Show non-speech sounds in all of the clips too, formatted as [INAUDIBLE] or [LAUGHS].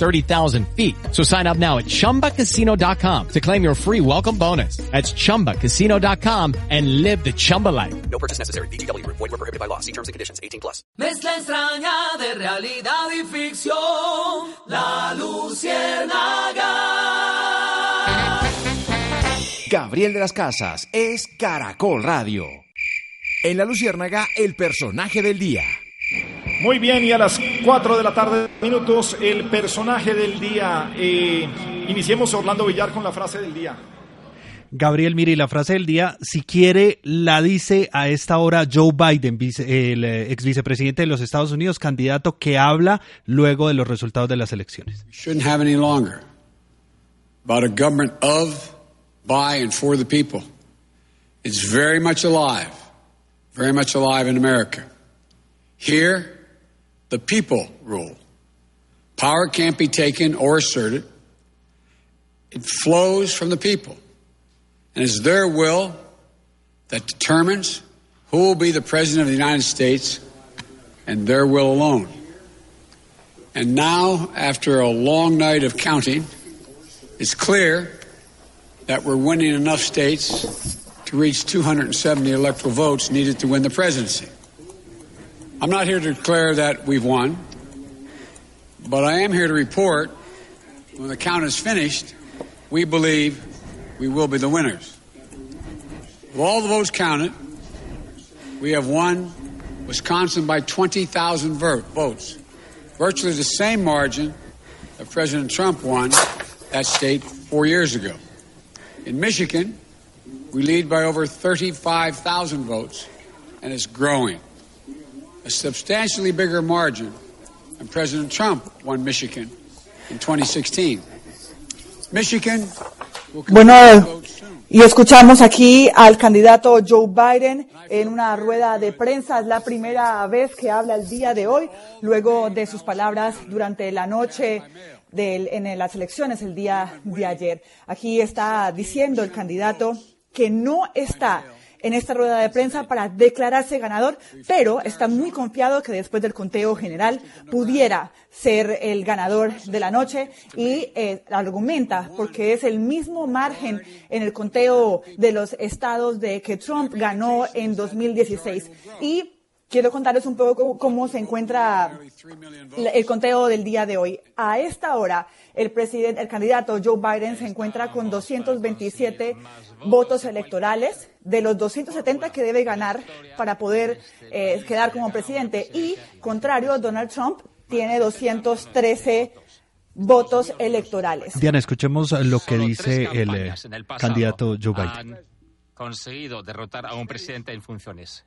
30,000 feet. So sign up now at ChumbaCasino.com to claim your free welcome bonus. That's ChumbaCasino.com and live the Chumba life. No purchase necessary. BGW. Void were prohibited by law. See terms and conditions. 18 plus. Mezcla extraña de realidad y ficción. La Luciérnaga. Gabriel de las Casas es Caracol Radio. En La Luciérnaga, el personaje del día. Muy bien, y a las 4 de la tarde, minutos, el personaje del día. Eh, iniciemos Orlando Villar con la frase del día. Gabriel, mire, y la frase del día, si quiere, la dice a esta hora Joe Biden, vice- el eh, ex vicepresidente de los Estados Unidos, candidato que habla luego de los resultados de las elecciones. shouldn't have any longer about a government of, by, and for the people. It's very much alive, very much alive in America. Here, the people rule. Power can't be taken or asserted. It flows from the people. And it's their will that determines who will be the President of the United States and their will alone. And now, after a long night of counting, it's clear that we're winning enough states to reach 270 electoral votes needed to win the presidency. I'm not here to declare that we've won, but I am here to report when the count is finished, we believe we will be the winners. With all the votes counted, we have won Wisconsin by 20,000 ver- votes virtually the same margin that President Trump won that state four years ago. In Michigan, we lead by over 35,000 votes, and it's growing. A substantially bigger margin than President Trump won Michigan in 2016. Michigan will Bueno, y escuchamos aquí al candidato Joe Biden en una rueda de prensa. Es la primera vez que habla el día de hoy, luego de sus palabras durante la noche del- en las elecciones el día de ayer. Aquí está diciendo el candidato que no está en esta rueda de prensa para declararse ganador, pero está muy confiado que después del conteo general pudiera ser el ganador de la noche y eh, argumenta porque es el mismo margen en el conteo de los estados de que Trump ganó en 2016 y Quiero contarles un poco cómo, cómo se encuentra el conteo del día de hoy. A esta hora, el presidente, el candidato Joe Biden se encuentra con 227 votos electorales de los 270 que debe ganar para poder eh, quedar como presidente. Y, contrario, Donald Trump tiene 213 votos electorales. Diana, escuchemos lo que dice el eh, candidato Joe Biden. Han conseguido derrotar a un presidente en funciones.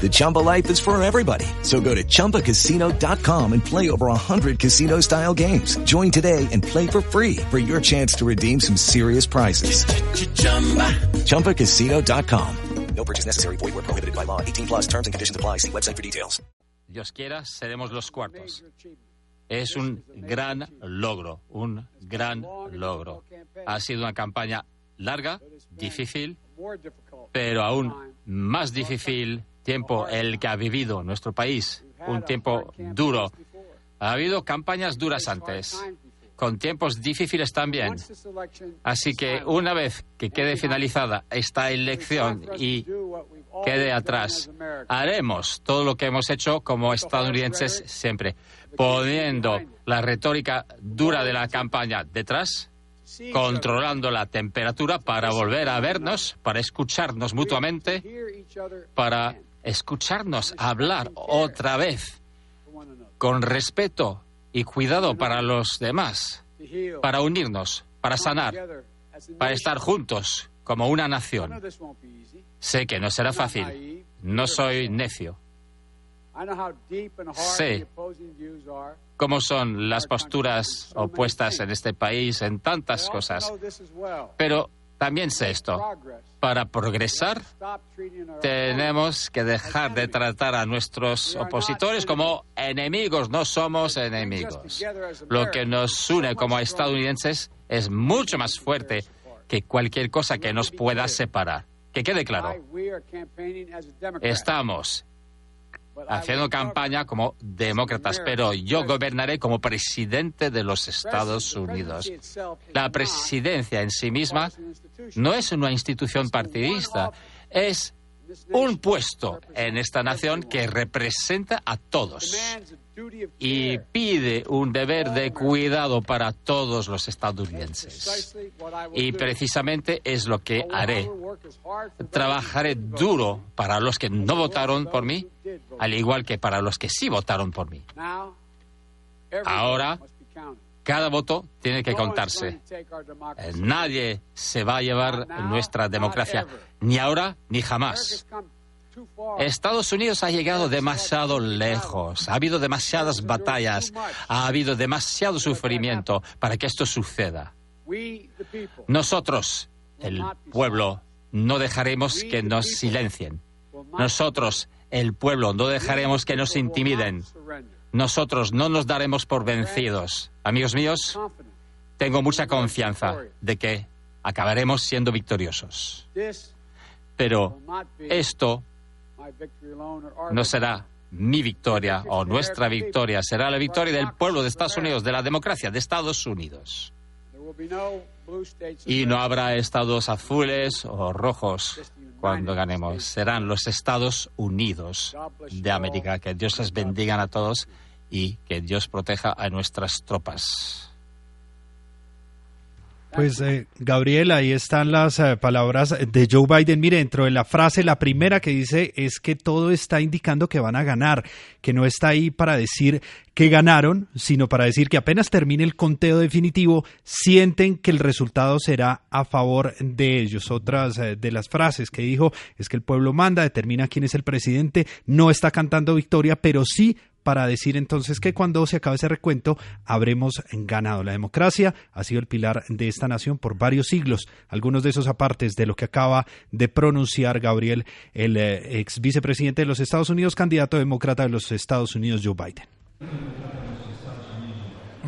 The Chumba life is for everybody. So go to ChumbaCasino.com and play over 100 casino-style games. Join today and play for free for your chance to redeem some serious prizes. ChumbaCasino.com. No purchase necessary. Void where prohibited by law. 18 plus terms and conditions apply. See website for details. Dios quiera, seremos los cuartos. Es un gran logro, un gran logro. Ha sido una campaña larga, difícil, pero aún más difícil tiempo el que ha vivido nuestro país, un tiempo duro. Ha habido campañas duras antes, con tiempos difíciles también. Así que una vez que quede finalizada esta elección y quede atrás, haremos todo lo que hemos hecho como estadounidenses siempre, poniendo la retórica dura de la campaña detrás, controlando la temperatura para volver a vernos, para escucharnos mutuamente, para escucharnos hablar otra vez con respeto y cuidado para los demás, para unirnos, para sanar, para estar juntos como una nación. Sé que no será fácil, no soy necio. Sé cómo son las posturas opuestas en este país en tantas cosas, pero también sé esto. Para progresar, tenemos que dejar de tratar a nuestros opositores como enemigos. No somos enemigos. Lo que nos une como estadounidenses es mucho más fuerte que cualquier cosa que nos pueda separar. Que quede claro. Estamos haciendo campaña como demócratas, pero yo gobernaré como presidente de los Estados Unidos. La presidencia en sí misma no es una institución partidista, es un puesto en esta nación que representa a todos y pide un deber de cuidado para todos los estadounidenses. Y precisamente es lo que haré. Trabajaré duro para los que no votaron por mí, al igual que para los que sí votaron por mí. Ahora, cada voto tiene que contarse. Nadie se va a llevar nuestra democracia, ni ahora ni jamás. Estados Unidos ha llegado demasiado lejos, ha habido demasiadas batallas, ha habido demasiado sufrimiento para que esto suceda. Nosotros, el pueblo, no dejaremos que nos silencien. Nosotros, el pueblo, no dejaremos que nos intimiden. Nosotros no nos daremos por vencidos. Amigos míos, tengo mucha confianza de que acabaremos siendo victoriosos. Pero esto no será mi victoria o nuestra victoria, será la victoria del pueblo de Estados Unidos, de la democracia de Estados Unidos. Y no habrá estados azules o rojos cuando ganemos. Serán los Estados Unidos de América. Que Dios les bendiga a todos y que Dios proteja a nuestras tropas. Pues eh, Gabriel, ahí están las eh, palabras de Joe Biden. Mire, dentro de la frase, la primera que dice es que todo está indicando que van a ganar, que no está ahí para decir que ganaron, sino para decir que apenas termine el conteo definitivo, sienten que el resultado será a favor de ellos. Otras eh, de las frases que dijo es que el pueblo manda, determina quién es el presidente, no está cantando victoria, pero sí para decir entonces que cuando se acabe ese recuento habremos ganado. La democracia ha sido el pilar de esta nación por varios siglos. Algunos de esos apartes de lo que acaba de pronunciar Gabriel, el eh, ex vicepresidente de los Estados Unidos, candidato demócrata de los Estados Unidos, Joe Biden.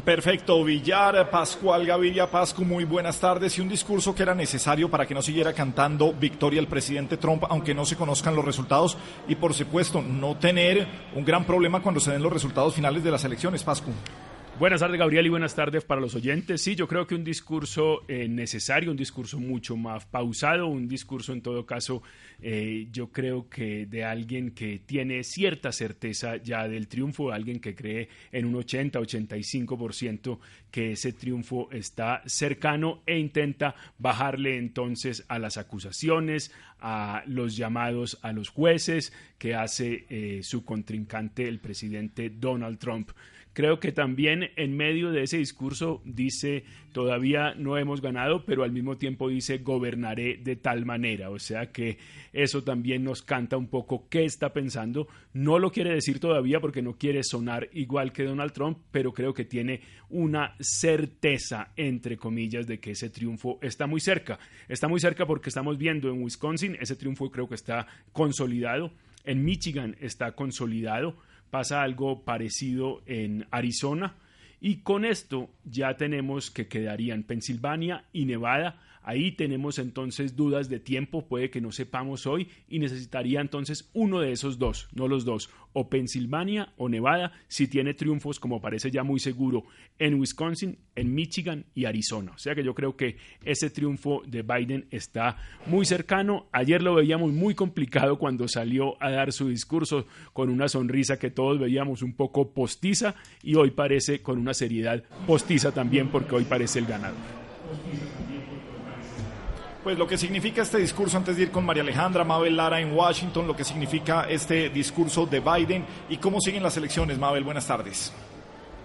Perfecto, Villar, Pascual Gaviria Pascu, muy buenas tardes. Y un discurso que era necesario para que no siguiera cantando victoria el presidente Trump, aunque no se conozcan los resultados. Y por supuesto, no tener un gran problema cuando se den los resultados finales de las elecciones, Pascu. Buenas tardes, Gabriel, y buenas tardes para los oyentes. Sí, yo creo que un discurso eh, necesario, un discurso mucho más pausado, un discurso en todo caso, eh, yo creo que de alguien que tiene cierta certeza ya del triunfo, alguien que cree en un 80-85% que ese triunfo está cercano e intenta bajarle entonces a las acusaciones, a los llamados a los jueces que hace eh, su contrincante, el presidente Donald Trump. Creo que también en medio de ese discurso dice, todavía no hemos ganado, pero al mismo tiempo dice, gobernaré de tal manera. O sea que eso también nos canta un poco qué está pensando. No lo quiere decir todavía porque no quiere sonar igual que Donald Trump, pero creo que tiene una certeza, entre comillas, de que ese triunfo está muy cerca. Está muy cerca porque estamos viendo en Wisconsin ese triunfo creo que está consolidado. En Michigan está consolidado. Pasa algo parecido en Arizona. Y con esto ya tenemos que quedarían Pensilvania y Nevada Ahí tenemos entonces dudas de tiempo, puede que no sepamos hoy y necesitaría entonces uno de esos dos, no los dos, o Pensilvania o Nevada, si tiene triunfos como parece ya muy seguro en Wisconsin, en Michigan y Arizona. O sea que yo creo que ese triunfo de Biden está muy cercano. Ayer lo veíamos muy complicado cuando salió a dar su discurso con una sonrisa que todos veíamos un poco postiza y hoy parece con una seriedad postiza también porque hoy parece el ganador. Pues lo que significa este discurso, antes de ir con María Alejandra, Mabel Lara en Washington, lo que significa este discurso de Biden y cómo siguen las elecciones. Mabel, buenas tardes.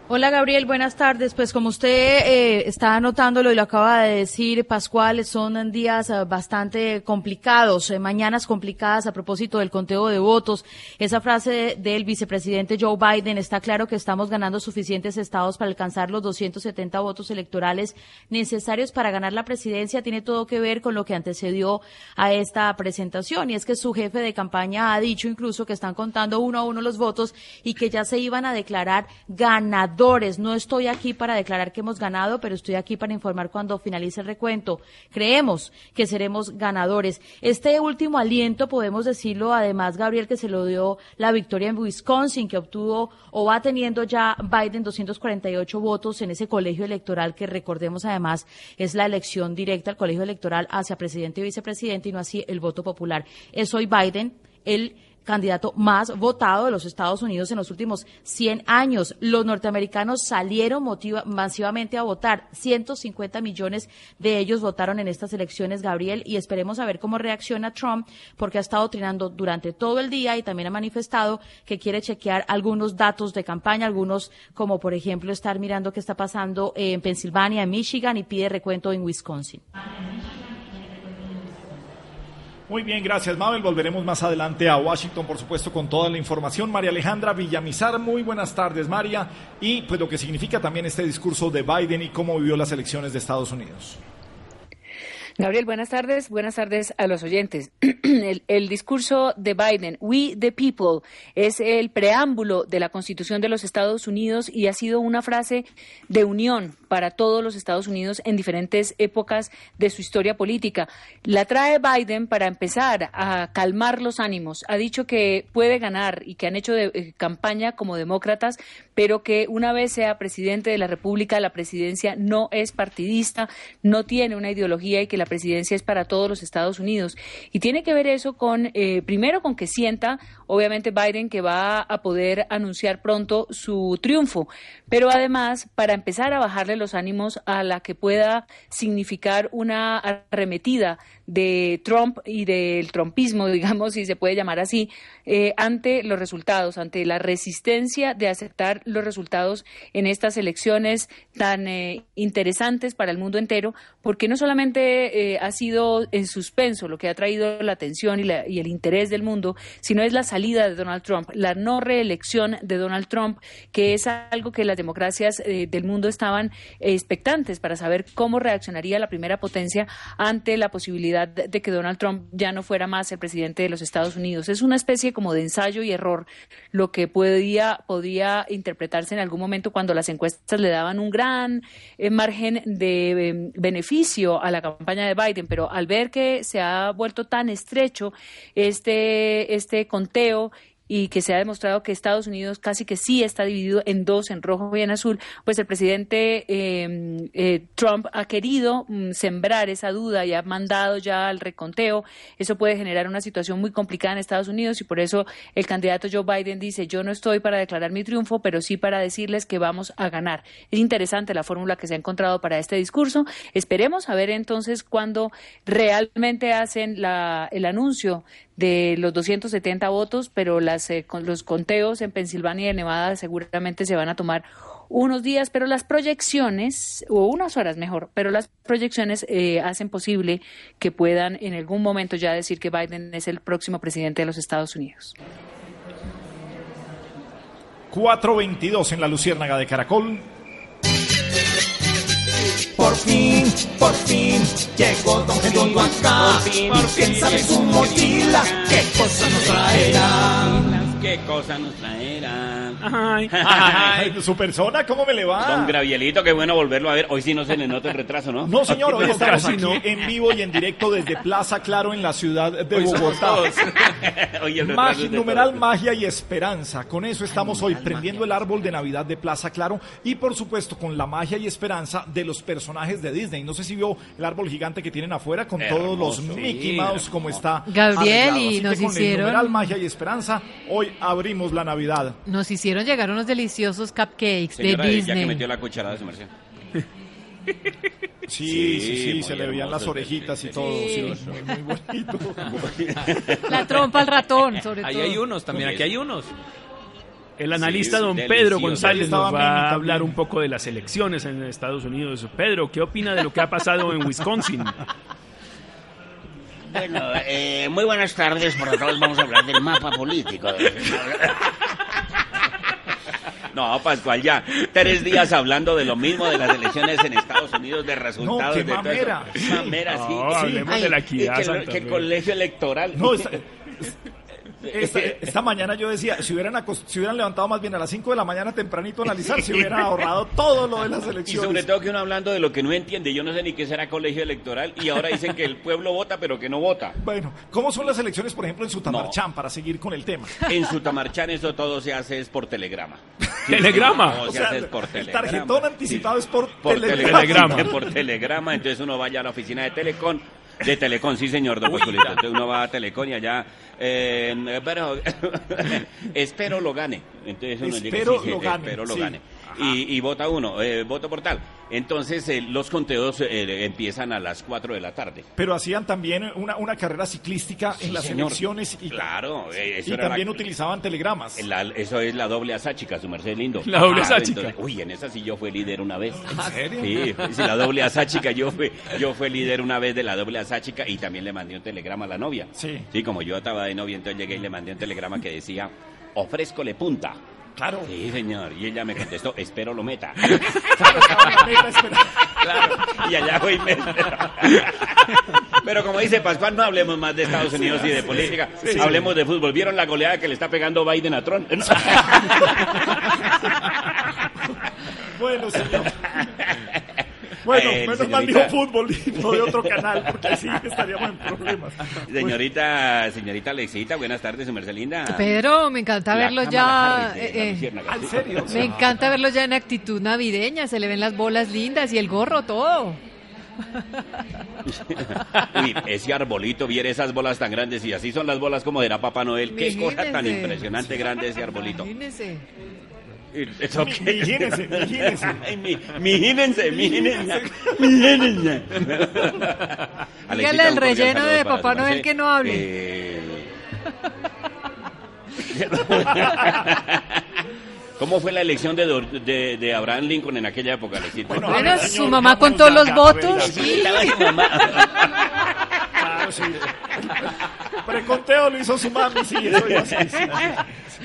Hola Gabriel, buenas tardes. Pues como usted eh, está anotándolo y lo acaba de decir, Pascual, son días eh, bastante complicados, eh, mañanas complicadas a propósito del conteo de votos. Esa frase del vicepresidente Joe Biden, está claro que estamos ganando suficientes estados para alcanzar los 270 votos electorales necesarios para ganar la presidencia, tiene todo que ver con lo que antecedió a esta presentación. Y es que su jefe de campaña ha dicho incluso que están contando uno a uno los votos y que ya se iban a declarar ganadores no estoy aquí para declarar que hemos ganado, pero estoy aquí para informar cuando finalice el recuento. Creemos que seremos ganadores. Este último aliento, podemos decirlo, además, Gabriel, que se lo dio la victoria en Wisconsin, que obtuvo o va teniendo ya Biden 248 votos en ese colegio electoral que recordemos además es la elección directa al colegio electoral hacia presidente y vicepresidente y no así el voto popular. Es hoy Biden el candidato más votado de los Estados Unidos en los últimos 100 años. Los norteamericanos salieron masivamente a votar. 150 millones de ellos votaron en estas elecciones, Gabriel, y esperemos a ver cómo reacciona Trump, porque ha estado trinando durante todo el día y también ha manifestado que quiere chequear algunos datos de campaña, algunos como por ejemplo estar mirando qué está pasando en Pensilvania, en Michigan y pide recuento en Wisconsin. Muy bien, gracias Mabel. Volveremos más adelante a Washington, por supuesto, con toda la información. María Alejandra Villamizar, muy buenas tardes, María. Y pues lo que significa también este discurso de Biden y cómo vivió las elecciones de Estados Unidos. Gabriel, buenas tardes. Buenas tardes a los oyentes. [CLEARS THROAT] El, discurso de Biden, We the People, es el preámbulo de la Constitución de los Estados Unidos y ha sido una frase de unión para todos los Estados Unidos en diferentes épocas de su historia política. La trae Biden para empezar a calmar los ánimos. Ha dicho que puede ganar y que han hecho de, eh, campaña como demócratas, pero que una vez sea presidente de la República, la presidencia no es partidista, no tiene una ideología y que la presidencia es para todos los Estados Unidos. Y tiene que ver eso con, eh, primero, con que sienta, obviamente, Biden que va a poder anunciar pronto su triunfo, pero además para empezar a bajarle los ánimos a la que pueda significar una arremetida de Trump y del trumpismo, [LAUGHS] digamos, si se puede llamar así, eh, ante los resultados, ante la resistencia de aceptar los resultados en estas elecciones tan eh, interesantes para el mundo entero, porque no solamente eh, ha sido en suspenso lo que ha traído la atención y, y, el interés del mundo, sino es la salida de Donald Trump, la no reelección de Donald Trump, que es algo que las democracias del mundo estaban expectantes para saber cómo reaccionaría la primera potencia ante la posibilidad de que Donald Trump ya no fuera más el presidente de los Estados Unidos. Es una especie como de ensayo y error, lo que podía, podía interpretarse en algún momento cuando las encuestas le daban un gran eh, margen de em, beneficio a la campaña de Biden, pero al ver que se ha vuelto tan estrecho este, este conteo y que se ha demostrado que Estados Unidos casi que sí está dividido en dos, en rojo y en azul, pues el presidente em, eh, Trump ha querido mm, sembrar esa duda y ha mandado ya al reconteo. Eso puede generar una situación muy complicada en Estados Unidos y por eso el candidato Joe Biden dice, yo no estoy para declarar mi triunfo, pero sí para decirles que vamos a ganar. Es interesante la fórmula que se ha encontrado para este discurso. Esperemos a ver entonces cuándo realmente hacen la, el anuncio de los 270 votos, pero las, eh, los conteos en Pensilvania y en Nevada seguramente se van a tomar unos días, pero las proyecciones, o unas horas mejor, pero las proyecciones eh, hacen posible que puedan en algún momento ya decir que Biden es el próximo presidente de los Estados Unidos. 422 en la Luciérnaga de Caracol. Por fin, por fin, llegó Don Gediondo acá. Por fin, ¿Y por fin sabe su mochila? ¿Qué cosa nos traerá? ¿Qué cosa nos traerán? [LAUGHS] Ay, ay, su persona, ¿cómo me le va? Don Gravielito, qué bueno volverlo a ver. Hoy sí no se le nota el retraso, ¿no? No, señor, hoy estamos aquí no. en vivo y en directo desde Plaza Claro en la ciudad de Bogotá. [LAUGHS] Hoy el de numeral todos. magia y esperanza. Con eso estamos hoy prendiendo el árbol de Navidad de Plaza Claro y por supuesto con la magia y esperanza de los personajes de Disney. No sé si vio el árbol gigante que tienen afuera con todos los. Mickey Sí, Mouse como está. Gabriel, y que nos con el hicieron- numeral magia y esperanza hoy abrimos la Navidad. Nos hicieron llegar unos deliciosos cupcakes Señora, de ya Disney. que metió la cucharada, su merced. Sí, sí, sí, muy se le veían las orejitas y todo. Sí. sí, muy, muy bonito. [LAUGHS] La trompa al ratón, sobre Ahí todo. hay unos también, aquí hay unos. El analista Sí, don. Pedro Ahí González estaba nos va a hablar un poco de las elecciones en Estados Unidos. Pedro, ¿qué opina de lo que ha pasado en Wisconsin? Bueno, eh, muy buenas tardes. Por acá vamos a hablar del mapa político. [LAUGHS] No, Pascual, ya. Tres días hablando de lo mismo de las elecciones en Estados Unidos, de resultados. qué de todo eso. mamera. Qué mamera, sí. No, sí. hablemos de la equidad, que, Santa que el Fe. colegio electoral. No, esta, [LAUGHS] esta- [LAUGHS] esta mañana yo decía, si hubieran, si hubieran levantado más bien a las 5 de la mañana tempranito a analizar, se hubieran [LAUGHS] ahorrado todo lo de las Y elecciones. sobre todo que uno hablando de lo que no entiende, yo no sé ni qué será colegio electoral y ahora dicen que el pueblo vota pero que no vota. Bueno, ¿cómo son las elecciones, por ejemplo, en Sutamarchán, para seguir con el tema? En Sutamarchán eso todo se hace es por telegrama. [LAUGHS] ¿Telegrama? Todo O se hace es por el telegrama. tarjetón anticipado es por, por telegrama. telegrama. Por telegrama, entonces uno vaya a la oficina de Telecom. De Telecom, sí señor, don. Entonces uno va a Telecom y allá, eh, pero [LAUGHS] espero lo gane. Entonces uno llega, Espero sí, lo gane, espero lo sí. gane. Y, y vota uno, eh, voto por tal. Entonces eh, los conteos eh, empiezan a las 4 de la tarde. Pero hacían también una, una carrera ciclística Sí, en las señor. elecciones y, Claro, eh, eso y era también la- utilizaban telegramas. La- eso es la doble asáchica, su merced lindo. La doble asáchica. entonces- Uy, en esa sí yo fui líder una vez. ¿En serio? Sí, sí, la doble asáchica, yo fui, yo fui líder una vez de la doble asáchica y también le mandé un telegrama a la novia. Sí. Sí, como yo estaba de novia, entonces llegué y le mandé un telegrama que decía, ofrézcole punta. Claro. Sí, señor. Y ella me contestó, espero lo meta. [LAUGHS] Claro. Y allá voy. me- Pero como dice Pascual, no hablemos más de Estados Unidos y de política. sí. hablemos de fútbol. ¿Vieron la goleada que le está pegando Biden a Trump? [LAUGHS] Bueno, señor. Bueno, Eh, menos mal señorita. dijo fútbol y no de otro canal, porque sí [LAUGHS] estaríamos en problemas. [LAUGHS] Señorita, señorita Alexita, buenas tardes, su merced linda. Pedro, me encanta Cámara ya. Harris eh, eh, Luciérnaga, ¿En sí. serio? me encanta verlos ya en actitud navideña. Se le ven las bolas lindas y el gorro, todo. [LAUGHS] Uy, ese arbolito, viera esas bolas tan grandes y así son las bolas como era Papá Noel. Qué cosa tan impresionante grande ese arbolito. Imagínese. It's okay. [LAUGHS] Mi- Imagínense, imagínense. [LAUGHS] Ay, mi- Mijínense, mijínense, mijínense. Alexita, Dígale el relleno de Papá Noel que no hable. Eh, [LAUGHS] ¿Cómo fue la elección de, de, de Abraham Lincoln en aquella época? Bueno, Bueno, su mamá contó los votos. Sí, estaba su mamá. Sí. Preconteo lo hizo su mami, sí, eso.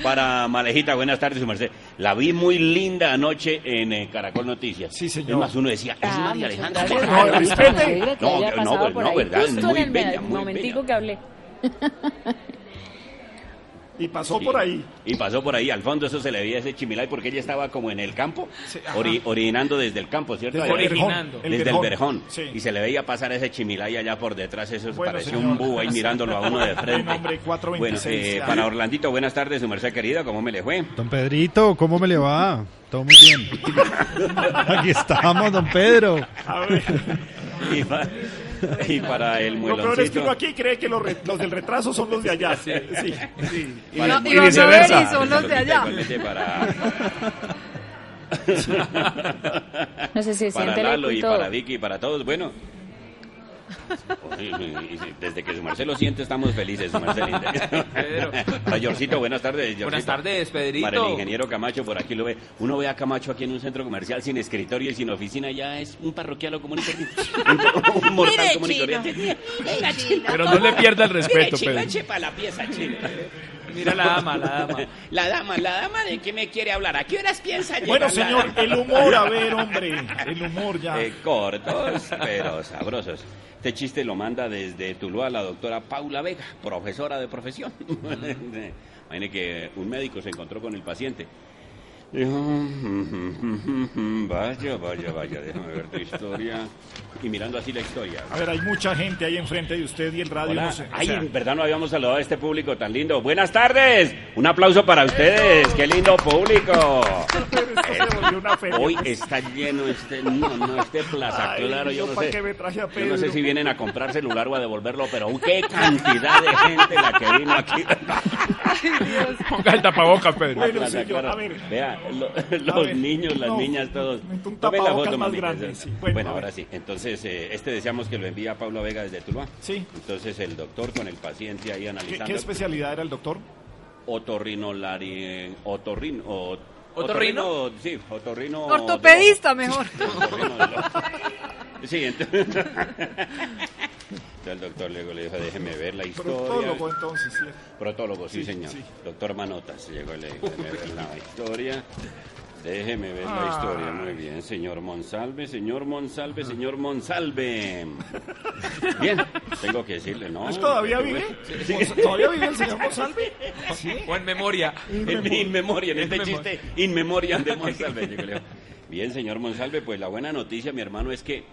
Para Malejita, buenas tardes, su merced. La vi muy linda anoche en eh, Caracol Noticias. Sí, señor. Es más, uno decía, es Ah, María muchas Alejandra. gracias. No, respete. que No, haya no, pasado por ahí, verdad, justo muy en el bella, muy momentico bella. que hablé. Y pasó Sí. por ahí. Y pasó por ahí, al fondo eso se le veía ese chimilay porque ella estaba como en el campo, Sí, ajá. ori- orinando desde el campo, ¿cierto? Desde Allá. el verjón, Originando. el desde el verjón. Sí. Y se le veía pasar ese chimilay allá por detrás, eso Bueno, parecía señor. un búho ahí [LAUGHS] mirándolo a uno de frente. Buen hombre, 426, Bueno, eh, para Orlandito, buenas tardes, su merced querida, ¿cómo me le fue? Don Pedrito, ¿cómo me le va? Todo muy bien. [LAUGHS] Aquí estamos, don Pedro. A ver. [LAUGHS] Y, [LAUGHS] pa- y para el Lo peor es que mueloncito. uno aquí cree que los, re- los del retraso son los de allá. [LAUGHS] Sí, sí. Y, Para- no- y y van a ver viceversa. y son los de allá. Para, No sé si para siente Lalo el y todo. para Vicky y para todos, bueno. Desde que su merced lo siente, estamos felices, su merced linda. Pedro. Para [LAUGHS] Yorcito, buenas tardes. Yorcito. Buenas tardes, Pedrito. Para el ingeniero Camacho, por aquí lo ve. Uno ve a Camacho aquí en un centro comercial sin escritorio y sin oficina, ya es un parroquiano común y corriente. [LAUGHS] Un, un mortal Mire, común y chino. corriente. Venga, chino. Pero no le pierda el respeto, Mire, chino, Pedro. la pieza, chino. Mira la dama, la dama. La dama, la dama de qué me quiere hablar. ¿A qué horas piensa llegar? Bueno, señor, el humor, a ver, hombre. El humor ya. Eh, cortos, pero sabrosos. Este chiste lo manda desde Tuluá la doctora Paula Vega, profesora de profesión. [LAUGHS] Imagine que un médico se encontró con el paciente. Dijo, vaya, vaya, vaya, déjame ver tu historia. Y mirando así la historia. A ver, hay mucha gente ahí enfrente de usted y el radio Hola. no sé. o Ay, sea, en verdad no habíamos saludado a este público tan lindo. Buenas tardes. Un aplauso para ustedes. Qué lindo público. [LAUGHS] Hoy está lleno este, no, no, este plaza, Ay, claro, yo yo no sé. qué me traje a Yo no sé si vienen a comprar celular o a devolverlo, pero qué cantidad de gente la que vino aquí. Ponga el tapabocas, Pedro. Bueno, Plaza, señor, claro. a ver. Vea, [LAUGHS] lo- los ver, niños, las no, niñas, todos. un Tomen la foto, más grande, sí. Bueno, Bueno, ahora sí. Entonces, eh, este deseamos que lo envíe a Pablo Vega desde Tuluá. Sí. Entonces, el doctor con el paciente ahí ¿Qué, analizando. qué especialidad era el doctor? Otorrinolari... Otorrino... o- ¿Otorrino? otorrino, Sí, otorrino... Ortopedista mejor. [LAUGHS] Otorrino Sí, entonces... [LAUGHS] Entonces el doctor luego le dijo, déjeme ver la historia. Protólogo, entonces, sí. Protólogo, sí, Sí, señor. sí. Doctor Manotas llegó y le dijo, déjeme ver la historia. Déjeme ver la Ah. historia. Muy bien, señor Monsalve, señor Monsalve, señor Monsalve. Bien, tengo que decirle, ¿no? ¿Pues ¿Todavía vive? [LAUGHS] Sí. ¿Todavía vive el señor Monsalve? ¿Sí? O en memoria. En in memoria, en este In chiste in memoria de [LAUGHS] Monsalve. Yo creo. Bien, señor Monsalve, pues la buena noticia, mi hermano, es que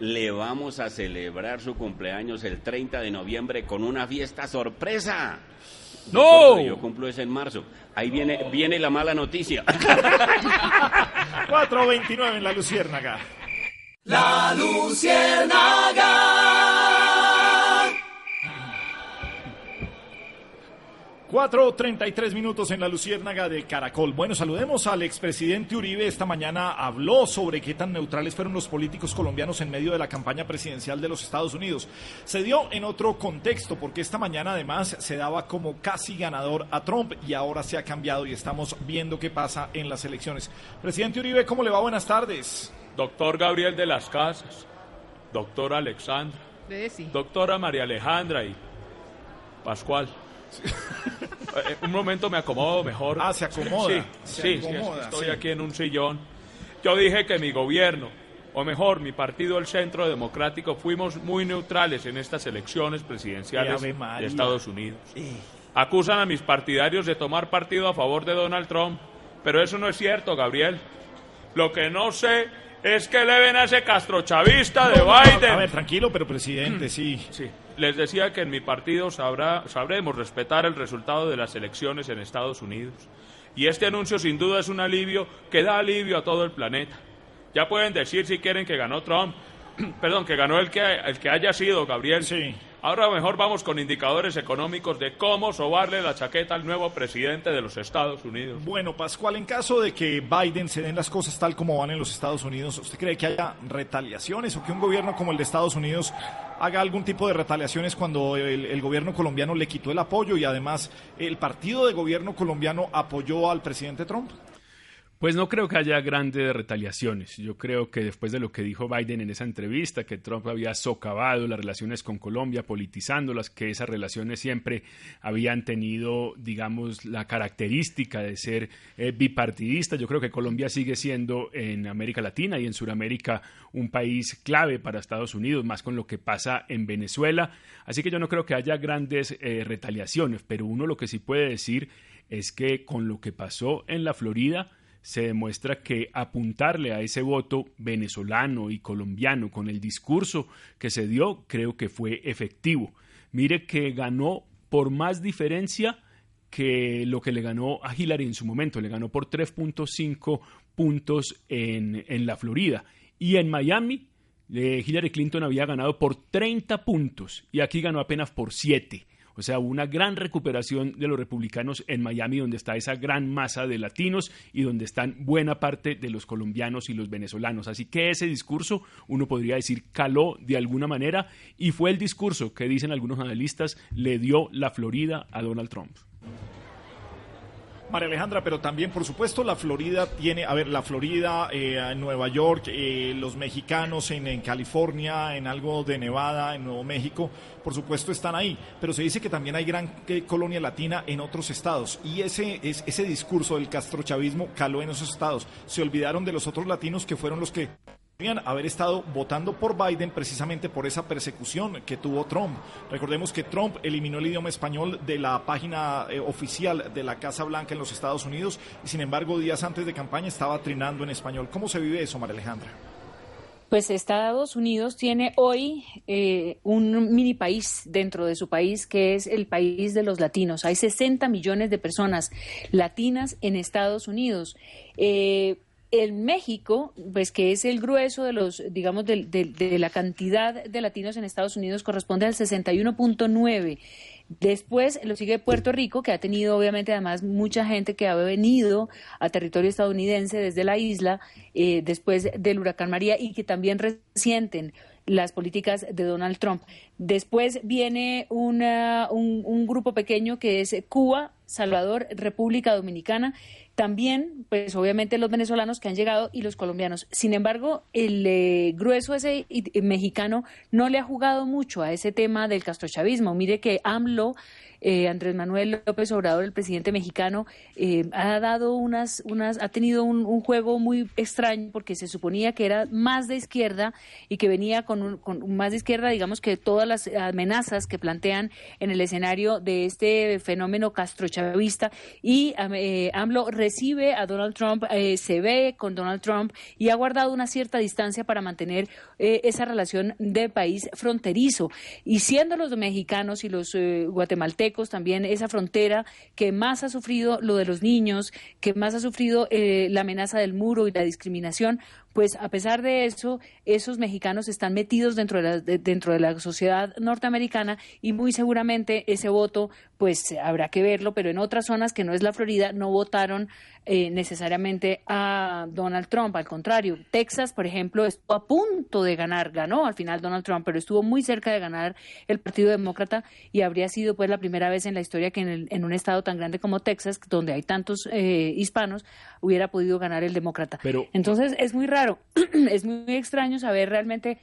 le vamos a celebrar su cumpleaños el 30 de noviembre con una fiesta sorpresa. ¡No! Yo cumplo es en marzo. Ahí viene, viene la mala noticia. [LAUGHS] 429 en la Luciérnaga. La Luciérnaga. 4.33 minutos en la Luciérnaga de Caracol. Bueno, saludemos al expresidente Uribe. Esta mañana habló sobre qué tan neutrales fueron los políticos colombianos en medio de la campaña presidencial de los Estados Unidos. Se dio en otro contexto, porque esta mañana además se daba como casi ganador a Trump y ahora se ha cambiado y estamos viendo qué pasa en las elecciones. Presidente Uribe, ¿cómo le va? Buenas tardes. Doctor Gabriel de las Casas, doctor Alexandra, doctora María Alejandra y Pascual. [LAUGHS] Eh, un momento me acomodo mejor. Ah, se acomoda, Sí, se sí, sí, acomoda, estoy sí. aquí en un sillón. Yo dije que mi gobierno, o mejor, mi partido, el Centro Democrático, fuimos muy neutrales en estas elecciones presidenciales de Estados Unidos. Acusan a mis partidarios de tomar partido a favor de Donald Trump, pero eso no es cierto, Gabriel. Lo que no sé es que le ven a ese castrochavista de No, no, no, Biden. A ver, tranquilo, pero presidente, sí. Sí. Les decía que en mi partido sabrá, sabremos respetar el resultado de las elecciones en Estados Unidos. Y este anuncio sin duda es un alivio que da alivio a todo el planeta. Ya pueden decir si quieren que ganó Trump, [CLEARS THROAT] perdón, que ganó el que, el que haya sido, Gabriel. Sí. Ahora mejor vamos con indicadores económicos de cómo sobarle la chaqueta al nuevo presidente de los Estados Unidos. Bueno, Pascual, en caso de que Biden se den las cosas tal como van en los Estados Unidos, ¿usted cree que haya retaliaciones o que un gobierno como el de Estados Unidos haga algún tipo de retaliaciones cuando el, gobierno colombiano le quitó el apoyo y además el partido de gobierno colombiano apoyó al presidente Trump? Pues no creo que haya grandes retaliaciones. Yo creo que después de lo que dijo Biden en esa entrevista, que Trump había socavado las relaciones con Colombia, politizándolas, que esas relaciones siempre habían tenido, digamos, la característica de ser eh, bipartidista. Yo creo que Colombia sigue siendo en América Latina y en Sudamérica un país clave para Estados Unidos, más con lo que pasa en Venezuela. Así que yo no creo que haya grandes eh, retaliaciones, pero uno lo que sí puede decir es que con lo que pasó en la Florida, se demuestra que apuntarle a ese voto venezolano y colombiano con el discurso que se dio, creo que fue efectivo. Mire que ganó por más diferencia que lo que le ganó a Hillary en su momento, le ganó por 3.5 puntos en, en la Florida. Y en Miami, eh, Hillary Clinton había ganado por 30 puntos y aquí ganó apenas por 7. O sea, hubo una gran recuperación de los republicanos en Miami, donde está esa gran masa de latinos y donde están buena parte de los colombianos y los venezolanos. Así que ese discurso, uno podría decir, caló de alguna manera y fue el discurso que dicen algunos analistas le dio la Florida a Donald Trump. María Alejandra, pero también, por supuesto, la Florida tiene, a ver, la Florida, eh, Nueva York, eh, los mexicanos en, California, en algo de Nevada, en Nuevo México, por supuesto están ahí, pero se dice que también hay gran eh, colonia latina en otros estados y ese, es, ese discurso del castrochavismo caló en esos estados. Se olvidaron de los otros latinos que fueron los que haber estado votando por Biden precisamente por esa persecución que tuvo Trump. Recordemos que Trump eliminó el idioma español de la página eh, oficial de la Casa Blanca en los Estados Unidos y sin embargo días antes de campaña estaba trinando en español. ¿Cómo se vive eso, María Alejandra? Pues Estados Unidos tiene hoy eh, un mini país dentro de su país que es el país de los latinos. Hay 60 millones de personas latinas en Estados Unidos. Eh, en México, pues que es el grueso de los, digamos, de, de, la cantidad de latinos en Estados Unidos, corresponde al 61.9. Después lo sigue Puerto Rico, que ha tenido obviamente además mucha gente que ha venido a territorio estadounidense desde la isla eh, después del huracán María y que también resienten las políticas de Donald Trump. Después viene una, un, un grupo pequeño que es Cuba, Salvador, República Dominicana también, pues obviamente los venezolanos que han llegado y los colombianos. Sin embargo, el eh, grueso ese mexicano no le ha jugado mucho a ese tema del castrochavismo. Mire que AMLO eh, Andrés Manuel López Obrador, el presidente mexicano, eh, ha dado unas, unas, ha tenido un, juego muy extraño porque se suponía que era más de izquierda y que venía con, un, con más de izquierda, digamos que todas las amenazas que plantean en el escenario de este fenómeno castrochavista y eh, AMLO recibe a Donald Trump, se ve con Donald Trump y ha guardado una cierta distancia para mantener esa relación de país fronterizo. Y siendo los mexicanos y los guatemaltecos también esa frontera que más ha sufrido lo de los niños, que más ha sufrido eh, la amenaza del muro y la discriminación, pues a pesar de eso, esos mexicanos están metidos dentro de la, dentro de la sociedad norteamericana y muy seguramente ese voto, pues habrá que verlo, pero en otras zonas que no es la Florida, no votaron eh, necesariamente a Donald Trump. Al contrario, Texas, por ejemplo, estuvo a punto de ganar, ganó al final Donald Trump, pero estuvo muy cerca de ganar el Partido Demócrata y habría sido pues la primera vez en la historia que en, en un estado tan grande como Texas, donde hay tantos eh, hispanos, hubiera podido ganar el demócrata. Pero, Entonces es muy raro, [CLEARS THROAT] es muy extraño saber realmente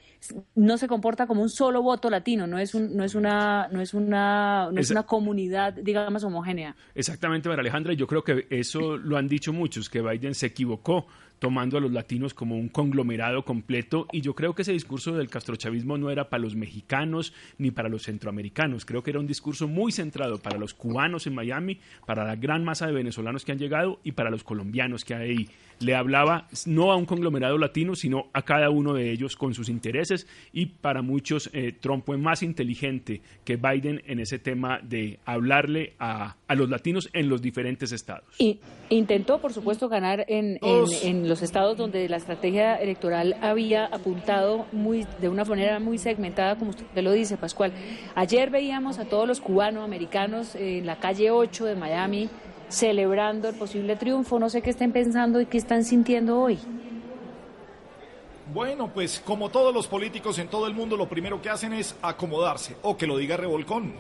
no se comporta como un solo voto latino, no es un, no es una no es una no es una comunidad digamos homogénea. Exactamente, María Alejandra, yo creo que eso lo han dicho muchos que Biden se equivocó tomando a los latinos como un conglomerado completo y yo creo que ese discurso del castrochavismo no era para los mexicanos ni para los centroamericanos, creo que era un discurso muy centrado para los cubanos en Miami, para la gran masa de venezolanos que han llegado y para los colombianos que hay ahí. Le hablaba no a un conglomerado latino, sino a cada uno de ellos con sus intereses y para muchos eh, Trump fue más inteligente que Biden en ese tema de hablarle a, a los latinos en los diferentes estados. Y intentó, por supuesto, ganar en, en, en los estados donde la estrategia electoral había apuntado muy de una manera muy segmentada, como usted lo dice, Pascual. Ayer veíamos a todos los cubanos americanos en la calle 8 de Miami celebrando el posible triunfo. No sé qué estén pensando y qué están sintiendo hoy. Bueno, pues como todos los políticos en todo el mundo, lo primero que hacen es acomodarse, o que lo diga Revolcón.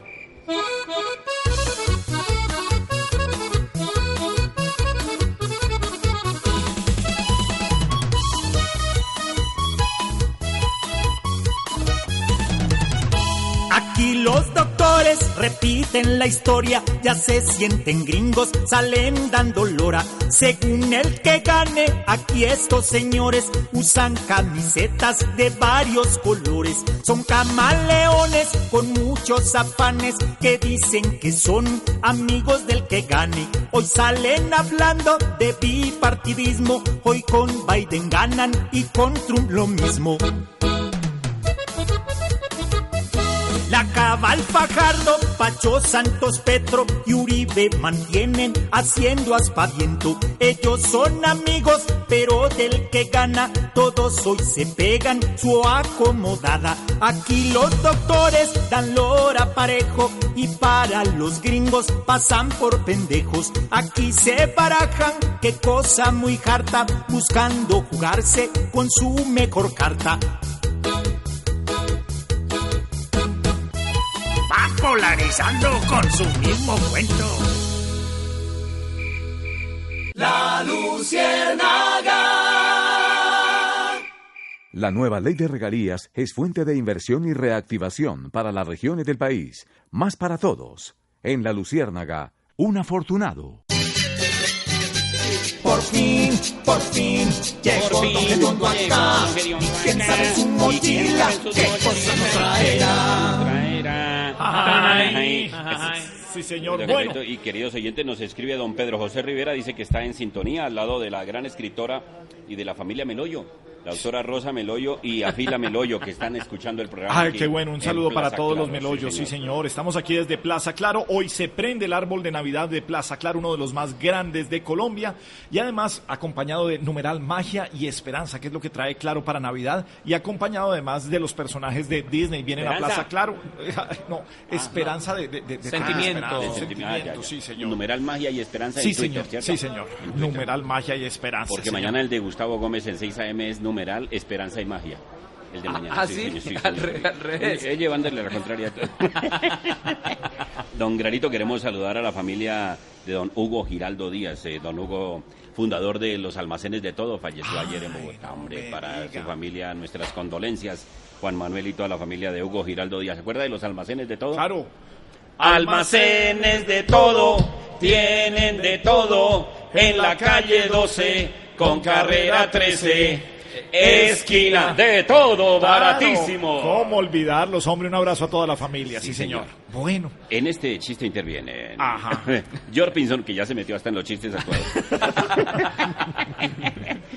Aquí los doctores repiten la historia, ya se sienten gringos, salen dando lora. Según el que gane, aquí estos señores usan camisetas de varios colores. Son camaleones con muchos afanes que dicen que son amigos del que gane. Hoy salen hablando de bipartidismo, hoy con Biden ganan y con Trump lo mismo. La Cabal Fajardo, Pacho Santos Petro y Uribe mantienen haciendo aspaviento. Ellos son amigos, pero del que gana, todos hoy se pegan su acomodada. Aquí los doctores dan lora parejo y para los gringos pasan por pendejos. Aquí se barajan, qué cosa muy harta, buscando jugarse con su mejor carta. Polarizando con su mismo cuento. luciérnaga. La nueva ley de regalías es fuente de inversión y reactivación para las regiones del país. Más para todos. En La Luciérnaga, un afortunado. Por fin, por fin, llegó Don Redondo acá. ¿Quién sabe su mochila? ¿Qué cosa nos traerá? Ay, sí, señor. Bueno, Y queridos oyentes, nos escribe don Pedro José Rivera, dice que está en sintonía al lado de la gran escritora y de la familia Meloyo, la autora Rosa Meloyo y Afila Meloyo, que están escuchando el programa. Ay, qué bueno, un saludo para Plaza todos Claro, los melollos, sí señor. señor. Estamos aquí desde Plaza Claro. Hoy se prende el árbol de Navidad de Plaza Claro, uno de los más grandes de Colombia. Y además acompañado de numeral magia y esperanza, que es lo que trae Claro para Navidad. Y acompañado además de los personajes de Disney. Vienen a Esperanza. Plaza Claro. [LAUGHS] No, esperanza de, de- de- de- Sentimiento. ah, De esperanza, sentimiento, ah, ya, sentimiento, ya. sí señor. Numeral magia y esperanza Sí en Twitter, señor, ¿cierto? sí señor. Numeral magia y esperanza. Porque señor. mañana el de Gustavo Gómez en 6 AM es numeral esperanza y magia. El de mañana. ah, ¿sí? Al re- al revés. Eh, eh, llevándole la contraria. a todo. [LAUGHS] don Granito, queremos saludar a la familia de don Hugo Giraldo Díaz. eh, don Hugo, fundador de los almacenes de todo, falleció ayer en Bogotá. Hombre, para su familia, nuestras condolencias. Juan Manuel y toda la familia de Hugo Giraldo Díaz. ¿Se acuerda de los almacenes de todo? Claro. Almacenes de todo, tienen de todo, en la calle 12, con carrera 13, esquina de todo, baratísimo. ¿Cómo olvidarlos, hombre? Un abrazo a toda la familia, sí, señor. Bueno. En este chiste interviene Ajá. [LAUGHS] George Pinson, que ya se metió hasta en los chistes actuales. [LAUGHS]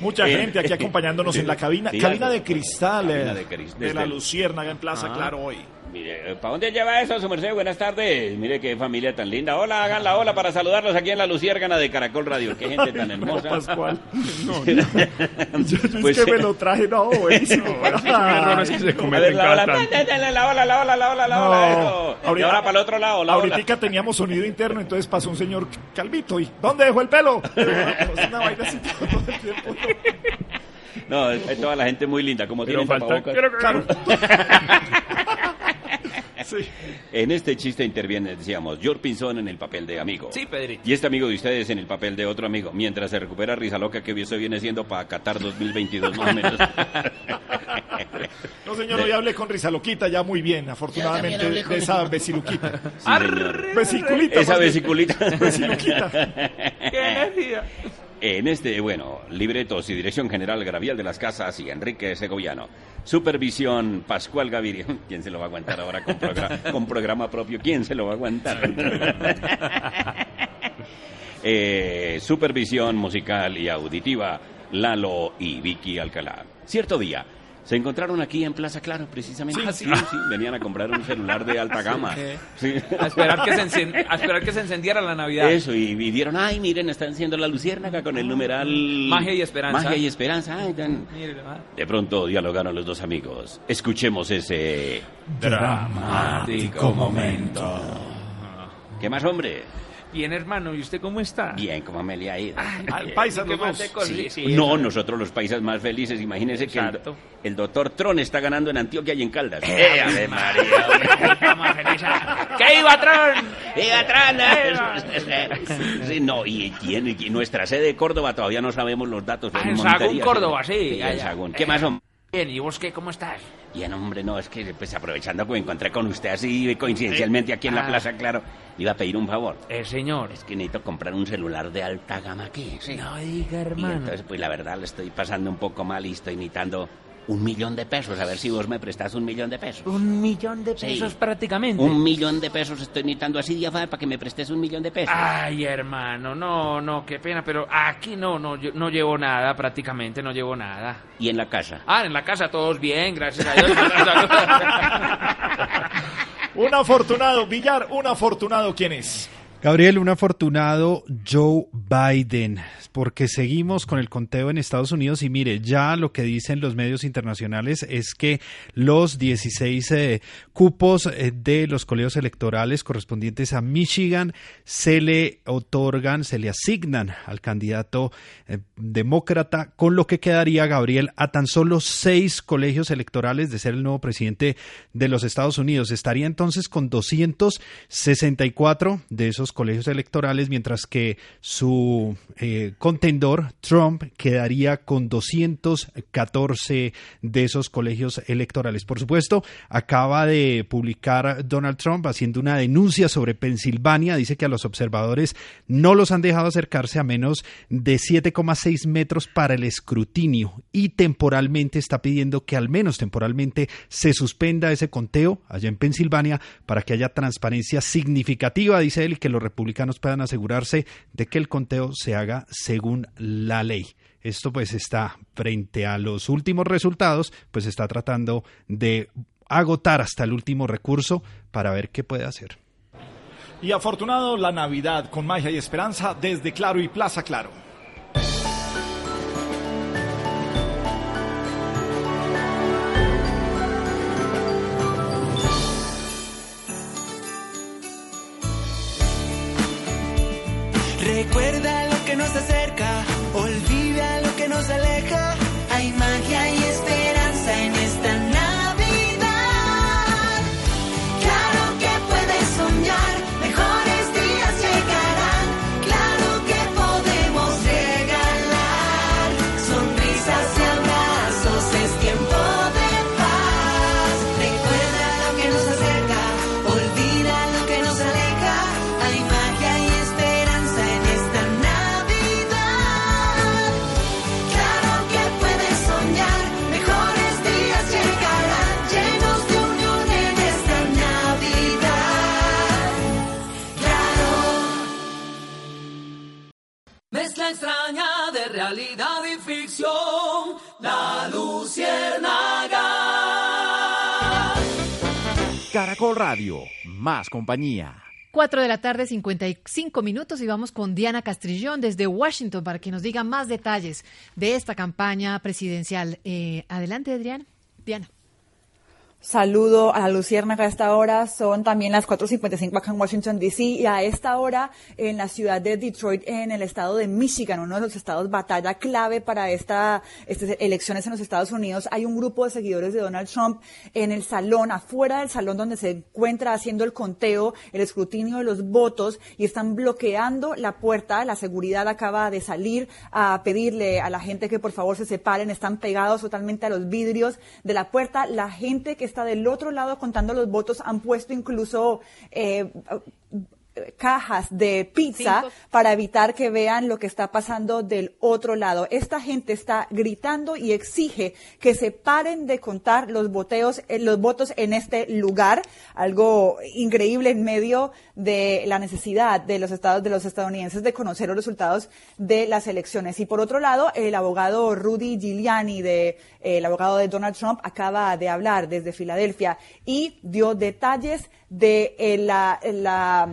Mucha Eh, gente aquí acompañándonos en la cabina. sí, cabina de cristal eh, Cabina de cris- de la el- Luciérnaga en Plaza Ah. Claro hoy. Mire, ¿para dónde lleva eso, su merced? Buenas tardes. Mire qué familia tan linda. Hola, hagan la hola para saludarlos aquí en la Luciérgana de Caracol Radio. Qué gente tan [LAUGHS] hermosa. Pascual. No, [LAUGHS] Yo, yo Pues, es que me eh, lo traje, no, buenísimo. [LAUGHS] errores que se cometen la ola, la, la, la ola, la ola, la ola, la ola, eso. Y ahora para el otro lado, la ola. Ahorita teníamos sonido interno, entonces pasó un señor calvito y ¿dónde dejó el pelo? Es una vaina así todo el tiempo. No, es, es toda la gente muy linda, como Pero tienen falta- tapabocas. Sí. En este chiste interviene, decíamos, George Pinzón en el papel de amigo. Sí, Pedrito. Y este amigo de ustedes en el papel de otro amigo, mientras se recupera Risa Loca, que eso viene siendo para Qatar 2022 más o menos. [LAUGHS] No, señor, hoy hablé con Risa Loquita ya muy bien, afortunadamente, de esa vesiluquita. Sí. Vesiculita. Esa vesiculita. Vesiluquita. ¡Qué energía! En este, bueno, libretos y dirección general Gravial de las Casas y Enrique Segoviano. Supervisión Pascual Gaviria. [LAUGHS] ¿Quién se lo va a aguantar ahora con, progra- [LAUGHS] con programa propio? ¿Quién se lo va a aguantar? [LAUGHS] Eh, supervisión musical y auditiva Lalo y Vicky Alcalá. Cierto día. Se encontraron aquí en Plaza Claro, precisamente. Sí. sí, sí, Venían a comprar un celular de alta [LAUGHS] gama. Sí. A esperar, que se a esperar que se encendiera la Navidad. Eso, y, y vieron, ay, miren, están haciendo la luciérnaga con el numeral... Magia y esperanza. Magia y esperanza. ay, tan- ah. De pronto dialogaron los dos amigos. Escuchemos ese... Dramático momento. ¿Qué más, hombre? Bien, hermano, ¿y usted cómo está? Bien, ¿cómo me le ha ido? [LAUGHS] Al paisa ¿Qué los más dos. Sí. Sí, sí, no, nosotros los paisas más felices. Imagínense que el, doctor Tron está ganando en Antioquia y en Caldas. ¡Eh, Ave María! ¡Que iba Tron! ¡Viva Tron! [LAUGHS] [LAUGHS] Sí, no, y, tiene y nuestra sede de Córdoba todavía no sabemos los datos. Ah, en montería, Sagún, Córdoba, sí, ya, en. Sagún. ¿Qué más, hombre? Bien, ¿y vos qué? ¿Cómo estás? Bien, hombre, no, es que pues aprovechando que me encontré con usted así coincidencialmente aquí en la Ah. Plaza Claro, le iba a pedir un favor. Eh, señor. Es que necesito comprar un celular de alta gama aquí. sí. No diga, Y hermano. entonces, pues la verdad, le estoy pasando un poco mal y estoy necesitando un millón de pesos. A ver si vos me prestas un millón de pesos. Un millón de Sí. pesos prácticamente. Un millón de pesos estoy necesitando así, Diafar, para que me prestes un millón de pesos. Ay, hermano, no, no, qué pena, pero aquí no, no, yo no llevo nada, prácticamente no llevo nada. Y en la casa. Ah, en la casa todos bien, gracias a Dios. [LAUGHS] Un afortunado, Villar, un afortunado, ¿quién es? Gabriel, un afortunado Joe Biden, porque seguimos con el conteo en Estados Unidos y mire, ya lo que dicen los medios internacionales es que los 16 eh, cupos eh, de los colegios electorales correspondientes a Michigan se le otorgan, se le asignan al candidato eh, demócrata, con lo que quedaría Gabriel a tan solo seis colegios electorales de ser el nuevo presidente de los Estados Unidos. Estaría entonces con 264 de esos colegios electorales, mientras que su eh, contendor, Trump, quedaría con 214 de esos colegios electorales. Por supuesto, acaba de publicar Donald Trump haciendo una denuncia sobre Pensilvania. Dice que a los observadores no los han dejado acercarse a menos de 7,6 metros para el escrutinio y temporalmente está pidiendo que al menos temporalmente se suspenda ese conteo allá en Pensilvania para que haya transparencia significativa, dice él, que los republicanos puedan asegurarse de que el conteo se haga según la ley. Esto pues está frente a los últimos resultados, pues está tratando de agotar hasta el último recurso para ver qué puede hacer. Y afortunado la Navidad con magia y esperanza desde Claro y Plaza Claro. Recuerda extraña de realidad y ficción, la luciérnaga. Caracol Radio, más compañía. 4 de la tarde, 55 minutos y vamos con Diana Castrillón desde Washington para que nos diga más detalles de esta campaña presidencial. Eh, adelante, Adrián. Diana. Saludo a la Luciérnaga a esta hora. Son también las 4.55 acá en Washington, D.C. Y a esta hora en la ciudad de Detroit, en el estado de Michigan, uno de los estados batalla clave para esta, estas elecciones en los Estados Unidos, hay un grupo de seguidores de Donald Trump en el salón, afuera del salón donde se encuentra haciendo el conteo, el escrutinio de los votos y están bloqueando la puerta. La seguridad acaba de salir a pedirle a la gente que por favor se separen. Están pegados totalmente a los vidrios de la puerta. La gente que está del otro lado contando los votos han puesto incluso eh, cajas de pizza Cinco. para evitar que vean lo que está pasando del otro lado. Esta gente está gritando y exige que se paren de contar los voteos, eh, los votos en este lugar, algo increíble en medio de la necesidad de los estados de los estadounidenses de conocer los resultados de las elecciones. Y por otro lado, el abogado Rudy Giuliani, de, eh, el abogado de Donald Trump, acaba de hablar desde Filadelfia y dio detalles de eh, la, la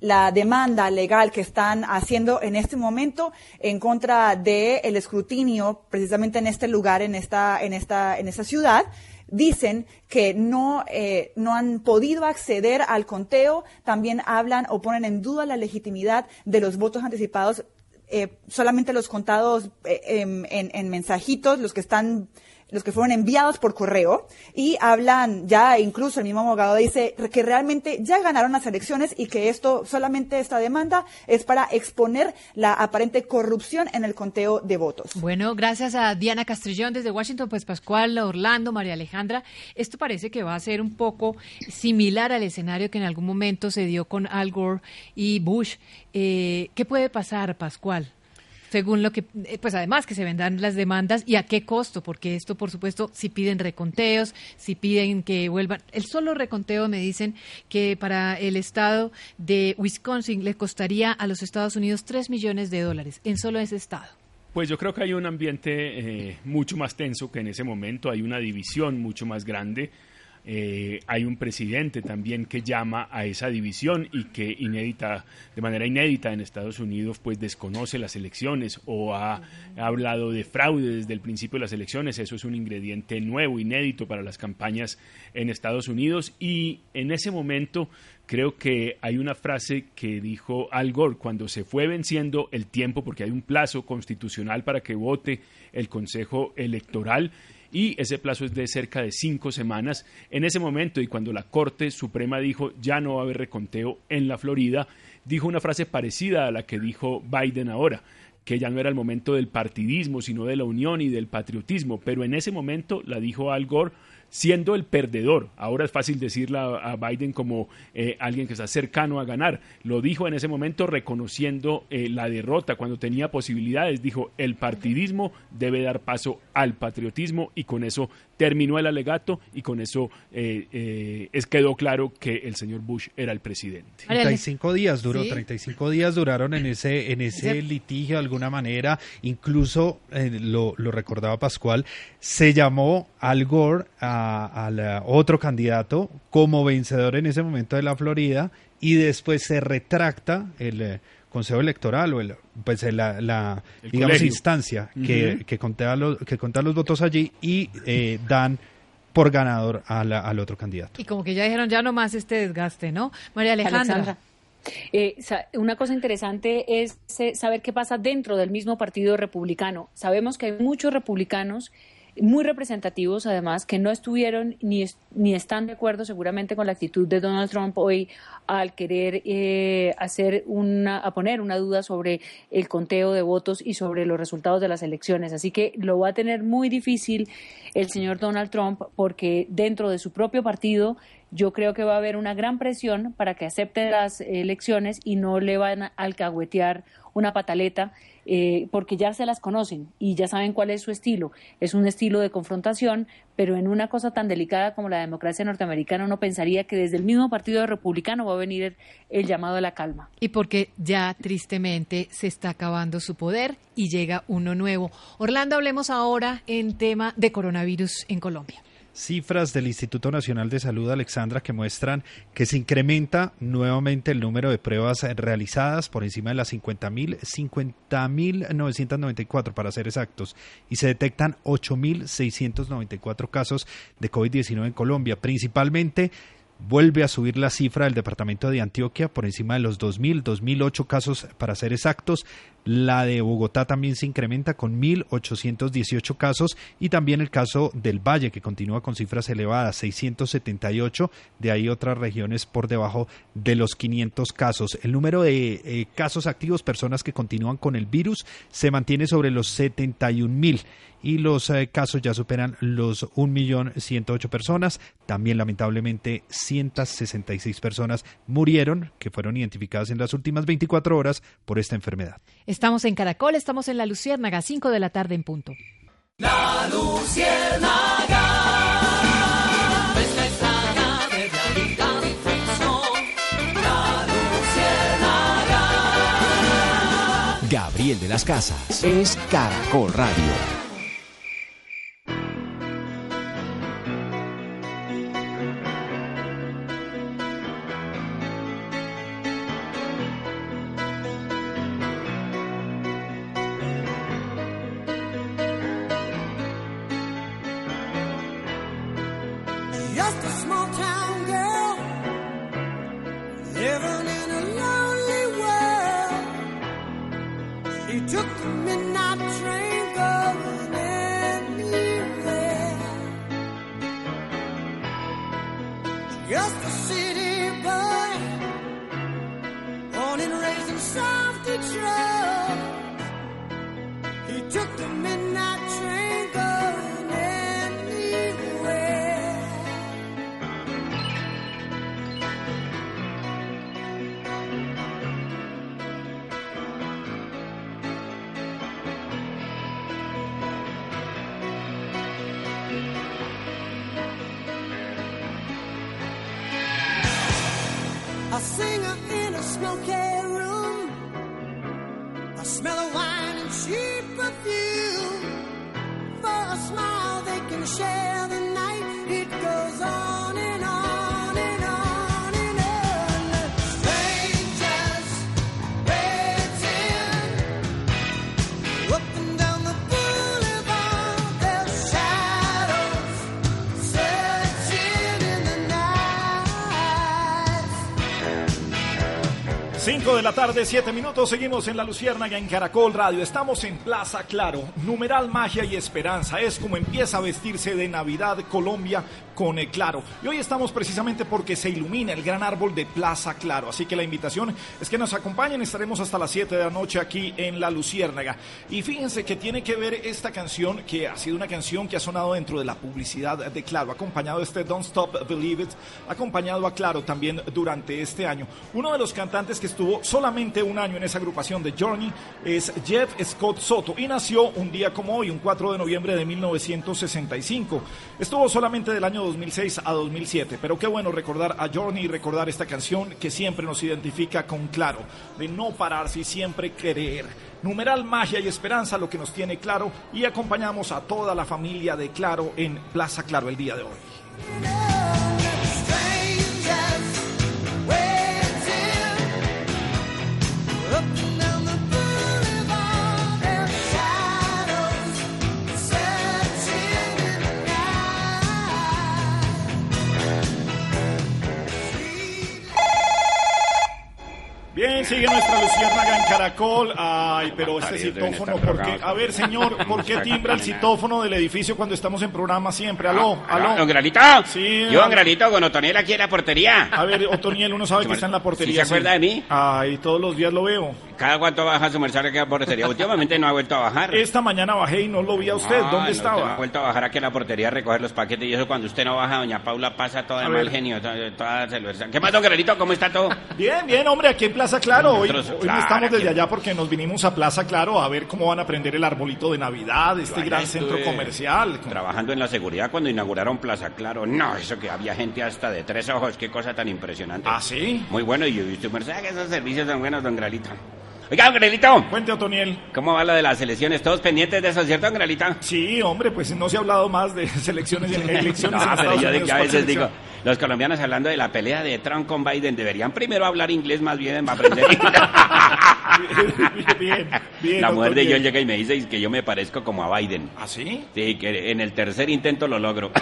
la demanda legal que están haciendo en este momento en contra del el escrutinio precisamente en este lugar, en esta, en esta, en esta ciudad. Dicen que no, eh, no han podido acceder al conteo, también hablan o ponen en duda la legitimidad de los votos anticipados, eh, solamente los contados eh, en, en- en mensajitos, los que están los que fueron enviados por correo y hablan ya incluso el mismo abogado dice que realmente ya ganaron las elecciones y que esto solamente esta demanda es para exponer la aparente corrupción en el conteo de votos. Bueno, gracias a Diana Castrillón desde Washington, pues Pascual, Orlando, María Alejandra. Esto parece que va a ser un poco similar al escenario que en algún momento se dio con Al Gore y Bush. Eh, ¿Qué puede pasar, Pascual? Según lo que, eh, pues además que se vendan las demandas y a qué costo, porque esto, por supuesto, si piden reconteos, si piden que vuelvan, el solo reconteo me dicen que para el estado de Wisconsin le costaría a los Estados Unidos 3 millones de dólares en solo ese estado. Pues yo creo que hay un ambiente eh, mucho más tenso que en ese momento, hay una división mucho más grande. Eh, hay un presidente también que llama a esa división y que inédita, de manera inédita en Estados Unidos, pues desconoce las elecciones o ha, ha hablado de fraude desde el principio de las elecciones. Eso es un ingrediente nuevo, inédito para las campañas en Estados Unidos. Y en ese momento creo que hay una frase que dijo Al Gore cuando se fue venciendo el tiempo, porque hay un plazo constitucional para que vote el Consejo Electoral y ese plazo es de cerca de cinco semanas. En ese momento y cuando la Corte Suprema dijo ya no va a haber reconteo en la Florida, dijo una frase parecida a la que dijo Biden ahora que ya no era el momento del partidismo, sino de la unión y del patriotismo, pero en ese momento la dijo Al Gore siendo el perdedor. Ahora es fácil decirle a, Biden como eh, alguien que está cercano a ganar. Lo dijo en ese momento reconociendo eh, la derrota cuando tenía posibilidades. Dijo, el partidismo debe dar paso al patriotismo y con eso terminó el alegato y con eso eh, es, quedó claro que el señor Bush era el presidente. 35 días duró, 35 días duraron en ese, en ese litigio de alguna manera, incluso lo, lo recordaba Pascual, se llamó Al Gore a al otro candidato como vencedor en ese momento de la Florida y después se retracta el eh, Consejo Electoral o el, pues la, digamos instancia que, que, contea los, que los votos allí y eh, dan por ganador al otro candidato. Y como que ya dijeron ya no más este desgaste, ¿no? María Alejandra. Eh, una cosa interesante es saber qué pasa dentro del mismo partido republicano. Sabemos que hay muchos republicanos muy representativos, además, que no estuvieron ni, ni están de acuerdo seguramente con la actitud de Donald Trump hoy al querer eh, hacer una, a poner una duda sobre el conteo de votos y sobre los resultados de las elecciones. Así que lo va a tener muy difícil el señor Donald Trump porque dentro de su propio partido yo creo que va a haber una gran presión para que acepte las elecciones y no le van a alcahuetear una pataleta eh, porque ya se las conocen y ya saben cuál es su estilo. Es un estilo de confrontación, pero en una cosa tan delicada como la democracia norteamericana uno pensaría que desde el mismo Partido Republicano va a venir el, llamado a la calma. Y porque ya tristemente se está acabando su poder y llega uno nuevo. Orlando, hablemos ahora en tema de coronavirus en Colombia cifras del Instituto Nacional de Salud, Alexandra, que muestran que se incrementa nuevamente el número de pruebas realizadas por encima de las 50.000, 50.994 para ser exactos, y se detectan 8.694 casos de COVID-19 en Colombia, principalmente vuelve a subir la cifra del departamento de Antioquia por encima de los 2.000, 2.008 casos para ser exactos. La de Bogotá también se incrementa con 1.818 casos y también el caso del Valle que continúa con cifras elevadas, 678. De ahí otras regiones por debajo de los 500 casos. El número de eh, casos activos, personas que continúan con el virus, se mantiene sobre los 71.000 y los eh, casos ya superan los 1.108.000 personas. También lamentablemente 166 personas murieron que fueron identificadas en las últimas 24 horas por esta enfermedad. Estamos en Caracol, estamos en La Luciérnaga, 5 de la tarde en punto. La Luciérnaga. La Luciérnaga. Gabriel de las Casas es Caracol Radio. La tarde, 7 minutos, seguimos en la Luciérnaga en Caracol Radio. Estamos en Plaza Claro, numeral magia y esperanza. Es como empieza a vestirse de Navidad Colombia con el Claro. Y hoy estamos precisamente porque se ilumina el gran árbol de Plaza Claro. Así que la invitación es que nos acompañen. Estaremos hasta las 7 de la noche aquí en la Luciérnaga. Y fíjense que tiene que ver esta canción, que ha sido una canción que ha sonado dentro de la publicidad de Claro, acompañado de este Don't Stop Believe It, acompañado a Claro también durante este año. Uno de los cantantes que estuvo solamente un año en esa agrupación de Journey es Jeff Scott Soto y nació un día como hoy, un 4 de noviembre de 1965. Estuvo solamente del año 2006 a 2007, pero qué bueno recordar a Journey y recordar esta canción que siempre nos identifica con Claro, de no pararse y siempre querer. Numeral magia y esperanza, lo que nos tiene claro, y acompañamos a toda la familia de Claro en Plaza Claro el día de hoy. Bien, sigue nuestra luciérnaga en Caracol. Ay, pero este citófono, ¿por qué? A ver, señor, [LAUGHS] ¿por qué timbra el citófono del edificio cuando estamos en programa siempre? Aló, aló. Don Granito. Sí. Yo, Don. Granito, con Otoniel aquí en la portería. A ver, Otoniel, uno sabe que está en la portería. ¿Sí se acuerda de mí? Ay, todos los días lo veo. ¿Cada cuánto baja su merced aquí a la portería? Últimamente no ha vuelto a bajar. Esta mañana bajé y no lo vi a usted. ¿Dónde no, usted no estaba? ha vuelto a bajar aquí a la portería a recoger los paquetes y eso cuando usted no baja, doña Paula pasa toda de ver. mal genio, toda, toda. ¿Qué más, don Granito? ¿Cómo está todo? Bien, bien, hombre, aquí en Plaza Claro. Hoy, Nosotros, hoy no claro, estamos desde aquí- allá porque nos vinimos a Plaza Claro a ver cómo van a prender el arbolito de Navidad, este gran centro comercial. Trabajando en la seguridad cuando inauguraron Plaza Claro. No, eso que había gente hasta de tres ojos, qué cosa tan impresionante. ¿Ah, sí? Muy bueno, y usted merced que esos servicios son buenos, don Gralito. Oiga, don Grelito. Cuente, Otoniel. ¿Cómo va lo de las elecciones? ¿Todos pendientes de eso, cierto, don? Sí, hombre, pues no se ha hablado más de [LAUGHS] selecciones y [LAUGHS] elecciones No, en pero yo de Unidos. que a ¿Cuál veces digo, los colombianos hablando de la pelea de Trump con Biden, deberían primero hablar inglés más bien para aprender [LAUGHS] bien, bien. La mujer de. John llega y me dice que yo me parezco como a Biden. ¿Ah, sí? Sí, que en el tercer intento lo logro.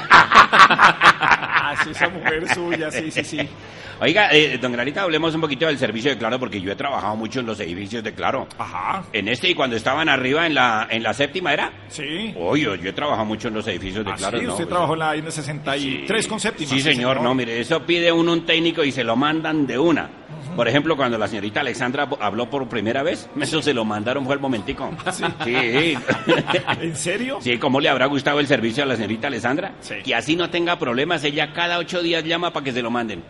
Ah, sí, esa mujer suya, sí, sí, sí. Oiga, eh, don Granita, hablemos un poquito del servicio de Claro, porque yo he trabajado mucho en los edificios de Claro. Ajá. En este y cuando estaban arriba en la, en la séptima, ¿era? Sí. Oye, yo he trabajado mucho en los edificios de Ah, Claro. sí, usted trabajó en la N63 con séptima. Sí, señor, no, mire, eso pide uno un técnico y se lo mandan de una. Por ejemplo, cuando la señorita Alexandra habló por primera vez, [LAUGHS] eso se lo mandaron fue el momentico. Sí. [LAUGHS] ¿En serio? Sí, ¿cómo le habrá gustado el servicio a la señorita Alexandra? Que así no tenga problemas, ella cada ocho días llama para que se lo manden.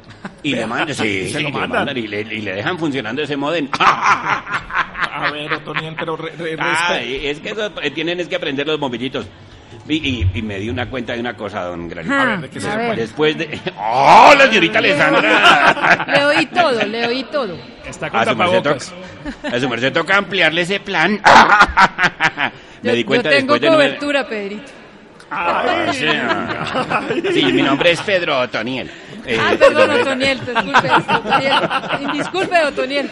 Y le [LAUGHS] mandan, sí, ¿Se sí, lo mandan? mandan y le, y le dejan funcionando ese modem. A ver, Otoniel, pero re- re- Ah, es que eso, eh, tienen es que aprender los bombillitos. Y, y- me di una cuenta de una cosa, don Granito. A ver, ¿de qué se A? Después de... ¡Oh, la señorita Alexandra! [LAUGHS] Le oí todo, le oí todo. Está A su, merced toca, a su merced toca ampliarle ese plan. [LAUGHS] me Yo, di cuenta yo tengo después de nueve... cobertura, Pedrito. Ah, sí, ah. Sí, mi nombre es Pedro Otoniel. Eh, Ah, perdón, Otoniel, disculpe, Otoniel. [LAUGHS] Disculpe, Otoniel.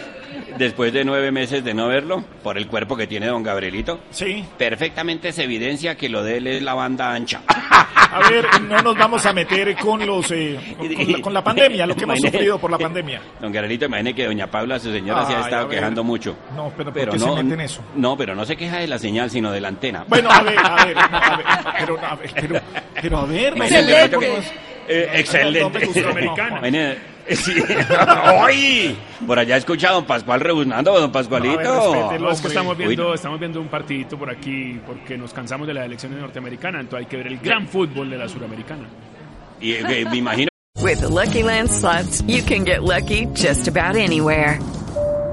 Después de nueve meses de no verlo, por el cuerpo que tiene don Gabrielito, sí. perfectamente se evidencia que lo de él es la banda ancha. A ver, no nos vamos a meter con los eh, con, con la, con la pandemia, lo que hemos Imagine- sufrido por la pandemia. Don Gabrielito, imagine que doña Paula, su señora, se ha estado quejando mucho. No, pero ¿por qué se no, mete en eso? No, pero no se queja de la señal, sino de la antena. Bueno, a ver, a ver, no, a ver, pero, a ver, pero, pero a ver, Eh, excelente. [LAUGHS] [LAUGHS] ¡Ay! Por allá escucha a don Pascual rebuznando, don Pascualito. No, es que estamos viendo, estamos viendo un partidito por aquí porque nos cansamos de las elecciones norteamericanas, entonces hay que ver el gran fútbol de la suramericana. Y eh, me imagino With the Lucky Land slots, you can get lucky just about anywhere.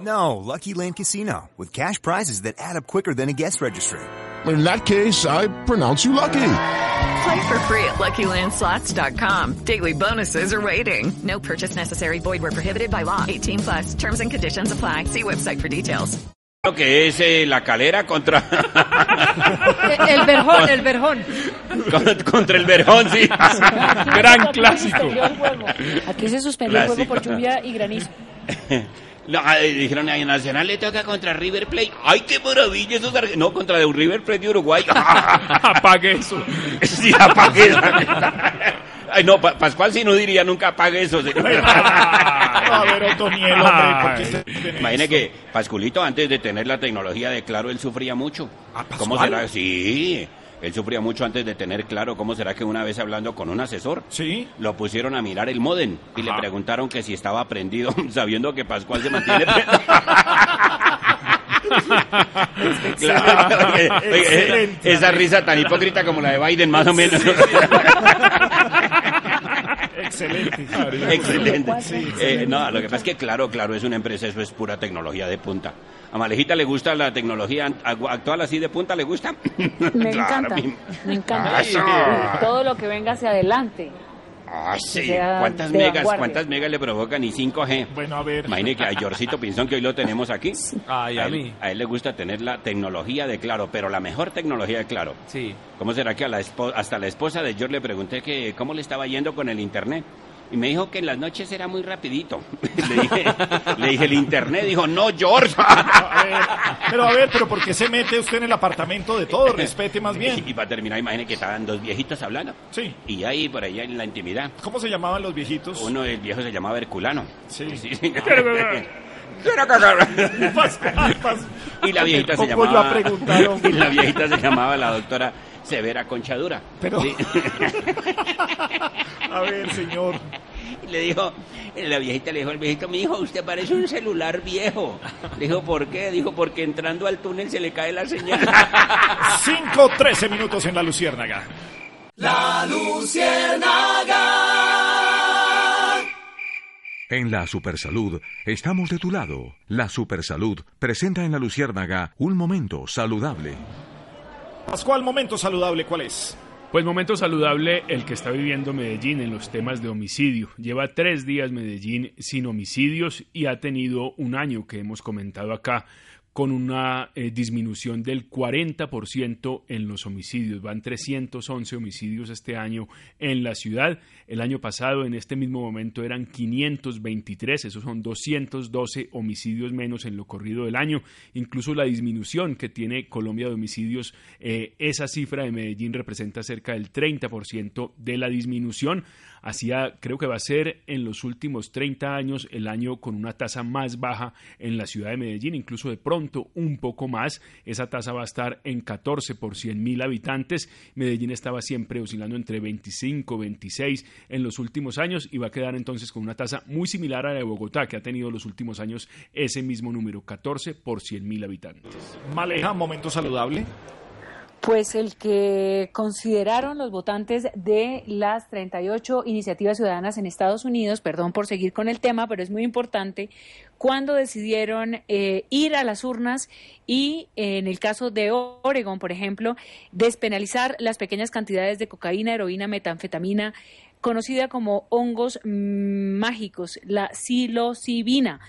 No, Lucky Land Casino, with cash prizes that add up quicker than a guest registry. in that case, I pronounce you lucky. Play for free at LuckyLandSlots.com. Daily bonuses are waiting. No purchase necessary. Void where prohibited by law. 18 plus. Terms and conditions apply. See website for details. Lo que es eh, la calera contra [LAUGHS] El verjón, el verjón. con- contra el Verjón, sí. [LAUGHS] Gran clásico. Aquí se suspendió el juego por Clásico. lluvia y granizo. [LAUGHS] Ah, eh, dijeron, "Ay, Nacional le toca contra River Plate. ¡Ay, qué maravilla esos No, contra el River Plate de Uruguay. [LAUGHS] apague eso. [LAUGHS] Sí, apague eso. [LAUGHS] Ay, no, Pa- Pascual si no diría nunca apague eso. señor. A ver, Otoniel, hombre, ¿por qué usted tiene Imagine que Pasculito, antes de tener la tecnología de Claro, él sufría mucho. ¿Cómo ¿Pascual? será? Sí, él sufría mucho antes de tener Claro. ¿Cómo será que una vez hablando con un asesor, ¿Sí? lo pusieron a mirar el modem y le preguntaron que si estaba prendido, [LAUGHS] sabiendo que Pascual se mantiene [LAUGHS] Claro, oye, oye, Excelente. esa risa tan hipócrita como la de Biden, más o menos. Excelente. [LAUGHS] Excelente. Sí, Eh, no, lo que pasa es que claro, claro, es una empresa, eso es pura tecnología de punta. ¿A Malejita le gusta la tecnología actual así de punta? ¿Le gusta? Me [LAUGHS] Claro, encanta. mi- Me encanta. Eso. Todo lo que venga hacia adelante. Ah, sí. Sea, ¿Cuántas megas, vanguardia. cuántas megas le provocan y 5G? Bueno, a ver. Imagine que a Georgito Pinzón, que hoy lo tenemos aquí, Ay, a él, mí. a él le gusta tener la tecnología de Claro, pero la mejor tecnología de Claro. Sí. ¿Cómo será que a la hasta la esposa de George le pregunté que cómo le estaba yendo con el internet? Y me dijo que en las noches era muy rapidito. [LAUGHS] le, dije, le dije, el internet. Dijo, no, George. A ver, pero a ver, pero ¿por qué se mete usted en el apartamento de todo? Respete más bien. Y para terminar, imagine que estaban dos viejitos hablando. Sí. Y ahí, por allá en la intimidad, ¿Cómo se llamaban los viejitos? uno, el viejo se llamaba Herculano. Sí. [LAUGHS] Pascual, [LAUGHS] Pascual. Y la viejita se llamaba. y la viejita se llamaba la doctora Severa Conchadura. Pero- Sí. [LAUGHS] A ver, señor. Le dijo, la viejita le dijo al viejito, mi hijo, usted parece un celular viejo. Le dijo, ¿por qué? Dijo, porque entrando al túnel se le cae la señal. [LAUGHS] 5, 13 minutos en la Luciérnaga. La Luciérnaga. En la Supersalud estamos de tu lado. La Supersalud presenta en la Luciérnaga un momento saludable. Pascual, momento saludable, ¿cuál es? Pues momento saludable el que está viviendo Medellín en los temas de homicidio. Lleva tres días Medellín sin homicidios y ha tenido un año que hemos comentado acá con una eh, disminución del 40% en los homicidios. Van 311 homicidios este año en la ciudad. El año pasado, en este mismo momento, eran 523. Esos son 212 homicidios menos en lo corrido del año. Incluso la disminución que tiene Colombia de homicidios, eh, esa cifra de Medellín representa cerca del 30% de la disminución. Hacía, creo que va a ser en los últimos 30 años el año con una tasa más baja en la ciudad de Medellín, incluso de pronto un poco más. Esa tasa va a estar en 14 por 100 mil habitantes. Medellín estaba siempre oscilando entre 25, 26 en los últimos años y va a quedar entonces con una tasa muy similar a la de Bogotá, que ha tenido en los últimos años ese mismo número, 14 por 100 mil habitantes. Maleja, momento saludable. Pues el que consideraron los votantes de las 38 iniciativas ciudadanas en Estados Unidos, perdón por seguir con el tema, pero es muy importante, cuando decidieron eh, ir a las urnas y en el caso de Oregon, por ejemplo, despenalizar las pequeñas cantidades de cocaína, heroína, metanfetamina, conocida como hongos mm, mágicos, la psilocibina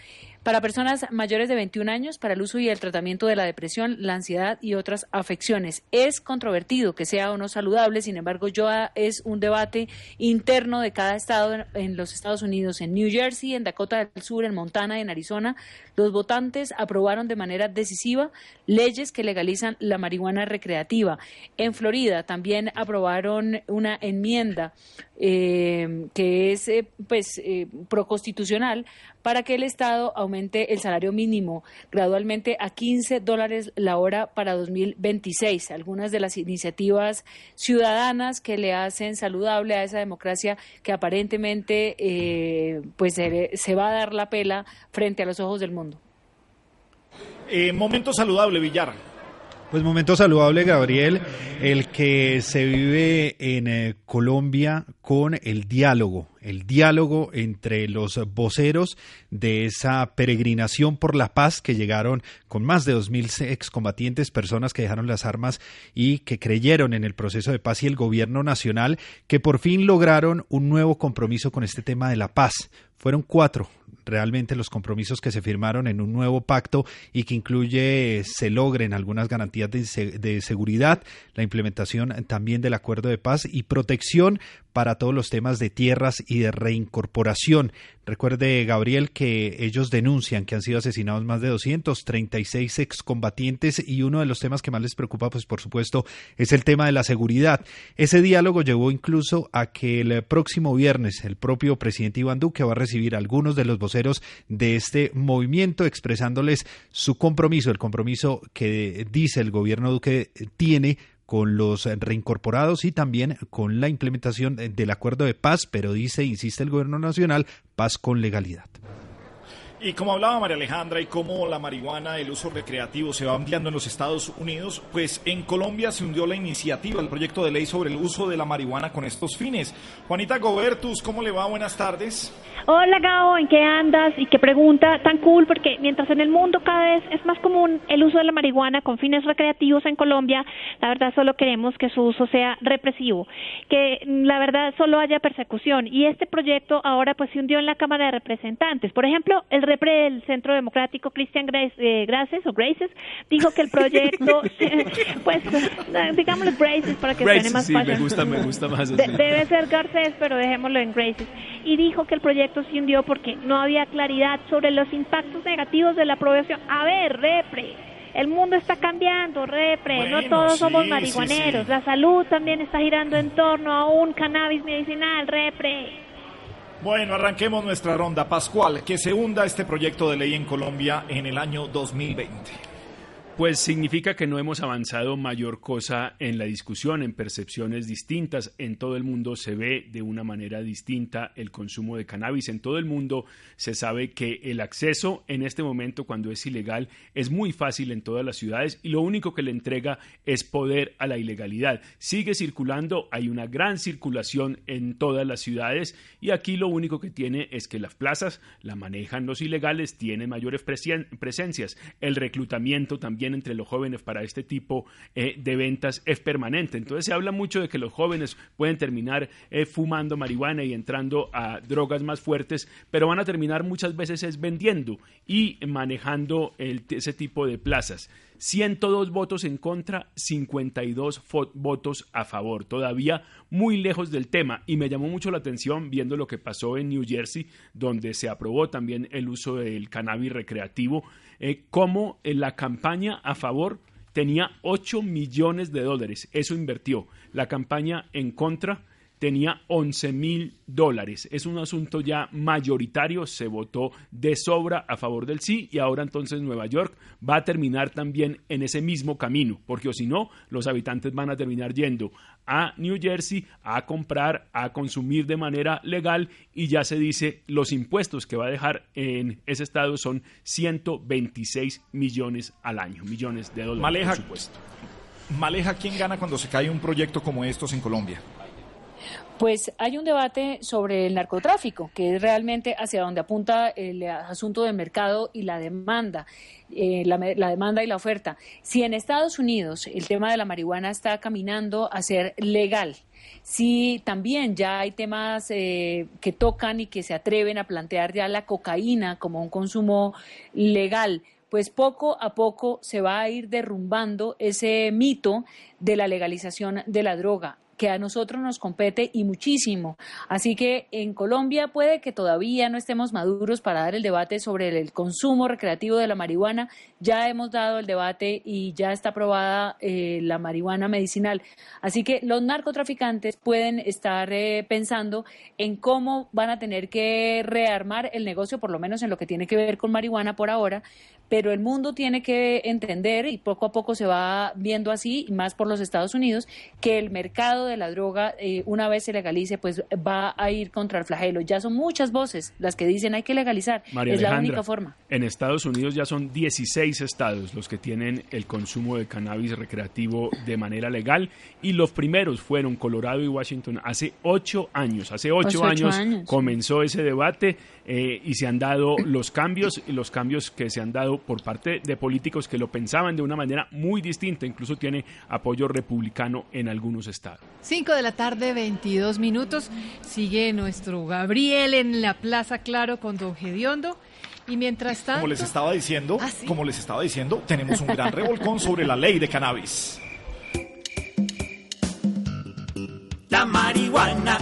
para personas mayores de 21 años para el uso y el tratamiento de la depresión, la ansiedad y otras afecciones. Es controvertido que sea o no saludable, sin embargo, yo es un debate interno de cada estado en, en los Estados Unidos, en New Jersey, en Dakota del Sur, en Montana, en Arizona. Los votantes aprobaron de manera decisiva leyes que legalizan la marihuana recreativa. En Florida también aprobaron una enmienda eh, que es eh, pues eh, proconstitucional para que el Estado aumente el salario mínimo gradualmente a 15 dólares la hora para 2026. Algunas de las iniciativas ciudadanas que le hacen saludable a esa democracia que aparentemente eh, pues se, se va a dar la pela frente a los ojos del mundo. Momento saludable, Villar. Pues momento saludable, Gabriel, el que se vive en eh, Colombia con el diálogo, el diálogo entre los voceros de esa peregrinación por la paz que llegaron con más de 2.000 excombatientes, personas que dejaron las armas y que creyeron en el proceso de paz y el gobierno nacional, que por fin lograron un nuevo compromiso con este tema de la paz. Fueron cuatro realmente los compromisos que se firmaron en un nuevo pacto y que incluye se logren algunas garantías de, de, seguridad, la implementación también del acuerdo de paz y protección para todos los temas de tierras y de reincorporación. Recuerde, Gabriel, que ellos denuncian que han sido asesinados más de 236 excombatientes y uno de los temas que más les preocupa, pues por supuesto, es el tema de la seguridad. Ese diálogo llevó incluso a que el próximo viernes el propio presidente Iván Duque va a recibir a algunos de los voceros de este movimiento expresándoles su compromiso, el compromiso que dice el gobierno Duque tiene con los reincorporados y también con la implementación del acuerdo de paz, pero dice, insiste el gobierno nacional, paz con legalidad. Y como hablaba María Alejandra y cómo la marihuana, el uso recreativo se va ampliando en los Estados Unidos, pues en Colombia se hundió la iniciativa, el proyecto de ley sobre el uso de la marihuana con estos fines. Juanita Gobertus, ¿cómo le va? Buenas tardes. Hola Gao, ¿en qué andas? Y qué pregunta tan cool, porque mientras en el mundo cada vez es más común el uso de la marihuana con fines recreativos en Colombia, la verdad solo queremos que su uso sea represivo, que la verdad solo haya persecución. Y este proyecto ahora pues se hundió en la Cámara de Representantes. Por ejemplo, el repre del Centro Democrático, Cristian Grace, eh, Graces o Graces, dijo que el proyecto, [LAUGHS] [LAUGHS] pues digámoslo Graces para que Graces, suene más sí, fácil. me gusta, me gusta más. De- debe ser Garcés, pero dejémoslo en Graces. Y dijo que el proyecto se hundió porque no había claridad sobre los impactos negativos de la aprobación. A ver, repre. El mundo está cambiando, repre. no todos sí, somos sí, marihuaneros. sí. La salud también está girando en torno a un cannabis medicinal, repre. Bueno, arranquemos nuestra ronda. Pascual, que se hunda este proyecto de ley en Colombia en el año 2020. Pues significa que no hemos avanzado mayor cosa en la discusión, en percepciones distintas. En todo el mundo se ve de una manera distinta el consumo de cannabis. En todo el mundo se sabe que el acceso en este momento, cuando es ilegal, es muy fácil en todas las ciudades y lo único que le entrega es poder a la ilegalidad. Sigue circulando, hay una gran circulación en todas las ciudades y aquí lo único que tiene es que las plazas la manejan los ilegales, tienen mayores presencias. El reclutamiento también entre los jóvenes para este tipo eh, de ventas es permanente. Entonces se habla mucho de que los jóvenes pueden terminar eh, fumando marihuana y entrando a drogas más fuertes, pero van a terminar muchas veces es vendiendo y manejando ese tipo de plazas. 102 votos en contra, 52 fo- votos a favor. Todavía muy lejos del tema. Y me llamó mucho la atención viendo lo que pasó en New Jersey, donde se aprobó también el uso del cannabis recreativo, eh, cómo en la campaña a favor tenía 8 millones de dólares. Eso invirtió. La campaña en contra tenía 11 mil dólares. Es un asunto ya mayoritario, se votó de sobra a favor del sí y ahora entonces Nueva York va a terminar también en ese mismo camino, porque o si no, los habitantes van a terminar yendo a New Jersey a comprar, a consumir de manera legal y ya se dice los impuestos que va a dejar en ese estado son 126 millones al año, millones de dólares. Maleja, por supuesto. Maleja, ¿quién gana cuando se cae un proyecto como estos en Colombia? Pues hay un debate sobre el narcotráfico, que es realmente hacia donde apunta el asunto del mercado y la demanda, eh, la, demanda y la oferta. Si en Estados Unidos el tema de la marihuana está caminando a ser legal, si también ya hay temas eh, que tocan y que se atreven a plantear ya la cocaína como un consumo legal, pues poco a poco se va a ir derrumbando ese mito de la legalización de la droga que a nosotros nos compete y muchísimo. Así que en Colombia puede que todavía no estemos maduros para dar el debate sobre el, consumo recreativo de la marihuana. Ya hemos dado el debate y ya está aprobada eh, la marihuana medicinal. Así que los narcotraficantes pueden estar eh, pensando en cómo van a tener que rearmar el negocio, por lo menos en lo que tiene que ver con marihuana por ahora, pero el mundo tiene que entender, y poco a poco se va viendo así, y más por los Estados Unidos, que el mercado de la droga, eh, una vez se legalice, pues va a ir contra el flagelo. Ya son muchas voces las que dicen hay que legalizar. María es la única forma. En Estados Unidos ya son 16 estados los que tienen el consumo de cannabis recreativo de manera legal y los primeros fueron Colorado y Washington hace ocho años. Hace ocho, Hace ocho años, años. comenzó ese debate eh, y se han dado los cambios y los cambios que se han dado por parte de políticos que lo pensaban de una manera muy distinta. Incluso tiene apoyo republicano en algunos estados. 5 de la tarde, 22 minutos. Sigue nuestro Gabriel en la Plaza Claro con Don Gediondo. Y mientras tanto... Como les estaba diciendo, Ah, ¿sí? como les estaba diciendo, tenemos un gran revolcón sobre la ley de cannabis. La marihuana,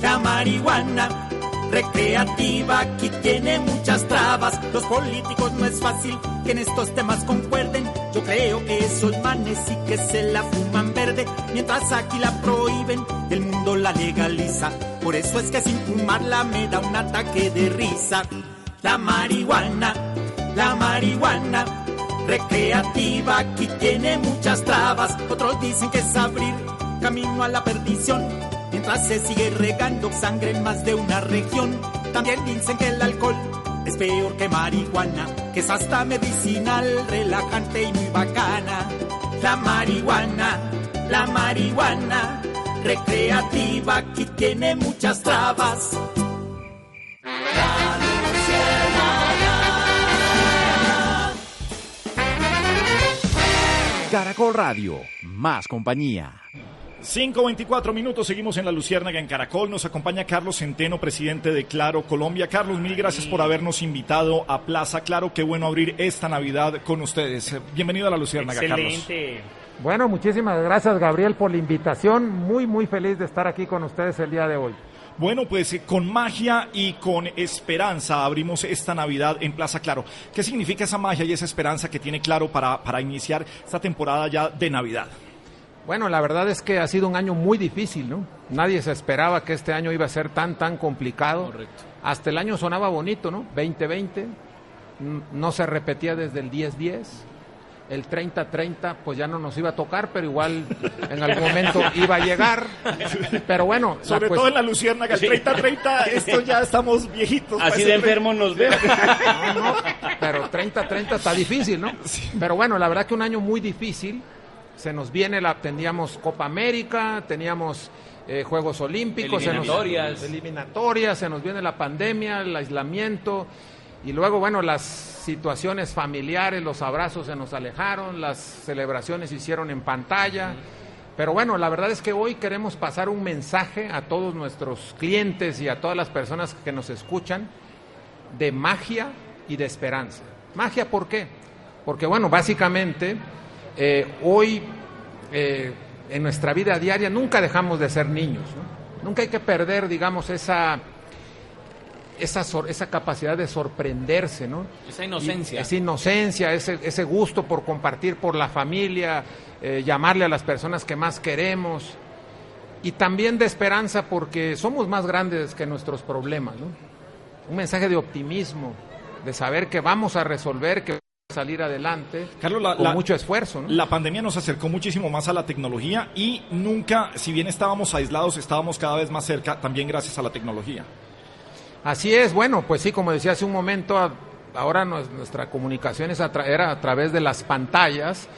la marihuana recreativa aquí tiene muchas trabas. Los políticos no es fácil que en estos temas concuerden. Yo creo que esos manes sí que se la fuman verde, mientras aquí la prohíben, el mundo la legaliza. Por eso es que sin fumarla me da un ataque de risa. La marihuana, la marihuana recreativa aquí tiene muchas trabas. Otros dicen que es abrir camino a la perdición. Mientras se sigue regando sangre en más de una región. También dicen que el alcohol es peor que marihuana, que es hasta medicinal, relajante y muy bacana. La marihuana, la marihuana recreativa aquí tiene muchas trabas. Caracol Radio, más compañía. 5.24 minutos, seguimos en la Luciérnaga en Caracol. Nos acompaña Carlos Centeno, presidente de Claro Colombia. Carlos, mil gracias por habernos invitado a Plaza Claro. Qué bueno abrir esta Navidad con ustedes. Eh, Bienvenido a la Luciérnaga, Carlos. Excelente. Bueno, muchísimas gracias Gabriel por la invitación. Muy, muy feliz de estar aquí con ustedes el día de hoy. Bueno, pues eh, con magia y con esperanza abrimos esta Navidad en Plaza Claro. ¿Qué significa esa magia y esa esperanza que tiene Claro para, para iniciar esta temporada ya de Navidad? Bueno, la verdad es que ha sido un año muy difícil, ¿no? Nadie se esperaba que este año iba a ser tan, tan complicado. Correcto. Hasta el año sonaba bonito, ¿no? 2020, n- no se repetía desde el 10-10. El 30-30, pues ya no nos iba a tocar, pero igual [LAUGHS] en algún momento iba a llegar. Pero bueno, la Sobre todo en la Luciérnaga, el 30-30, esto ya estamos viejitos. Así de enfermos nos ven. [LAUGHS] No, no, pero 30-30 está difícil, ¿no? Pero bueno, la verdad que un año muy difícil. Se nos viene, la, teníamos Copa América, teníamos eh, Juegos Olímpicos, se nos- Eliminatorias. eliminatorias, se nos viene la pandemia, el aislamiento. Y luego, bueno, las situaciones familiares, los abrazos se nos alejaron, las celebraciones se hicieron en pantalla. Pero bueno, la verdad es que hoy queremos pasar un mensaje a todos nuestros clientes y a todas las personas que nos escuchan de magia y de esperanza. Magia, ¿por qué? Porque bueno, básicamente eh, hoy eh, en nuestra vida diaria nunca dejamos de ser niños. ¿no? Nunca hay que perder, digamos, esa, esa, sor- esa capacidad de sorprenderse, ¿no? Esa inocencia. Y esa inocencia, ese, ese gusto por compartir por la familia, eh, llamarle a las personas que más queremos. Y también de esperanza porque somos más grandes que nuestros problemas, ¿no? Un mensaje de optimismo, de saber que vamos a resolver, que salir adelante Carlos, la, con la- mucho esfuerzo, ¿no? La pandemia nos acercó muchísimo más a la tecnología y nunca, si bien estábamos aislados, estábamos cada vez más cerca, también gracias a la tecnología. Así es, bueno, pues sí, como decía hace un momento, ahora nos- nuestra comunicación es a era a través de las pantallas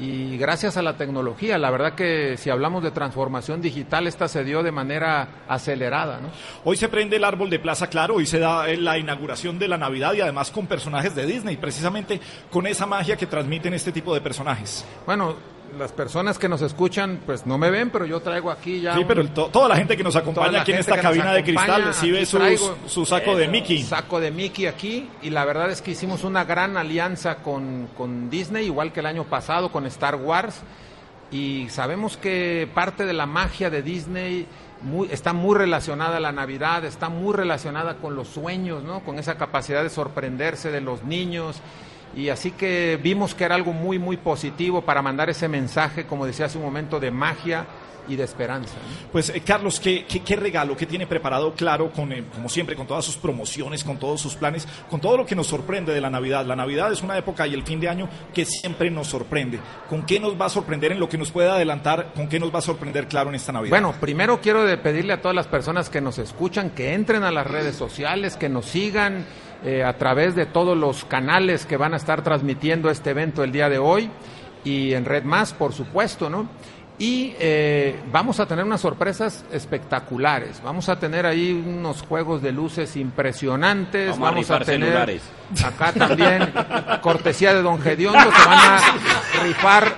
y gracias a la tecnología, la verdad que si hablamos de transformación digital, esta se dio de manera acelerada, ¿no? Hoy se prende el árbol de Plaza Claro, hoy se da eh, la inauguración de la Navidad y además con personajes de Disney, precisamente con esa magia que transmiten este tipo de personajes. Bueno, las personas que nos escuchan, pues no me ven, pero yo traigo aquí ya. Sí, un- pero to- toda la gente que nos acompaña aquí en esta cabina de cristal recibe traigo su saco de Mickey. Saco de Mickey aquí y la verdad es que hicimos una gran alianza con, con Disney, igual que el año pasado con Star Wars y sabemos que parte de la magia de Disney muy- está muy relacionada a la Navidad, está muy relacionada con los sueños, ¿no? con esa capacidad de sorprenderse de los niños. Y así que vimos que era algo muy, muy positivo para mandar ese mensaje, como decía hace un momento, de magia y de esperanza. Pues eh, Carlos, ¿qué, qué, qué regalo que tiene preparado Claro, con, eh, como siempre, con todas sus promociones, con todos sus planes, con todo lo que nos sorprende de la Navidad? La Navidad es una época y el fin de año que siempre nos sorprende. ¿Con qué nos va a sorprender en lo que nos pueda adelantar? ¿Con qué nos va a sorprender Claro en esta Navidad? Bueno, primero quiero pedirle a todas las personas que nos escuchan que entren a las redes sociales, que nos sigan eh, a través de todos los canales que van a estar transmitiendo este evento el día de hoy y en Red Más, por supuesto, ¿no? Y eh, vamos a tener unas sorpresas espectaculares. Vamos a tener ahí unos juegos de luces impresionantes. Vamos a tener celulares. acá también cortesía de Don Gediondo. Se van a rifar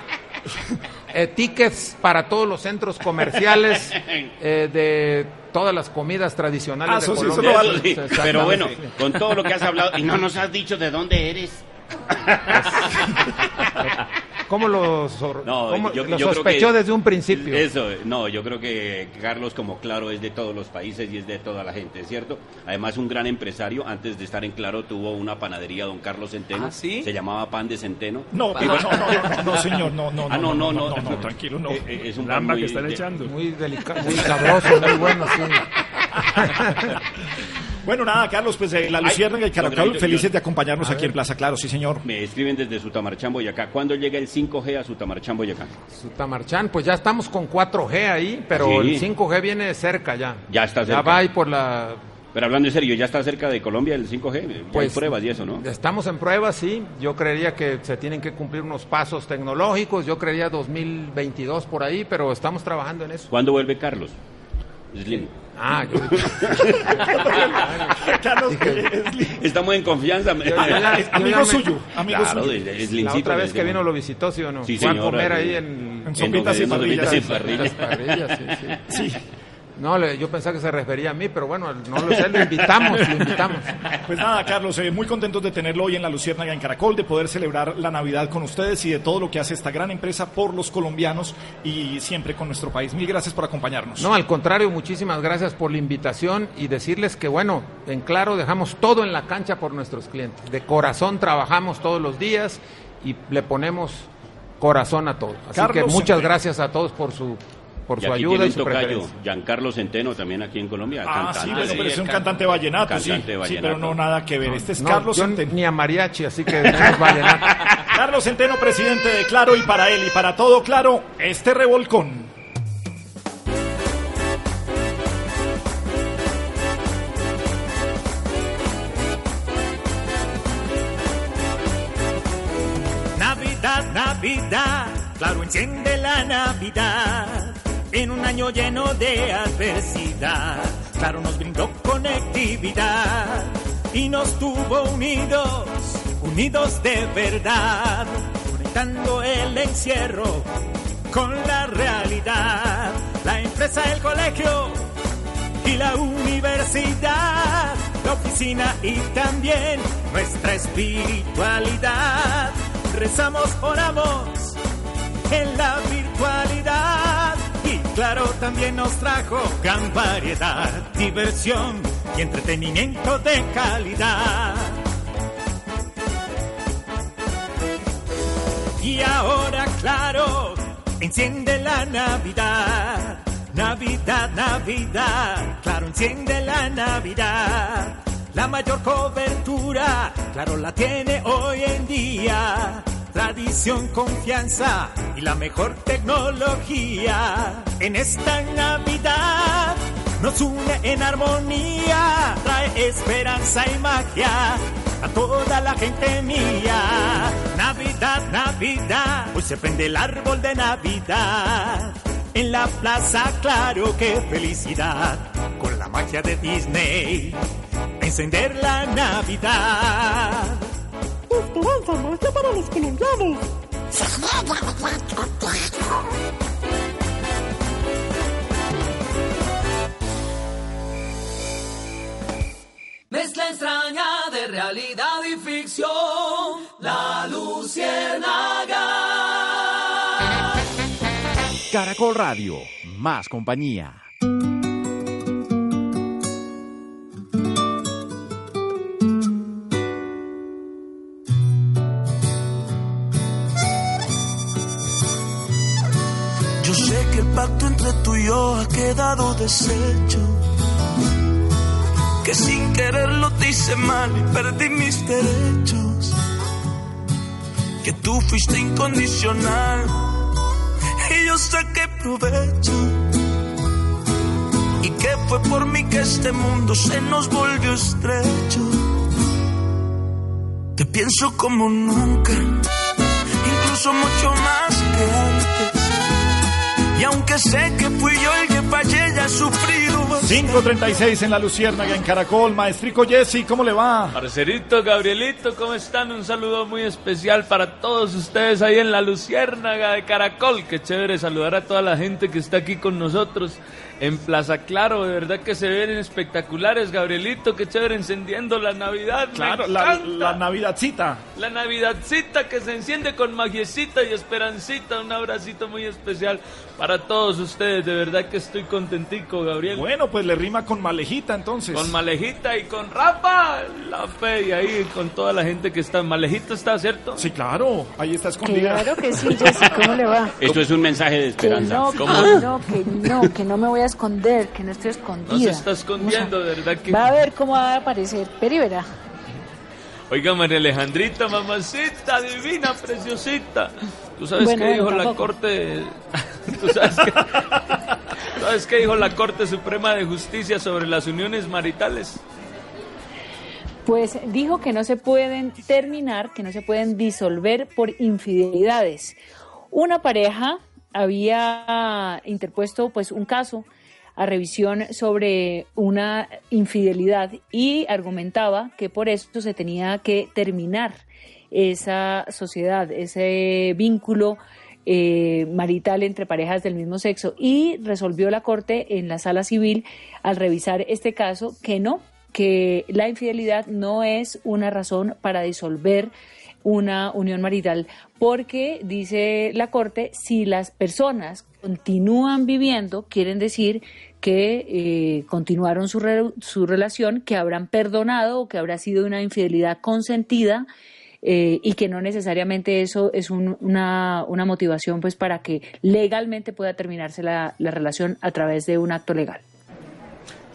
eh, tickets para todos los centros comerciales [LAUGHS] eh, de todas las comidas tradicionales Ah, de sí, Colombia. eso no vale. Exactamente. Pero bueno, con todo lo que has hablado, y no nos has dicho de dónde eres. ¿Cómo lo, sor- No, cómo yo- lo yo creo sospechó que- desde un principio? Eso, no, yo creo que Carlos, como Claro, es de todos los países y es de toda la gente, ¿cierto? Además, un gran empresario, antes de estar en Claro, tuvo una panadería, don Carlos Centeno. ¿Ah, sí? Se llamaba Pan de Centeno. No, Y no, bueno- no, no, no, no, señor, no, no, Ah, no, no, no, no, no, tranquilo, no. Eh, eh, Es un pan muy que están de- echando. Muy delicado, muy sabroso, muy bueno, sí. [LAUGHS] Bueno, nada, Carlos, pues eh, la Ay, Luciérnaga y no, Caracol, felices yo- de acompañarnos A aquí ver. en Plaza Claro, sí, señor. Me escriben desde Sutamarchán, Boyacá. ¿Cuándo llega el 5G a Sutamarchán, Boyacá? Sutamarchán, pues ya estamos con 4G ahí, pero Sí. el 5G viene cerca ya. Ya está Ya cerca. va ahí por la... Pero hablando en serio, ¿ya está cerca de Colombia el 5G? Ya Pues, hay pruebas y eso, ¿no? Estamos en pruebas, sí. Yo creería que se tienen que cumplir unos pasos tecnológicos. Yo creería 2022 por ahí, pero estamos trabajando en eso. ¿Cuándo vuelve Carlos? Slim. Ah, yo... Carlos, Estamos en confianza. Yo- yo ya- yo ya amigo suyo, amigo Claro, suyo. de- de La otra vez que vino lo visitó, ¿sí o no? Sí, Fue a señora, comer sí. ahí en... En sopitas y en sopitas parrillas. y parrillas. [LAUGHS] Parrillas, sí, sí. No, yo pensaba que se refería a mí, pero bueno, no lo sé, lo invitamos, lo invitamos. [LAUGHS] Pues nada, Carlos, eh, muy contentos de tenerlo hoy en la Luciérnaga en Caracol, de poder celebrar la Navidad con ustedes y de todo lo que hace esta gran empresa por los colombianos y siempre con nuestro país. Mil gracias por acompañarnos. No, al contrario, muchísimas gracias por la invitación y decirles que, bueno, en claro, dejamos todo en la cancha por nuestros clientes. De corazón trabajamos todos los días y le ponemos corazón a todo. Así Carlos que muchas gracias a todos por su, por Y su aquí ayuda tiene y un su tocayo. Giancarlo Centeno, también aquí en Colombia. Ah, cantante. sí, bueno, pero es un can- cantante vallenato, sí. cantante Sí, vallenato. pero no nada que ver. Este es No, Carlos yo Centeno. ni a mariachi, así que [LAUGHS] vallenato. Carlos Centeno, presidente de Claro, y para él y para todo Claro, este revolcón. Navidad, Navidad, claro enciende la Navidad. En un año lleno de adversidad, claro nos brindó conectividad y nos tuvo unidos, unidos de verdad, conectando el encierro con la realidad. La empresa, el colegio y la universidad, la oficina y también nuestra espiritualidad. Rezamos, oramos en la virtualidad claro también nos trajo gran variedad, diversión y entretenimiento de calidad. Y ahora, claro, enciende la Navidad. Navidad, Navidad, claro, enciende la Navidad. La mayor cobertura, claro, la tiene hoy en día. Tradición, confianza y la mejor tecnología. En esta Navidad nos une en armonía, trae esperanza y magia a toda la gente mía. Navidad, Navidad, hoy se prende el árbol de Navidad. En la plaza, claro, qué felicidad, con la magia de Disney, encender la Navidad. Esperanza, magia para los colombianos. Mezcla extraña de realidad y ficción. La Luciérnaga. Caracol Radio, más compañía. Yo sé que el pacto entre tú llamado desecho. Que sin quererlo te hice mal y perdí mis derechos. Que tú fuiste incondicional y yo saqué provecho. Y que fue por mí que este mundo se nos volvió estrecho. Te pienso como nunca, incluso mucho más que antes. Y aunque sé que fui yo el que fallé, ya he sufrido. bastante. 5.36 en la Luciérnaga, en Caracol. Maestrico Jesse, ¿cómo le va? Parcerito, Gabrielito, ¿cómo están? Un saludo muy especial para todos ustedes ahí en la Luciérnaga de Caracol. Qué chévere saludar a toda la gente que está aquí con nosotros en Plaza Claro. De verdad que se ven espectaculares, Gabrielito. Qué chévere encendiendo la Navidad. me Claro, la, la Navidadcita. La Navidadcita que se enciende con magiecita y esperancita. Un abracito muy especial para todos ustedes. De verdad que estoy contentico, Gabriel. Bueno, pues le rima con Malejita entonces. Con Malejita y con Rafa, la fe, y ahí con toda la gente que está. Malejita está, ¿cierto? Sí, claro, ahí está escondida. Claro que sí, Jessy, ¿cómo le va? [LAUGHS] Esto es un mensaje de Que esperanza. no, que no, que no, que no me voy a esconder, que no estoy escondida. No se está escondiendo, de verdad que... Va a ver cómo va a aparecer. Pero y verá. Oiga, María Alejandrita, mamacita, divina, preciosita. ¿Tú sabes Bueno, qué dijo la. Corte? [LAUGHS] ¿Tú sabes qué? ¿Sabes qué dijo la Corte Suprema de Justicia sobre las uniones maritales? Pues dijo que no se pueden terminar, que no se pueden disolver por infidelidades. Una pareja había interpuesto pues un caso a revisión sobre una infidelidad y argumentaba que por eso se tenía que terminar esa sociedad, ese vínculo eh, marital entre parejas del mismo sexo y resolvió la Corte en la sala civil al revisar este caso que no, que la infidelidad no es una razón para disolver una unión marital, porque dice la Corte, si las personas continúan viviendo, quieren decir que eh, continuaron su, re- su relación, que habrán perdonado o que habrá sido una infidelidad consentida eh, y que no necesariamente eso es un- una, una motivación pues para que legalmente pueda terminarse la, la relación a través de un acto legal.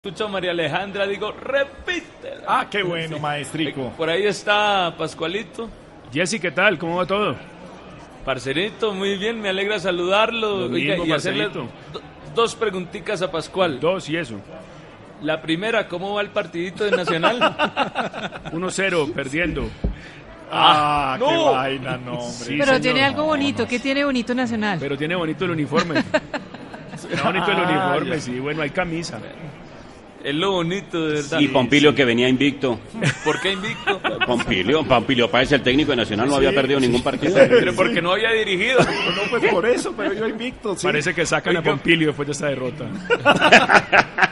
Escucho a María Alejandra, digo, repite. Ah, qué bueno, maestrico. Por ahí está Pascualito. Jessy, ¿qué tal? ¿Cómo va todo? Parcerito, muy bien, me alegra saludarlo. Oiga, mismo, y hacerle do- dos preguntitas a Pascual. Dos y eso. La primera, ¿cómo va el partidito de Nacional? [LAUGHS] 1-0, perdiendo. Ah, qué no. vaina, no, hombre. Sí, Pero señor. tiene algo bonito. ¿Qué tiene bonito Nacional? Pero tiene bonito el uniforme. [LAUGHS] Tiene bonito el Ah, uniforme, ya. sí. Bueno, hay camisa. Es lo bonito, de verdad. Y Pompilio que venía invicto. ¿Por qué invicto? Pompilio, Pompilio Páez, el técnico de Nacional, no había perdido sí. ningún partido. Pero porque no había dirigido. No, pues por eso, pero yo invicto. sí. Parece que sacan a. Pompilio después de esta derrota. [LAUGHS]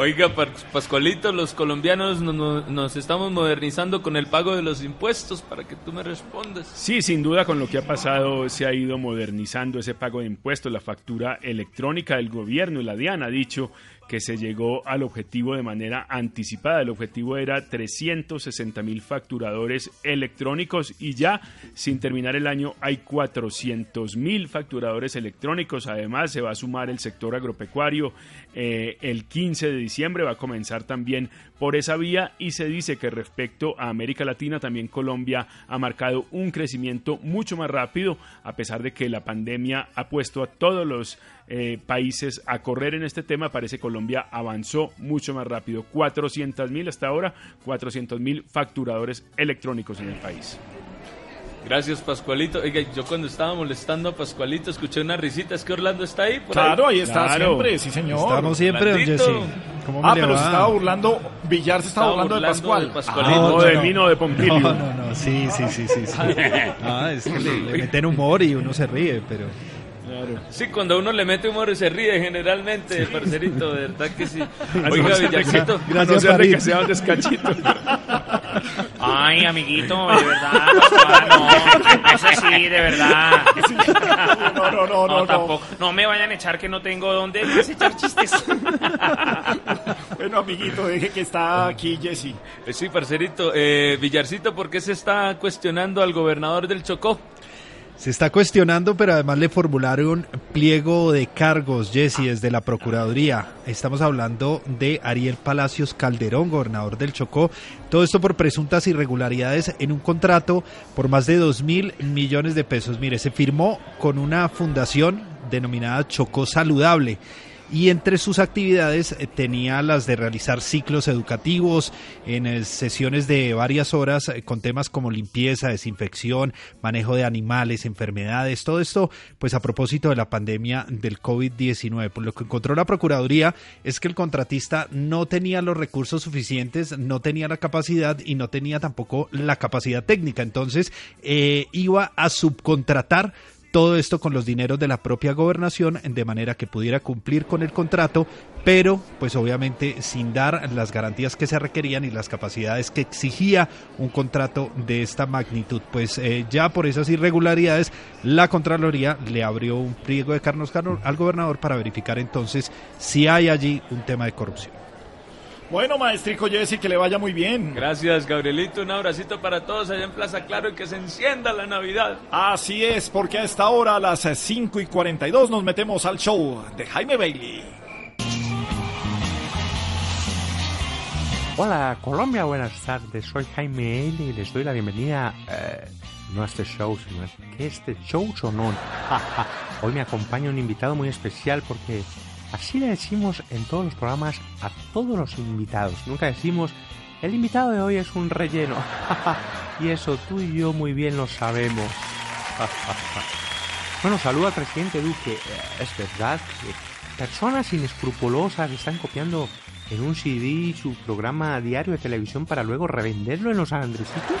Oiga, Pas- Pascualito, los colombianos no- no- nos estamos modernizando con el pago de los impuestos para que tú me respondas. Sí, sin duda con lo que ha pasado se ha ido modernizando ese pago de impuestos, la factura electrónica del gobierno y la DIAN ha dicho que se llegó al objetivo de manera anticipada. El objetivo era 360 mil facturadores electrónicos y ya sin terminar el año hay 400 mil facturadores electrónicos. Además se va a sumar el sector agropecuario. Eh, el 15 de diciembre va a comenzar también por esa vía y se dice que respecto a América Latina también Colombia ha marcado un crecimiento mucho más rápido a pesar de que la pandemia ha puesto a todos los eh, países a correr en este tema parece Colombia avanzó mucho más rápido 400 mil hasta ahora 400 mil facturadores electrónicos en el país Gracias, Pascualito. Oiga, yo cuando estaba molestando a Pascualito escuché una risita. ¿Es que Orlando está ahí? por Claro, ahí está Claro. siempre, sí señor. Estamos siempre, don. Jesse. ¿Cómo me Ah, pero va? se estaba burlando, Villar se estaba, Estaba burlando, de Pascual. de Pascualito. Ah, No, de mí, no de Pompilio. No, no, no, sí, sí, sí, sí. sí. [LAUGHS] Ah, es que le, le meten humor y uno se ríe, pero... Sí, cuando uno le mete humor se ríe generalmente, parcerito, de verdad que sí. Oiga, Villarcito. a no que sea un descachito. Ay, amiguito, de verdad, no, eso sí, de verdad. No, no, no, no, no. tampoco. No me vayan a echar que no tengo dónde echar chistes. Bueno, amiguito, deje que está aquí Jesse. Eh, Sí, parcerito. Eh, Villarcito, ¿por qué se está cuestionando al gobernador del Chocó? Se está cuestionando, pero además le formularon pliego de cargos, Jesse, desde la Procuraduría. Estamos hablando de Ariel Palacios Calderón, gobernador del Chocó. Todo esto por presuntas irregularidades en un contrato por más de 2 mil millones de pesos. Mire, se firmó con una fundación denominada Chocó Saludable. Y entre sus actividades eh, tenía las de realizar ciclos educativos en eh, sesiones de varias horas eh, con temas como limpieza, desinfección, manejo de animales, enfermedades, todo esto pues a propósito de la pandemia del COVID-19. Por lo que encontró la Procuraduría es que el contratista no tenía los recursos suficientes, no tenía la capacidad y no tenía tampoco la capacidad técnica. Entonces eh, iba a subcontratar todo esto con los dineros de la propia gobernación de manera que pudiera cumplir con el contrato, pero pues obviamente sin dar las garantías que se requerían y las capacidades que exigía un contrato de esta magnitud. Pues eh, ya por esas irregularidades la Contraloría le abrió un pliego de carnos al gobernador para verificar entonces si hay allí un tema de corrupción. Bueno, maestrico Jesse, que le vaya muy bien. Gracias, Gabrielito. Un abracito para todos allá en Plaza Claro y que se encienda la Navidad. Así es, porque a esta hora, a las 5 y 42, nos metemos al show de Jaime Bailey. Hola Colombia, buenas tardes. Soy Jaime Eli y les doy la bienvenida eh, no a este show, sino a este show sonón. [LAUGHS] Hoy me acompaña un invitado muy especial porque así le decimos en todos los programas a todos los invitados. Nunca decimos el invitado de hoy es un relleno. [LAUGHS] y eso tú y yo muy bien lo sabemos. [LAUGHS] bueno, saludo al presidente Duque. Eh, Es verdad que personas inescrupulosas están copiando en un CD su programa diario de televisión para luego revenderlo en los Andresitos?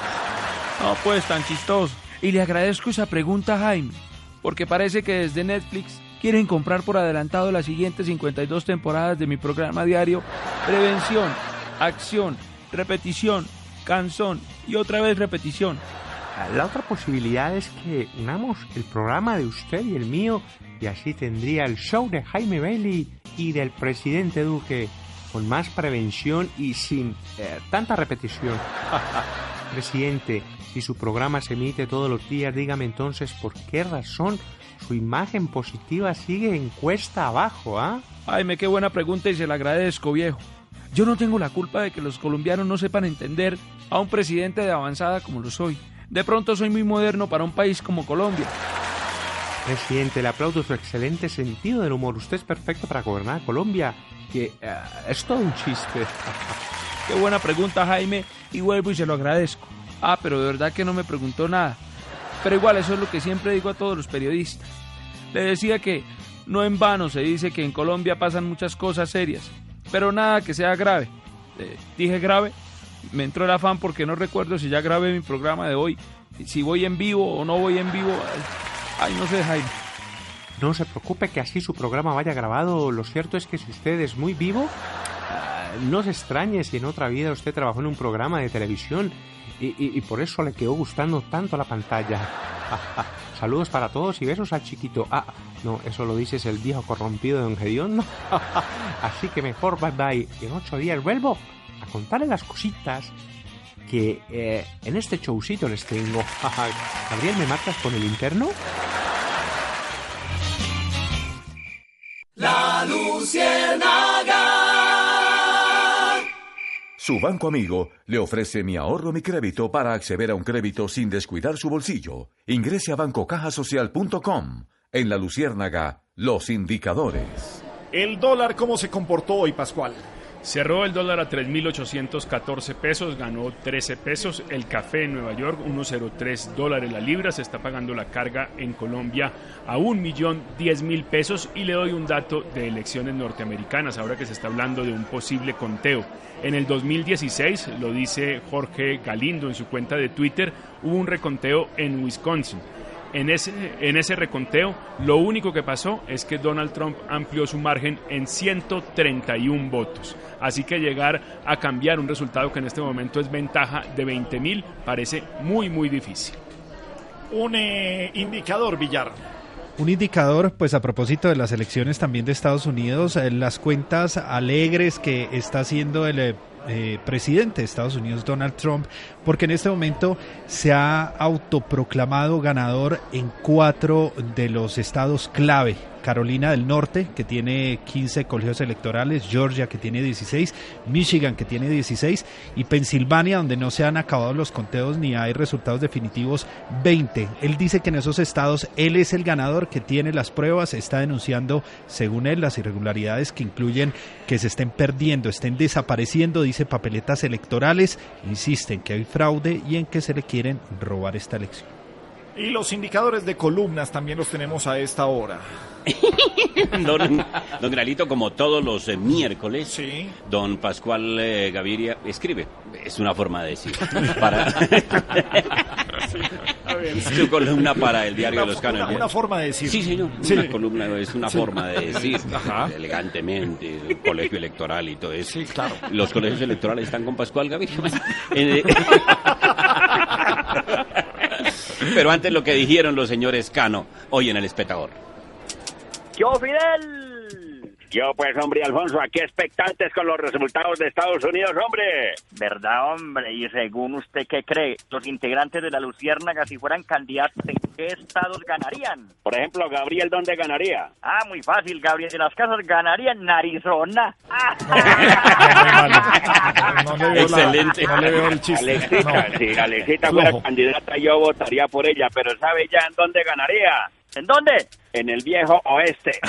No, pues tan chistoso. Y le agradezco esa pregunta, Jaime, porque parece que desde Netflix quieren comprar por adelantado las siguientes 52 temporadas de mi programa diario Prevención, Acción, Repetición, Canción y otra vez repetición. La otra posibilidad es que unamos el programa de usted y el mío y así tendría el show de Jaime Bailey y del presidente Duque con más prevención y sin eh, tanta repetición. [LAUGHS] presidente, si su programa se emite todos los días, dígame entonces por qué razón su imagen positiva sigue en cuesta abajo, ¿ah? Jaime, qué buena pregunta y se la agradezco, viejo. Yo no tengo la culpa de que los colombianos no sepan entender a un presidente de avanzada como lo soy. De pronto soy muy moderno para un país como Colombia. Presidente, le aplaudo su excelente sentido del humor. Usted es perfecto para gobernar Colombia, que eh, es todo un chiste. [LAUGHS] Qué buena pregunta, Jaime, y vuelvo y se lo agradezco. Ah, pero de verdad que no me preguntó nada. Pero igual eso es lo que siempre digo a todos los periodistas. Le decía que no en vano se dice que en Colombia pasan muchas cosas serias, pero nada que sea grave. Eh, dije grave, me entró el afán porque no recuerdo si ya grabé mi programa de hoy, si voy en vivo o no voy en vivo. Ay, no sé, Jaime. No se preocupe que así su programa vaya grabado. Lo cierto es que si usted es muy vivo, ah, no se extrañe si en otra vida usted trabajó en un programa de televisión y, por eso le quedó gustando tanto la pantalla. [LAUGHS] Saludos para todos y besos al chiquito. Ah, no, eso lo dices el viejo corrompido de Don Gedeón. [LAUGHS] Así que mejor bye bye. Y en ocho días vuelvo a contarle las cositas que eh, en este showcito les tengo. [LAUGHS] Gabriel, ¿me marcas con el interno? La. Su banco amigo le ofrece mi ahorro, mi crédito para acceder a un crédito sin descuidar su bolsillo. Ingrese a bancocajasocial.com. En la Luciérnaga, los indicadores. El dólar, ¿cómo se comportó hoy, Pascual? Cerró el dólar a 3.814 pesos, ganó 13 pesos. El café en Nueva York, 1.03 dólares la libra. Se está pagando la carga en Colombia a 1.010.000 pesos. Y le doy un dato de elecciones norteamericanas, ahora que se está hablando de un posible conteo. En el 2016, lo dice Jorge Galindo en su cuenta de Twitter, hubo un reconteo en Wisconsin. En ese, en ese reconteo, lo único que pasó es que Donald Trump amplió su margen en 131 votos. Así que llegar a cambiar un resultado que en este momento es ventaja de 20 mil parece muy, muy difícil. Un eh, indicador, Villar. Un indicador, pues a propósito de las elecciones también de Estados Unidos, eh, las cuentas alegres que está haciendo el eh, eh, presidente de Estados Unidos, Donald Trump, porque en este momento se ha autoproclamado ganador en cuatro de los estados clave. Carolina del Norte, que tiene 15 colegios electorales, Georgia, que tiene 16, Michigan, que tiene 16, y Pensilvania, donde no se han acabado los conteos ni hay resultados definitivos, 20. Él dice que en esos estados él es el ganador, que tiene las pruebas, está denunciando, según él, las irregularidades que incluyen que se estén perdiendo, estén desapareciendo, dice papeletas electorales, insiste en que hay fraude y en que se le quieren robar esta elección. Y los indicadores de columnas también los tenemos a esta hora. Don, don Gralito, como todos los eh, miércoles, don Pascual eh, Gaviria escribe. Es una forma de decir. [LAUGHS] Para... Su columna para el diario de los Canos. Una, una forma de decir. Sí, señor. Sí. Una columna es una Sí. forma de decir Ajá. elegantemente, el colegio electoral y todo eso. Sí, claro. Los colegios electorales están con Pascual Gaviria. [LAUGHS] Eh, [LAUGHS] Pero antes lo que dijeron los señores Cano hoy en el espectador. ¡Yo, Fidel! Yo, pues, hombre, Alfonso, aquí expectantes con los resultados de Estados Unidos, hombre. ¿Verdad, hombre? Y según usted, ¿qué cree? Los integrantes de la Luciérnaga, si fueran candidatos, ¿en qué estados ganarían? Por ejemplo, Gabriel, ¿dónde ganaría? Ah, muy fácil, Gabriel de las Casas ganaría en Arizona. No la- Excelente. no le veo el chiste. Alexita, No. si Alexita Flojo. fuera candidata, yo votaría por ella, pero ¿sabe ya en dónde ganaría? ¿En dónde? En el viejo oeste. [LAUGHS]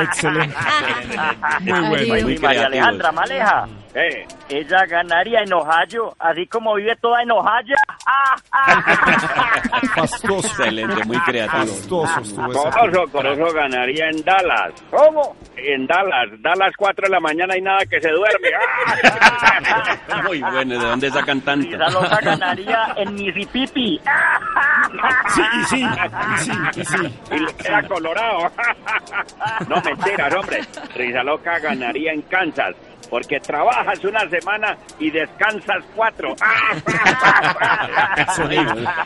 Excelente. Muy bueno. Muy María. Alejandra Maleja. Eh, Ella ganaría en Ohio, así como vive toda en Ohio. [LAUGHS] [LAUGHS] Fastoso. Excelente, muy creativo. Fastoso estuvo ese por eso, por eso ganaría en Dallas. ¿Cómo? En Dallas. Dallas 4 de la mañana y nada que se duerme. [LAUGHS] Muy bueno, ¿de dónde sacan tanto? Loca ganaría en Mississippi. Sí, y sí, y sí, y sí. Y colorado. No mentiras, hombre. Risa Loca ganaría en Kansas. Porque trabajas una semana y descansas cuatro. [LAUGHS]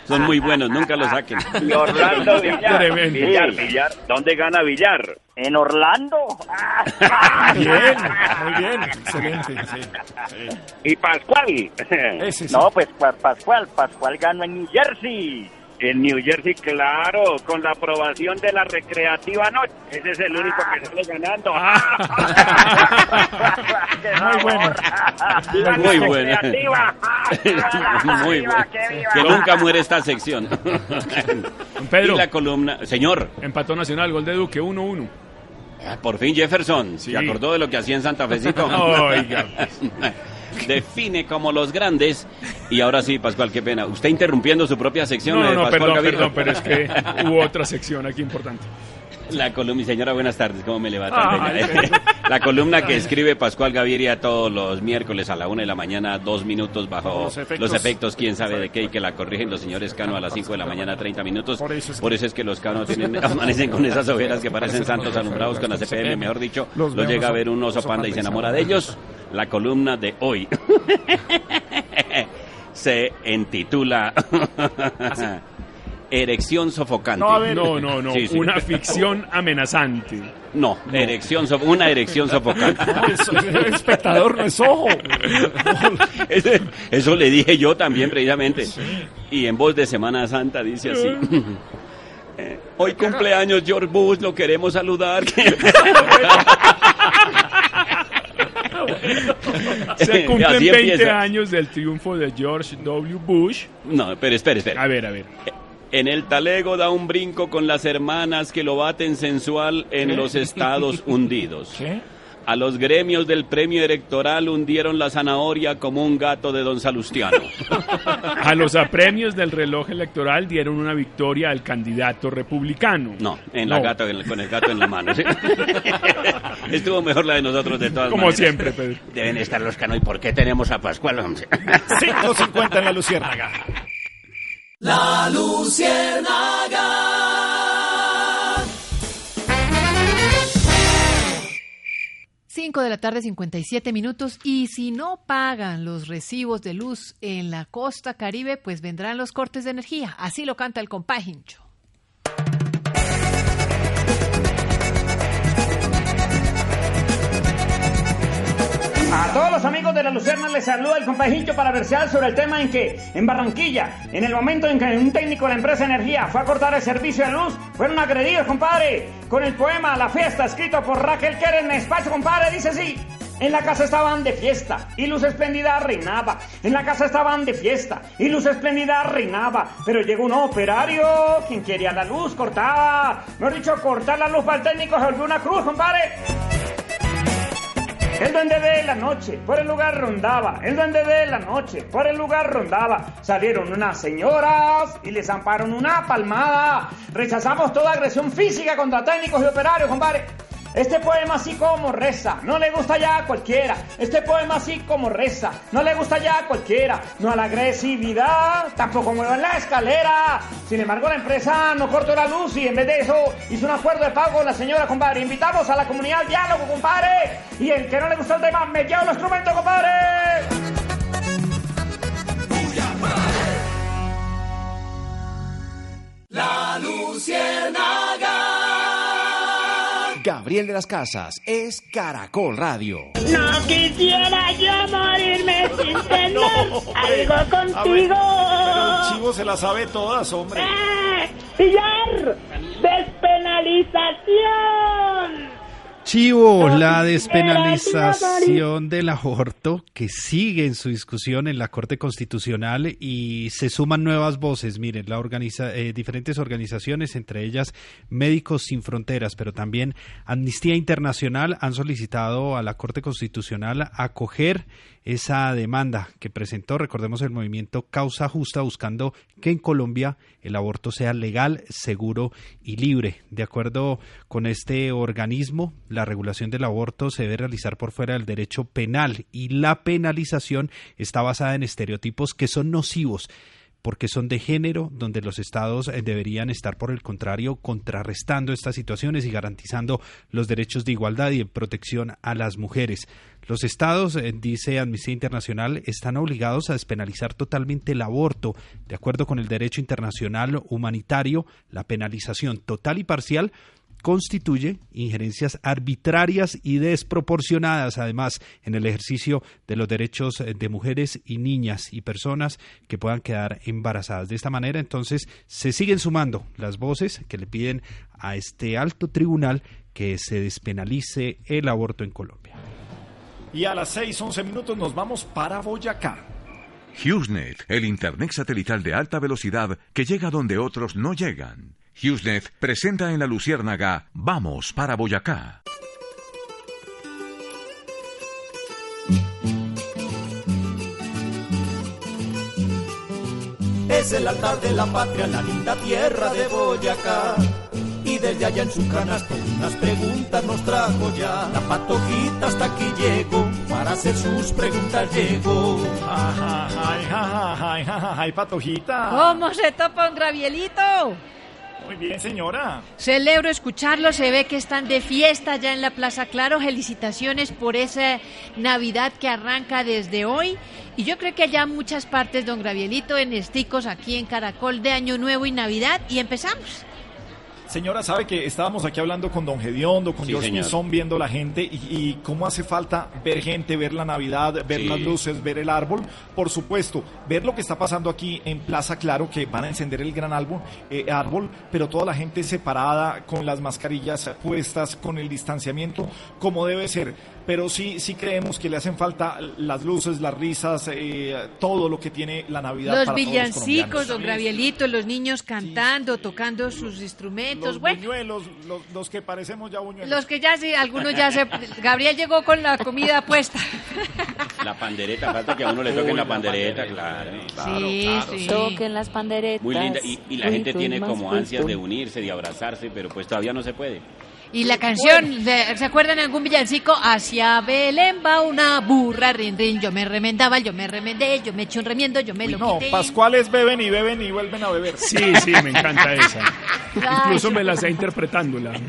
Son muy buenos, nunca los saquen. [LAUGHS] Y Orlando Villar. Tremendo. Villar, Villar. ¿Dónde gana Villar? ¿En Orlando? [LAUGHS] Bien, muy bien. Excelente. sí. Y Pascual. Ese sí. No, pues Pa- Pascual, Pascual ganó en New Jersey. En New Jersey, claro, con la aprobación de la recreativa noche. Ese es el único que sale ganando. [LAUGHS] Muy bueno. ¡Viva la [LAUGHS] Muy bueno. Muy bueno. Que nunca muere esta sección. Pedro. Y la columna. Señor, Empató Nacional, gol de Duque, 1-1. por fin Jefferson Sí. se acordó de lo que hacía en Santa Fecito. [LAUGHS] Oiga. Define como los grandes. Y ahora sí, Pascual, qué pena. Usted interrumpiendo su propia sección. No, no, eh, no, Pascual perdón, pero es que [LAUGHS] hubo otra sección aquí importante. La columna, señora, buenas tardes, ¿cómo me le va? [LAUGHS] La columna que escribe Pascual Gaviria todos los miércoles a la una de la mañana, dos minutos bajo Los efectos. los efectos, quién sabe de qué, y que la corrigen los señores Cano a las cinco de la mañana, 30 minutos. Por eso es que- que, los Cano tienen, [LAUGHS] amanecen con esas ojeras que parecen santos alumbrados con la CPM, mejor dicho, Los llega a ver un oso panda y se enamora de ellos. La columna de hoy [LAUGHS] se intitula [LAUGHS] Erección sofocante. No, a ver. No, no, no, Sí, sí. una ficción amenazante. No, erección, una erección sofocante. [LAUGHS] Eso, el espectador no es ojo. Eso, eso le dije yo también precisamente. Y en voz de Semana Santa dice así. eh, Hoy cumpleaños George Bush, lo queremos saludar. [LAUGHS] Se cumplen Así 20 empieza. años del triunfo de George W. Bush. No, pero espere, espere. A ver, a ver. En el talego da un brinco con las hermanas que lo baten sensual en los estados [LAUGHS] hundidos. ¿Qué? A los gremios del premio electoral hundieron la zanahoria como un gato de don Salustiano. A los apremios del reloj electoral dieron una victoria al candidato republicano. No, en la No. gato, con el gato en la mano. ¿sí? [LAUGHS] Estuvo mejor la de nosotros de todas Como maneras. siempre, Pedro. Deben estar los canos. ¿Y por qué tenemos a Pascual, hombre? 5.50 en la Luciérnaga. La Luciérnaga. 5 de la tarde, 57 minutos. Y si no pagan los recibos de luz en la costa caribe, pues vendrán los cortes de energía. Así lo canta el compá Hincho. A todos los amigos de la Lucerna les saluda el compajillo para versear sobre el tema en que en Barranquilla, en el momento en que un técnico de la empresa Energía fue a cortar el servicio de luz, fueron agredidos, compadre, con el poema La Fiesta, escrito por Raquel Querer en despacho, compadre, dice así. En la casa estaban de fiesta y luz espléndida reinaba. En la casa estaban de fiesta y luz espléndida reinaba. Pero llegó un operario, quien quería la luz cortada. Mejor dicho, cortar la luz para el técnico se volvió una cruz, compadre. El duende de la noche por el lugar rondaba, el duende de la noche por el lugar rondaba. Salieron unas señoras y les zamparon una palmada. Rechazamos toda agresión física contra técnicos y operarios, compadre. Este poema así como reza, no le gusta ya a cualquiera. Este poema así como reza, no le gusta ya a cualquiera. No a la agresividad, tampoco muevan la escalera. Sin embargo, la empresa no cortó la luz y en vez de eso hizo un acuerdo de pago la señora, compadre. Invitamos a la comunidad al diálogo, compadre. Y el que no le gusta el tema, me lleva el instrumento, compadre. La Luciérnaga. Gabriel de las Casas es Caracol Radio. No quisiera yo morirme sin [LAUGHS] tener algo ver, contigo. pero el chivo se las sabe todas, hombre. ¡Eh! ¡Pillar! ¡Despenalización! Chivo, la despenalización del aborto que sigue en su discusión en la Corte Constitucional y se suman nuevas voces. Miren, la organiza, eh, diferentes organizaciones, entre ellas Médicos Sin Fronteras, pero también Amnistía Internacional, han solicitado a la Corte Constitucional acoger esa demanda que presentó, recordemos, el movimiento Causa Justa, buscando que en Colombia el aborto sea legal, seguro y libre. De acuerdo con este organismo, la regulación del aborto se debe realizar por fuera del derecho penal y la penalización está basada en estereotipos que son nocivos porque son de género, donde los estados eh, deberían estar, por el contrario, contrarrestando estas situaciones y garantizando los derechos de igualdad y de protección a las mujeres. Los estados, eh, dice Amnistía Internacional, están obligados a despenalizar totalmente el aborto. De acuerdo con el derecho internacional humanitario, la penalización total y parcial constituye injerencias arbitrarias y desproporcionadas, además, en el ejercicio de los derechos de mujeres y niñas y personas que puedan quedar embarazadas. De esta manera, entonces, se siguen sumando las voces que le piden a este alto tribunal que se despenalice el aborto en Colombia. Y a las 6.11 minutos nos vamos para Boyacá. HughesNet, el Internet satelital de alta velocidad que llega donde otros no llegan. HughesNet presenta en la Luciérnaga Vamos para Boyacá. Es el altar de la patria, la linda tierra de Boyacá. Y desde allá en su canasto unas preguntas nos trajo ya. La patojita hasta aquí llegó, para hacer sus preguntas llegó. Ay, ay, ay, ay, patojita. ¿Cómo se topa un gravielito? Muy bien, señora. Celebro escucharlo, se ve que están de fiesta ya en la Plaza Claro. Felicitaciones por esa Navidad que arranca desde hoy. Y yo creo que allá muchas partes, don Gravielito, en esticos aquí en Caracol de Año Nuevo y Navidad. Y empezamos. Señora, sabe que estábamos aquí hablando con Don Gediondo, con Sí, George. Pinzón, viendo la gente y, y cómo hace falta ver gente, ver la Navidad, ver Sí. las luces, ver el árbol. Por supuesto, ver lo que está pasando aquí en Plaza Claro, que van a encender el gran árbol, eh, árbol, pero toda la gente separada, con las mascarillas puestas, con el distanciamiento, como debe ser. Pero sí, sí creemos que le hacen falta las luces, las risas, eh, todo lo que tiene la Navidad. Los para todos villancicos, colombianos. don Gravielito, los niños cantando, tocando sus instrumentos. Buñuelitos, los bueno. buñuelos, los, los que parecemos ya buñuelos. Los que ya sí, algunos ya se... Gabriel llegó con la comida puesta. [LAUGHS] La pandereta, falta que a uno le toquen Uy, la la pandereta, claro. Sí, sí. Toquen las panderetas. Muy linda. Y, y la Uy, gente tiene como justo. ansias de unirse, de abrazarse, pero pues todavía no se puede. Y la canción, de- ¿se acuerdan de algún villancico? Hacia Belén va una burra, rin, rin, yo me remendaba, yo me remendé, yo me eché un remiendo, yo me lo No, quité. Pascuales beben y beben y vuelven a beber. Sí, sí, me encanta esa. [LAUGHS] Incluso me la sé interpretándola. [LAUGHS]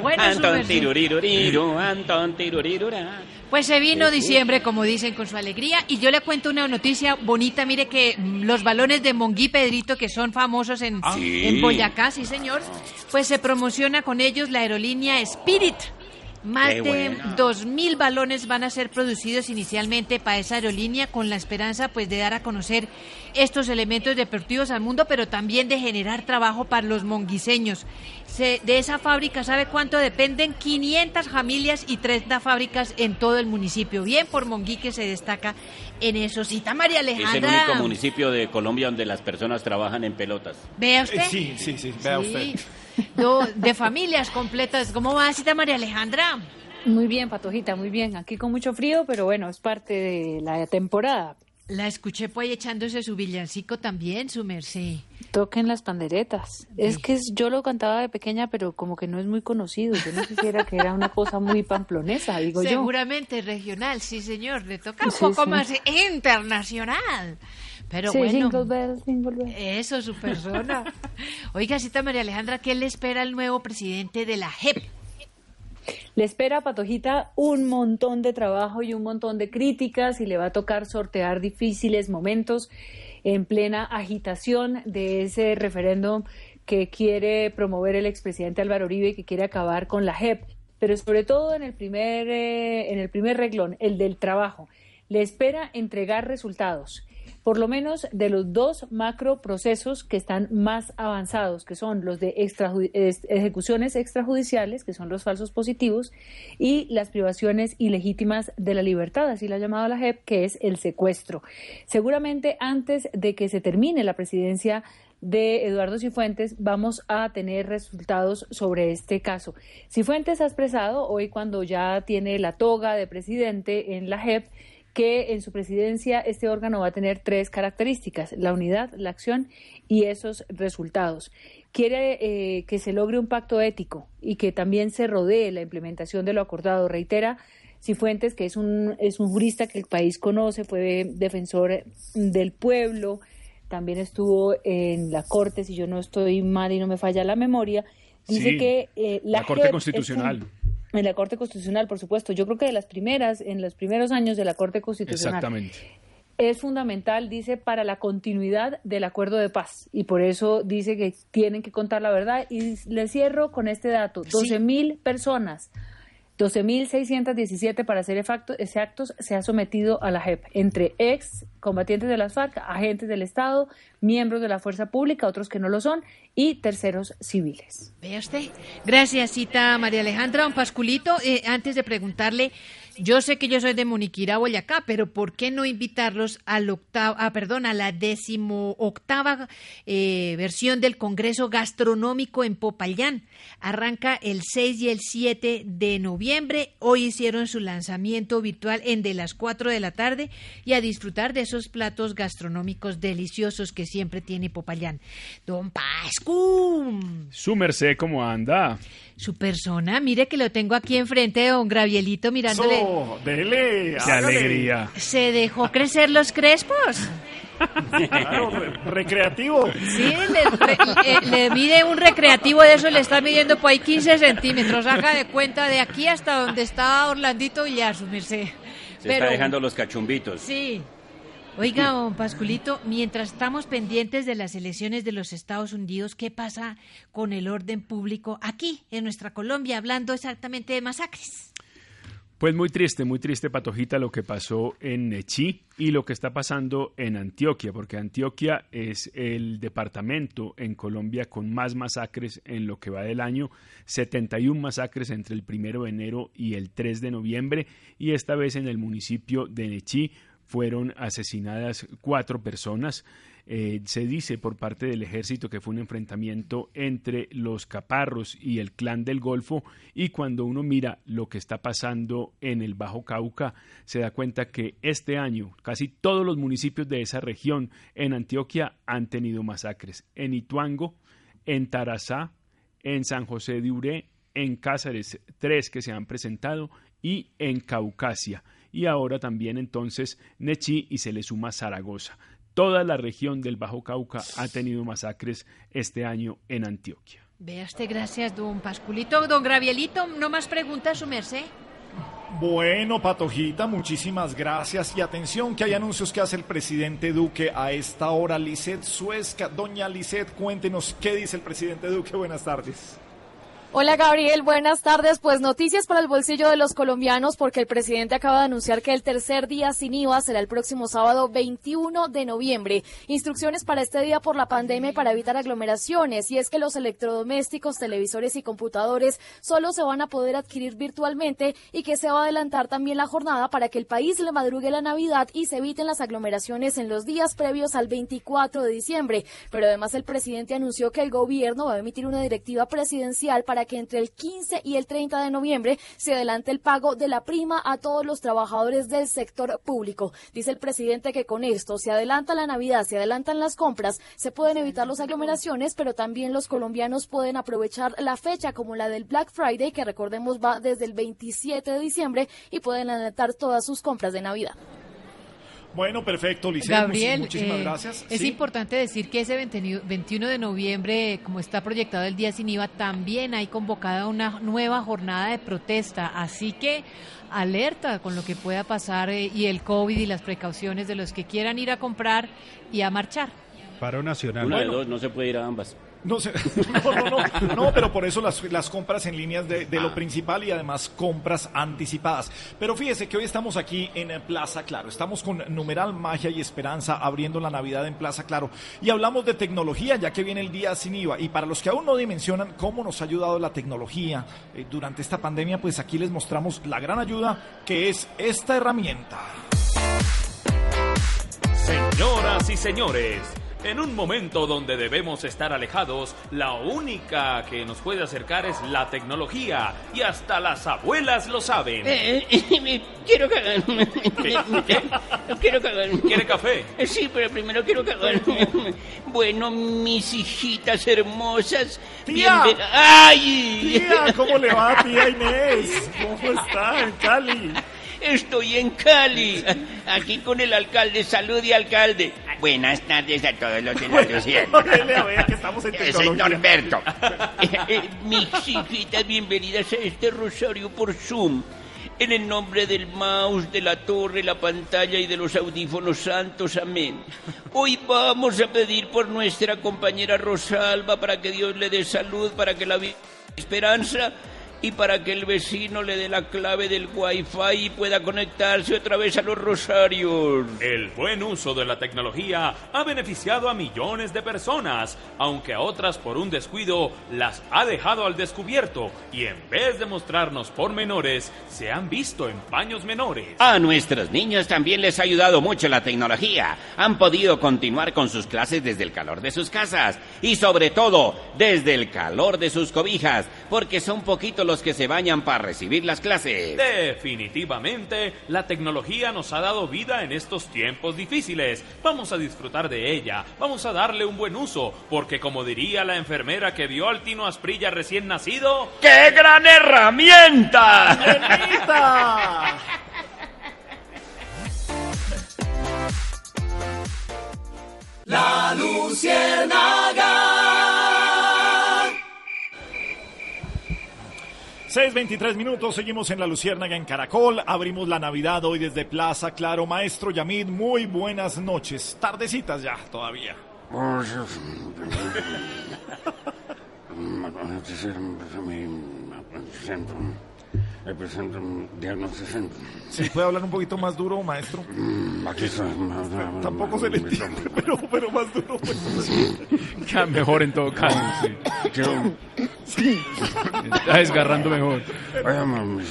Bueno, Anton tiruriruriru, Anton tirurirura. Pues se vino diciembre, como dicen, con su alegría. Y yo le cuento una noticia bonita. Mire que mm, los balones de Monguí Pedrito, que son famosos en, Sí. en Boyacá, sí señor, pues se promociona con ellos la aerolínea Spirit. Más Qué de buena. 2.000 balones van a ser producidos inicialmente para esa aerolínea con la esperanza pues de dar a conocer estos elementos deportivos al mundo, pero también de generar trabajo para los monguiseños. Se- de esa fábrica, ¿sabe cuánto dependen? 500 familias y 30 fábricas en todo el municipio. Bien por Monguí que se destaca en eso. Cita María Es el Alejandra. único municipio de Colombia donde las personas trabajan en pelotas. Vea usted. Eh, sí, sí, sí, vea Sí. usted. [LAUGHS] De familias completas. ¿Cómo va, Cita María Alejandra? Muy bien, Patojita, muy bien. Aquí con mucho frío, pero bueno, es parte de la temporada. La escuché pues echándose su villancico también, su merced. Toquen las panderetas. Es que yo lo cantaba de pequeña, pero como que no es muy conocido. Yo no quisiera que era una cosa muy pamplonesa, digo yo. Seguramente regional, sí señor, le toca un Sí, poco sí. más internacional. Pero Sí, bueno, jingle eso su persona. [LAUGHS] Oiga, cita María Alejandra, ¿qué le espera al nuevo presidente de la JEP? Le espera a Patojita un montón de trabajo y un montón de críticas y le va a tocar sortear difíciles momentos en plena agitación de ese referéndum que quiere promover el expresidente Álvaro Uribe y que quiere acabar con la JEP, pero sobre todo en el primer, eh, en el primer reglón, el del trabajo. Le espera entregar resultados por lo menos de los dos macro procesos que están más avanzados, que son los de ejecuciones extrajudiciales, que son los falsos positivos, y las privaciones ilegítimas de la libertad, así la ha llamado la JEP, que es el secuestro. Seguramente antes de que se termine la presidencia de Eduardo Cifuentes, vamos a tener resultados sobre este caso. Cifuentes ha expresado hoy cuando ya tiene la toga de presidente en la JEP, que en su presidencia este órgano va a tener tres características, la unidad, la acción y esos resultados. Quiere eh, que se logre un pacto ético y que también se rodee la implementación de lo acordado. Reitera Cifuentes, que es un, es un jurista que el país conoce, fue defensor del pueblo, también estuvo en la Corte, si yo no estoy mal y no me falla la memoria, dice Sí, que eh, la, la Corte Constitucional. En la Corte Constitucional, por supuesto. Yo creo que de las primeras, en los primeros años de la Corte Constitucional. Exactamente. Es fundamental, dice, para la continuidad del acuerdo de paz. Y por eso dice que tienen que contar la verdad. Y le cierro con este dato. 12 mil personas, 12.617 para ser exacto- exactos, se ha sometido a la JEP, entre ex combatientes de las FARC, agentes del Estado, miembros de la fuerza pública, otros que no lo son, y terceros civiles. Vea usted. Gracias, cita María Alejandra. Don Pasculito, eh, antes de preguntarle, yo sé que yo soy de Moniquira, Boyacá, pero ¿por qué no invitarlos al octavo, ah, perdón, a la décimo octava eh, versión del Congreso Gastronómico en Popayán? Arranca el 6 y el 7 de noviembre. Hoy hicieron su lanzamiento virtual en de las 4 de la tarde y a disfrutar de esos platos gastronómicos deliciosos que siempre tiene Popayán. Don Pascu. Su merced, ¿cómo anda? Su persona, mire que lo tengo aquí enfrente don Gravielito mirándole. So, dele, Qué hágale. alegría. ¿Se dejó crecer los crespos? Claro, re- recreativo. Sí, le, re- eh, le mide un recreativo de eso, le está midiendo por ahí 15 centímetros. Haga de cuenta de aquí hasta donde está Orlandito su merced. Se está dejando los cachumbitos. Sí. Oiga, don Pasculito, mientras estamos pendientes de las elecciones de los Estados Unidos, ¿qué pasa con el orden público aquí, en nuestra Colombia, hablando exactamente de masacres? Pues muy triste, muy triste, Patojita, lo que pasó en Nechí y lo que está pasando en Antioquia, porque Antioquia es el departamento en Colombia con más masacres en lo que va del año, 71 masacres entre el primero de enero y el 3 de noviembre, y esta vez en el municipio de Nechí fueron asesinadas cuatro personas. Eh, se dice por parte del ejército que fue un enfrentamiento entre los caparros y el clan del Golfo y cuando uno mira lo que está pasando en el Bajo Cauca se da cuenta que este año casi todos los municipios de esa región en Antioquia han tenido masacres. En Ituango, en Tarazá, en San José de Uré, en Cáceres, tres que se han presentado y en Caucasia. Y ahora también entonces Nechí y se le suma Zaragoza. Toda la región del Bajo Cauca ha tenido masacres este año en Antioquia. Vea usted, gracias, don Pasculito. Don Gravielito, no más preguntas, su merced. Bueno, Patojita, muchísimas gracias. Y atención, que hay anuncios que hace el presidente Duque a esta hora. Lisset Suezca. Doña Lisset, cuéntenos qué dice el presidente Duque. Buenas tardes. Hola Gabriel, buenas tardes. Pues noticias para el bolsillo de los colombianos porque el presidente acaba de anunciar que el tercer día sin IVA será el próximo sábado 21 de noviembre. Instrucciones para este día por la pandemia y para evitar aglomeraciones. Y es que los electrodomésticos, televisores y computadores solo se van a poder adquirir virtualmente y que se va a adelantar también la jornada para que el país le madrugue la Navidad y se eviten las aglomeraciones en los días previos al 24 de diciembre. Pero además el presidente anunció que el gobierno va a emitir una directiva presidencial para que entre el 15 y el 30 de noviembre se adelante el pago de la prima a todos los trabajadores del sector público. Dice el presidente que con esto se adelanta la Navidad, se adelantan las compras, se pueden evitar las aglomeraciones, pero también los colombianos pueden aprovechar la fecha como la del Black Friday, que recordemos va desde el 27 de diciembre y pueden adelantar todas sus compras de Navidad. Bueno, perfecto, Lisset. Gabriel, muchísimas eh, gracias. es Sí. importante decir que ese 21 21 de noviembre, como está proyectado el día sin IVA, también hay convocada una nueva jornada de protesta. Así que alerta con lo que pueda pasar eh, y el COVID y las precauciones de los que quieran ir a comprar y a marchar. Paro nacional. Una de dos, no se puede ir a ambas. No sé, [LAUGHS] no, no, no, no, pero por eso las, compras en líneas de, lo principal y además compras anticipadas. Pero fíjese que hoy estamos aquí en Plaza Claro, estamos con numeral Magia y Esperanza abriendo la Navidad en Plaza Claro. Y hablamos de tecnología ya que viene el día sin IVA. Y para los que aún no dimensionan cómo nos ha ayudado la tecnología eh, durante esta pandemia, pues aquí les mostramos la gran ayuda que es esta herramienta. Señoras y señores, en un momento donde debemos estar alejados, la única que nos puede acercar es la tecnología y hasta las abuelas lo saben. Eh, eh, quiero cagar. [LAUGHS] Quiero cagar. ¿Quiere café? Sí, pero primero quiero cagar. Bueno, mis hijitas hermosas. ¡Tía! ¡Ay! Tía, ¿cómo le va, tía Inés? ¿Cómo está en Cali? Estoy en Cali, aquí con el alcalde. Salud y alcalde. Buenas tardes a todos los de la Luciana. Soy. [LAUGHS] Norberto. [LAUGHS] Eh, eh, mis hijitas, bienvenidas a este rosario por Zoom. En el nombre del mouse, de la torre, la pantalla y de los audífonos santos, amén. Hoy vamos a pedir por nuestra compañera Rosalba para que Dios le dé salud, para que la vida esperanza y para que el vecino le dé la clave del wifi y pueda conectarse otra vez a los rosarios. El buen uso de la tecnología ha beneficiado a millones de personas, aunque a otras por un descuido las ha dejado al descubierto y en vez de mostrarnos pormenores, se han visto en paños menores. A nuestros niños también les ha ayudado mucho la tecnología. Han podido continuar con sus clases desde el calor de sus casas y sobre todo desde el calor de sus cobijas, porque son poquitos los que se bañan para recibir las clases. Definitivamente, la tecnología nos ha dado vida en estos tiempos difíciles. Vamos a disfrutar de ella, vamos a darle un buen uso, porque como diría la enfermera que vio al Tino Asprilla recién nacido, ¡Qué gran herramienta! La Luciérnaga. 6.23 minutos, seguimos en la Luciérnaga en Caracol, abrimos la Navidad hoy desde Plaza Claro. Maestro Yamid, muy buenas noches. Tardecitas ya todavía. [LAUGHS] Me presento un diagnóstico centro. ¿Se puede hablar un poquito más duro, maestro? Aquí está. Tampoco se le entiende, pero, pero más duro. pues. [LAUGHS] Ya, mejor en todo caso. sí. Quiero- Está desgarrando mejor. Oiga, me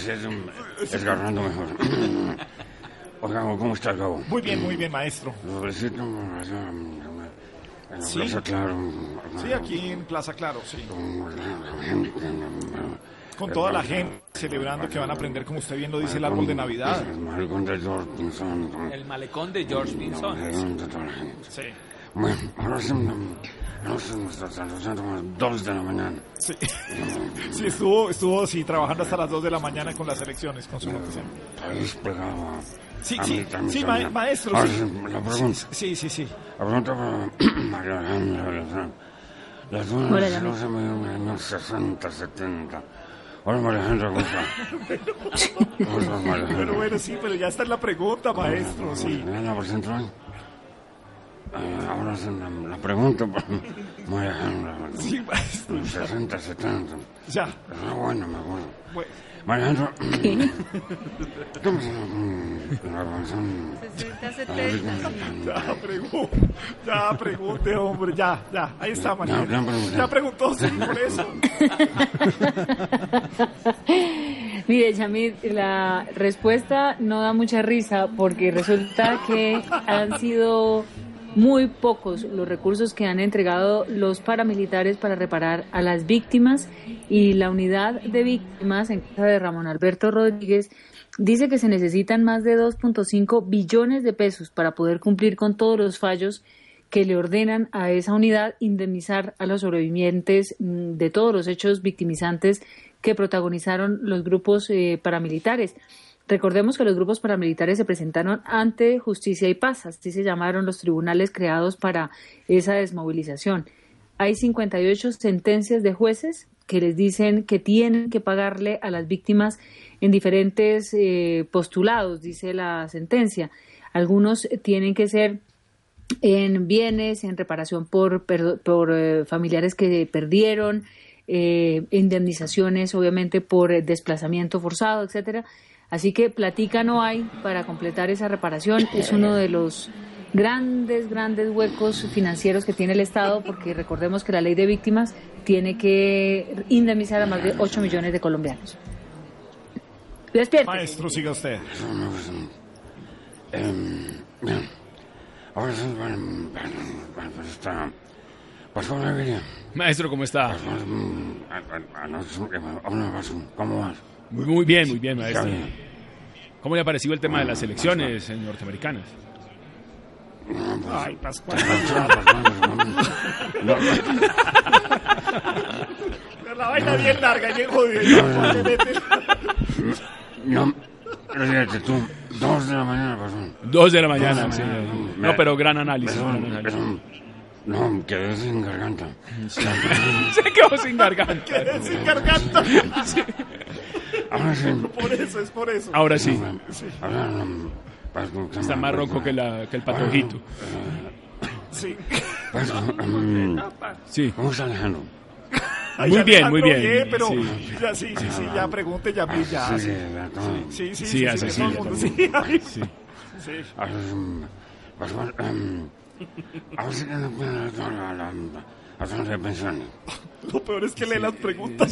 desgarrando mejor. Oiga, ¿cómo está el cabo? Muy bien, muy bien, maestro. Pobrecito, En la Sí. Plaza Claro. Sí, aquí en Plaza Claro, sí. Con toda la gente celebrando que van a aprender, como usted bien lo dice, el árbol de Navidad. El malecón de George Pinzón. con- El malecón de George Pinzón. de toda la gente. Sí. Bueno, ahora como las 2 de la mañana. Sí, sí estuvo, estuvo sí, trabajando hasta las 2 de la mañana con las elecciones, con su noticiero. País pegado a... Sí, sí, sí, ma- maestro, Ahora sí. sí, La pregunta. Sí, sí, sí. La pregunta para María Alejandra. Las me en los años 60, 70. Hola María Alejandra, ¿cómo está? ¿Cómo estás, [LAUGHS] María Alejandra? Pero bueno, sí, pero ya está en la pregunta, maestro, sí. Eh, ahora es la, pregunta para María Alejandra. Sí, maestro. 60, 70. Ya. Ah, bueno, me acuerdo. Bueno. María Alejandra. ¿Cómo se llama? La revolución. 60, Ya pregunte, ya pregunte, hombre, ya, ya, ahí está, María. Ya, preguntó, sí, por eso. Mire, Yamid, la respuesta no da mucha risa porque resulta que han sido muy pocos los recursos que han entregado los paramilitares para reparar a las víctimas y la unidad de víctimas en casa de Ramón Alberto Rodríguez dice que se necesitan más de 2.5 billones de pesos para poder cumplir con todos los fallos que le ordenan a esa unidad indemnizar a los sobrevivientes mm, de todos los hechos victimizantes que protagonizaron los grupos eh, paramilitares. Recordemos que los grupos paramilitares se presentaron ante Justicia y Paz, así se llamaron los tribunales creados para esa desmovilización. Hay 58 sentencias de jueces que les dicen que tienen que pagarle a las víctimas en diferentes eh, postulados, dice la sentencia. Algunos tienen que ser en bienes, en reparación por, por eh, familiares que perdieron, eh, indemnizaciones obviamente por desplazamiento forzado, etcétera. Así que platica no hay para completar esa reparación. Es uno de los grandes, grandes huecos financieros que tiene el Estado, porque recordemos que la ley de víctimas tiene que indemnizar a más de 8 millones de colombianos. Despierte. Maestro, siga usted. Em, pues. Pues. Maestro, ¿cómo está? ¿Cómo vas? Muy, muy bien, muy bien, maestro. ¿Cómo le ha parecido el tema de las elecciones norteamericanas? Ay, Pascual. La vaina bien larga, bien jodida. fíjate tú, dos de la mañana, perdón. Dos de la mañana, sí. de la mañana. No, pero gran análisis. Perdón, gran análisis. perdón. No, quedé sin garganta. [LAUGHS] Se quedó sin garganta. Quedé sin garganta. Ahora sí. Por eso, es por eso. Ahora sí. Ahora no. Pascu, ¿qué Está más? ronco que, la, que el patojito. Sí. Mm, Sí. ¿Cómo está Alejandro? Ay, Muy bien, muy bien, pero sí. ya, sí, sí, sí, ya pregunte, ya, ya. Sí, Sí, sí, sí, sí. Sí, a Cecilia todo el mundo, también. sí, Sí. sí. Mm, em, sí que no puedo de pensiones. Lo peor es que lee las preguntas.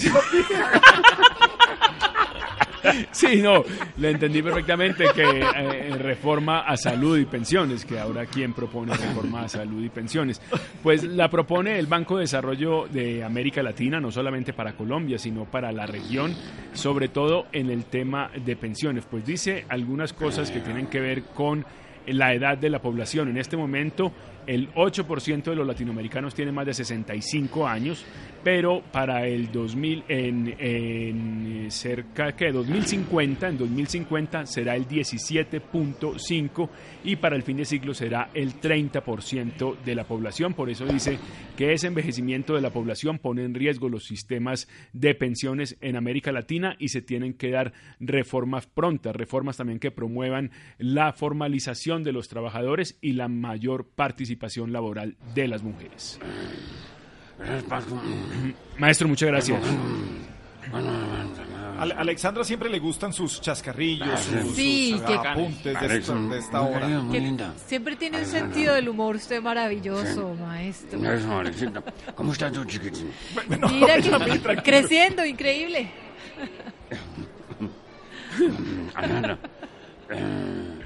Sí, no, le entendí perfectamente que eh, reforma a salud y pensiones, que ahora quién propone reforma a salud y pensiones. Pues la propone el Banco de Desarrollo de América Latina, no solamente para Colombia, sino para la región, sobre todo en el tema de pensiones. Pues dice algunas cosas que tienen que ver con la edad de la población. En este momento, el 8% de los latinoamericanos tienen más de 65 años, pero para el 2000, en, en, eh, cerca que 2050, en 2050 será el 17.5 y para el fin de siglo será el 30% de la población. Por eso dice que ese envejecimiento de la población pone en riesgo los sistemas de pensiones en América Latina y se tienen que dar reformas prontas, reformas también que promuevan la formalización de los trabajadores y la mayor participación laboral de las mujeres. Maestro, muchas gracias. A Alexandra siempre le gustan sus chascarrillos, sus, Sí, sus que- apuntes de esta, de esta muy hora. Que linda. siempre tiene un sentido del humor, usted maravilloso, maestro. ¿Cómo estás tú, chiquitín? Mira [LAUGHS] que creciendo, increíble. [LAUGHS] Alejandra, eh, [LAUGHS]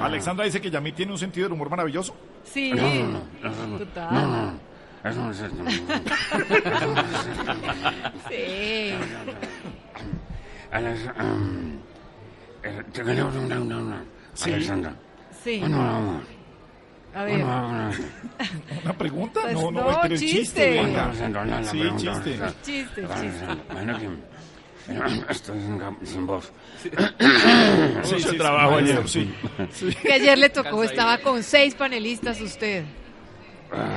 Alexandra dice que Yamit tiene un sentido del humor maravilloso. Sí. No, no, no, no, no, Total. no, no, eso no es cierto. Eso no es cierto. Sí. Um, eh, te quería preguntar una, una, Sí. Alexandra. Sí. Bueno, vamos. A ver. ¿Una pregunta? Pues no, no, no, chiste, chiste. Sí, pregunta. chiste. Chiste, chiste. Bueno, que eh, [LAUGHS] estoy sin, voz. [COUGHS] Sí, sí, trabajo Bueno, ayer, sí. Que ayer le tocó, estaba con seis panelistas usted. ah,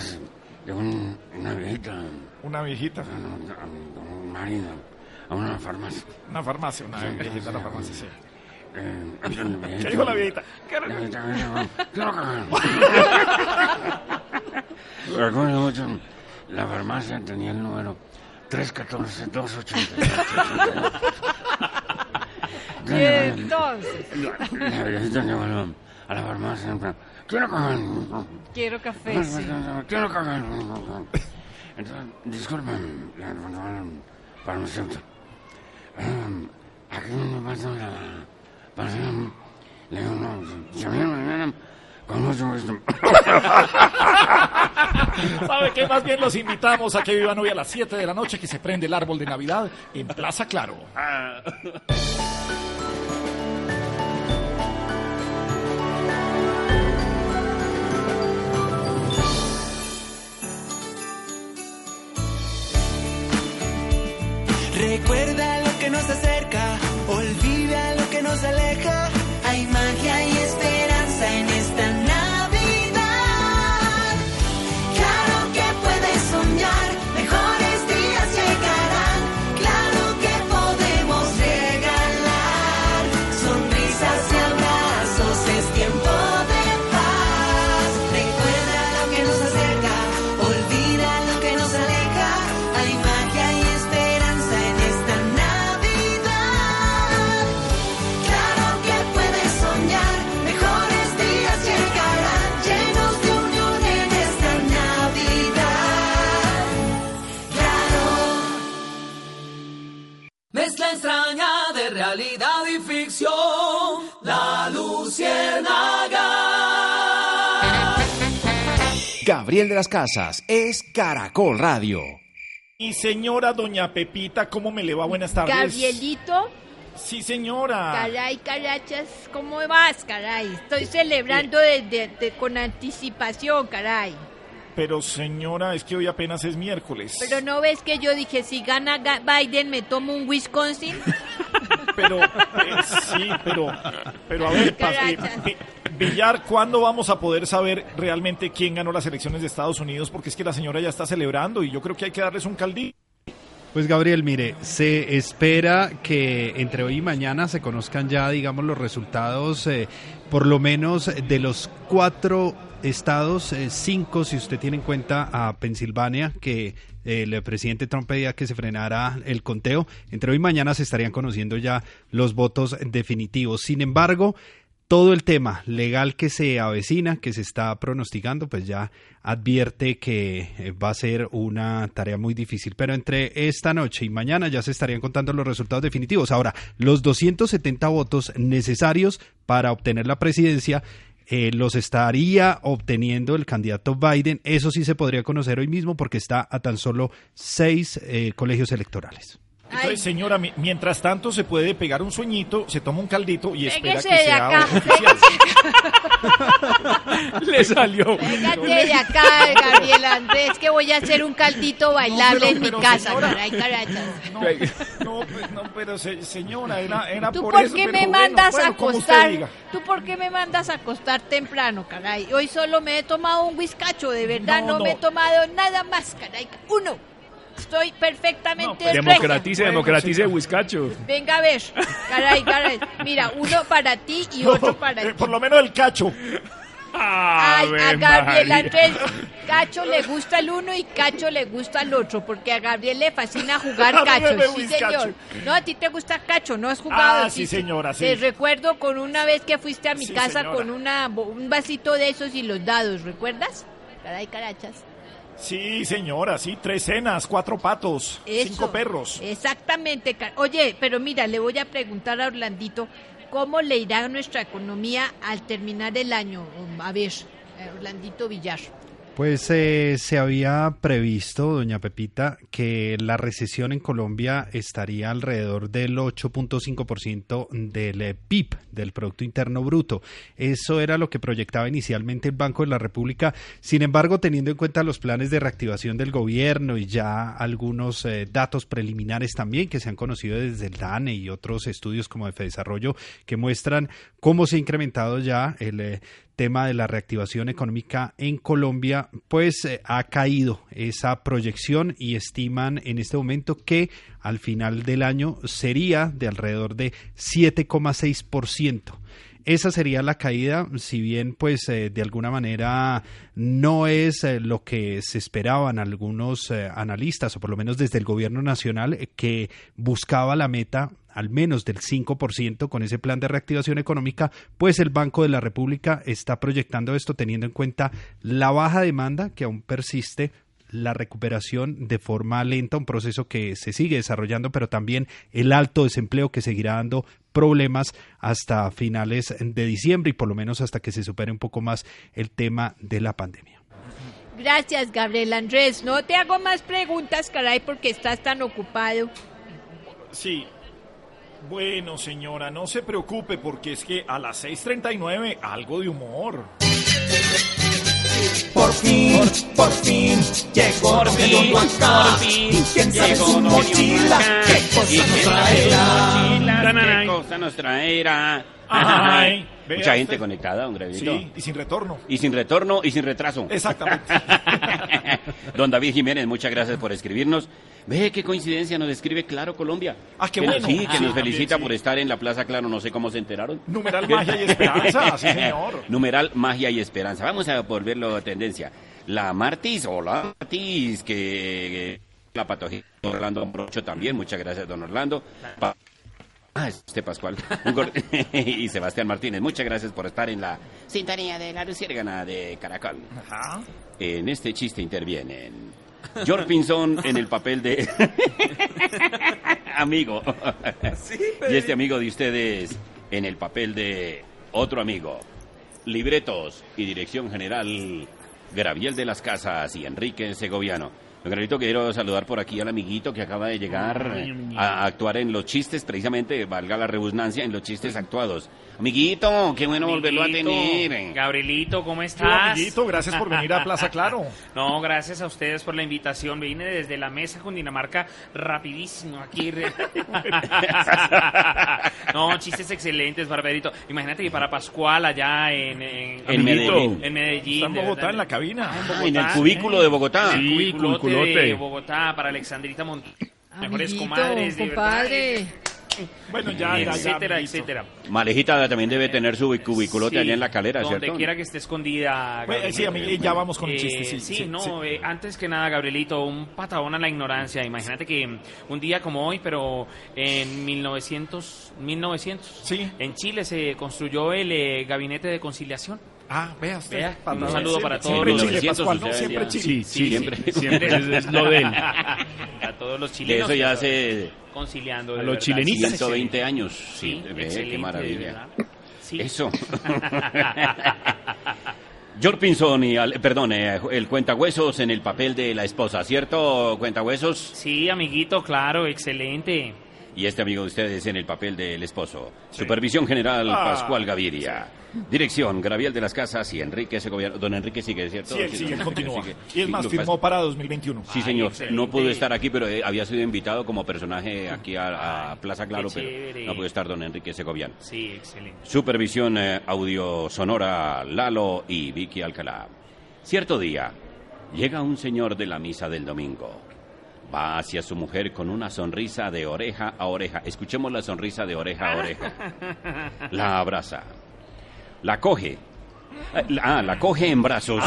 De un- una viejita. Una viejita. Un, un marido. A una farmacia. Una farmacia, una viejita de la farmacia, sí. Eh, ¿Qué dijo la viejita? Cagar. [LAUGHS] Recuerdo mucho, la farmacia tenía el número 314-288. Y entonces, a la, farmacia quiero cagar. quiero café. sí. Quiero cagar. Entonces, disculpen, la farmacéutica. Eh, aquí me pasa la pasión. Le digo, no, [LAUGHS] ¿Sabe qué? Más bien los invitamos a que vivan hoy a las 7 de la noche que se prende el árbol de Navidad en Plaza Claro. Recuerda lo que nos acerca, olvida lo que nos aleja. Realidad y ficción. La Luciérnaga. Gabriel de las Casas es Caracol Radio. Y señora doña Pepita, ¿cómo me le va? Buenas tardes. Gabrielito, Sí, señora. caray, carachas, ¿cómo vas, caray? Estoy celebrando desde de- con anticipación, caray. Pero señora, es que hoy apenas es miércoles. Pero no ves que yo dije, si gana Ga- Biden, me tomo un Wisconsin. [LAUGHS] Pero, eh, sí, pero, pero a ver, pa- eh, Vi- Villar, ¿cuándo vamos a poder saber realmente quién ganó las elecciones de Estados Unidos? Porque es que la señora ya está celebrando y yo creo que hay que darles un caldito. Pues Gabriel, mire, se espera que entre hoy y mañana se conozcan ya, digamos, los resultados, eh, por lo menos de los cuatro estados, eh, cinco si usted tiene en cuenta a Pensilvania, que el presidente Trump pedía que se frenara el conteo. Entre hoy y mañana se estarían conociendo ya los votos definitivos. Sin embargo, todo el tema legal que se avecina, que se está pronosticando, pues ya advierte que eh, va a ser una tarea muy difícil. Pero entre esta noche y mañana ya se estarían contando los resultados definitivos. Ahora, los 270 votos necesarios para obtener la presidencia eh, los estaría obteniendo el candidato Biden. Eso sí se podría conocer hoy mismo porque está a tan solo seis eh, colegios electorales. Entonces, señora, mi- mientras tanto se puede pegar un sueñito, se toma un caldito y espera que de sea acá, oficial. [LAUGHS] Le salió. Pégate de acá, Gabriel Andrés, que voy a hacer un caldito bailable pero- en mi casa, señora. caray. No, no, pues, no, pero se- señora, era, era ¿Tú por, por eso. qué me mandas bueno, a acostar? ¿Tú por qué me mandas a acostar temprano, caray? Hoy solo me he tomado un whiskacho, de verdad, No, me he tomado nada más, caray. Uno. Estoy perfectamente regia. Democratice, democratice, Whiskacho. Venga a ver, caray, caray. Mira, uno para ti y otro para Eh, ti. por lo menos el cacho. Ay, a Gabriel. Andrés, Cacho le gusta el uno y Cacho le gusta el otro, porque a Gabriel le fascina jugar [LAUGHS] Cacho, sí señor. No, a ti te gusta Cacho, no has jugado. Ah, sí, señora, sí. Te recuerdo con una vez que fuiste a mi Sí, casa señora. con una, bo- un vasito de esos y los dados, ¿recuerdas? Caray, carachas. Sí, señora, sí, tres cenas, cuatro patos, Eso. cinco perros. Exactamente. Oye, pero mira, le voy a preguntar a Orlandito, ¿cómo le irá a nuestra economía al terminar el año? A ver, eh, Orlandito Villar. Pues eh, se había previsto, doña Pepita, que la recesión en Colombia estaría alrededor del 8.5% del PIB, del Producto Interno Bruto. Eso era lo que proyectaba inicialmente el Banco de la República. Sin embargo, teniendo en cuenta los planes de reactivación del gobierno y ya algunos eh, datos preliminares también que se han conocido desde el DANE y otros estudios como de Desarrollo que muestran cómo se ha incrementado ya el eh, tema de la reactivación económica en Colombia, pues eh, ha caído esa proyección y estiman en este momento que al final del año sería de alrededor de 7,6%. Esa sería la caída, si bien pues eh, de alguna manera no es eh, lo que se esperaban algunos analistas, o por lo menos desde el gobierno nacional, que buscaba la meta al menos del 5% con ese plan de reactivación económica, pues el Banco de la República está proyectando esto teniendo en cuenta la baja demanda que aún persiste la recuperación de forma lenta, un proceso que se sigue desarrollando, pero también el alto desempleo que seguirá dando problemas hasta finales de diciembre y por lo menos hasta que se supere un poco más el tema de la pandemia. Gracias, Gabriel Andrés. No te hago más preguntas, caray, porque estás tan ocupado. Sí. Bueno, señora, no se preocupe porque es que a las 6.39 algo de humor. Por fin, por fin, llegó Por fin, acá. por fin, ¿Y quién sabe su Don mochila? ¿Qué cosa ¿Y nos qué traerá? ¿Qué cosa nos traerá? Ay, Mucha gente usted. conectada, don Grevito. Sí, y sin retorno. Y sin retorno y sin retraso. Exactamente. [LAUGHS] Don David Jiménez, muchas gracias por escribirnos. Ve qué coincidencia, nos escribe Claro Colombia. Ah, qué Que nos- bueno. Sí, que nos felicita también, sí. por estar en la Plaza Claro, no sé cómo se enteraron. Numeral magia y esperanza, [LAUGHS] sí, señor. Numeral magia y esperanza. Vamos a volverlo a tendencia. La Martis, hola Martis, que, la don Orlando Brocho también, muchas gracias don Orlando. Pa- Ah, este Pascual. Un gor- [LAUGHS] y Sebastián Martínez, muchas gracias por estar en la sintonía de la luciérgana de Caracol. En este chiste intervienen George Pinson en el papel de [LAUGHS] amigo. y este amigo de ustedes en el papel de otro amigo. Libretos y dirección general Graviel de las Casas y Enrique Segoviano. Don Granito, quiero saludar por aquí al amiguito que acaba de llegar a actuar en los chistes, precisamente, valga la redundancia, en los chistes actuados. Amiguito, qué bueno volverlo a tener. Gabrielito, ¿cómo Hola, estás? amiguito, gracias por venir a Plaza Claro. [LAUGHS] No, gracias a ustedes por la invitación. Vine desde la mesa con Dinamarca rapidísimo aquí. [LAUGHS] no, chistes excelentes, Barberito. Imagínate que para Pascual allá en, en, En Medellín. En Medellín. Está en de Bogotá, verdad. en la cabina. Ah, en Ah, Bogotá. en el cubículo de Bogotá. El Sí, cubiculote cubiculote. de Bogotá para Alexandrita Montes. Mejores Amiguito, comadres, de compadre. verdad. Bueno, ya, ya, etcétera, etcétera. Malejita también debe tener su cubiculote Sí, allá en la calera, donde ¿cierto? quiera que esté escondida. Bueno, Gabriel. sí, amigo, ya vamos con el Eh, chiste, sí, sí, sí, no, sí. eh, antes que nada, Gabrielito, un patadón a la ignorancia. Imagínate que un día como hoy, pero en 1900, 1900 en Chile se construyó el eh, Gabinete de Conciliación. Ah, vea usted. Vea, un saludo para todos Siempre los Chile, Pascual, no, siempre. Chile. Sí, sí, Siempre. sí, siempre es, lo de él. [LAUGHS] a todos los De chilenos. eso ya que conciliando. A de los verdad. chilenitas. 120 años. Sí, Sí, qué maravilla. Sí. Eso. [LAUGHS] George Pinson y, al- perdón, eh, el cuentahuesos en el papel de la esposa, ¿cierto, cuentahuesos? Sí, amiguito, claro, excelente. Y este amigo de ustedes en el papel del esposo. Supervisión General Ah, Pascual Gaviria. Dirección Graviel de las Casas y Enrique Segoviano. Don Enrique sigue, ¿cierto? Sí, él sigue, él continúa. sigue. Y es Sí, más, firmó para 2021. Sí, señor. no pudo estar aquí, pero eh, había sido invitado como personaje aquí a, a Plaza Claro, pero no pudo estar don Enrique Segoviano. Sí, excelente. Supervisión eh, audio sonora Lalo y Vicky Alcalá. Cierto día, llega un señor de la misa del domingo. Va hacia su mujer con una sonrisa de oreja a oreja. Escuchemos la sonrisa de oreja a oreja. La abraza. La coge. Eh, la- Ah, la coge en brazos.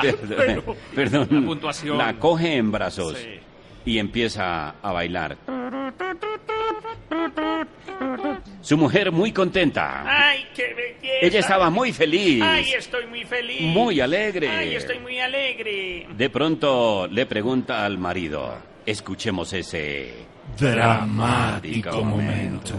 perdón, perdón. La puntuación. La coge en brazos Sí. y empieza a bailar. Su mujer muy contenta. ¡Ay, qué belleza! Ella estaba muy feliz. ¡Ay, estoy muy feliz! Muy alegre. ¡Ay, estoy muy alegre! De pronto le pregunta al marido, escuchemos ese Dramático momento.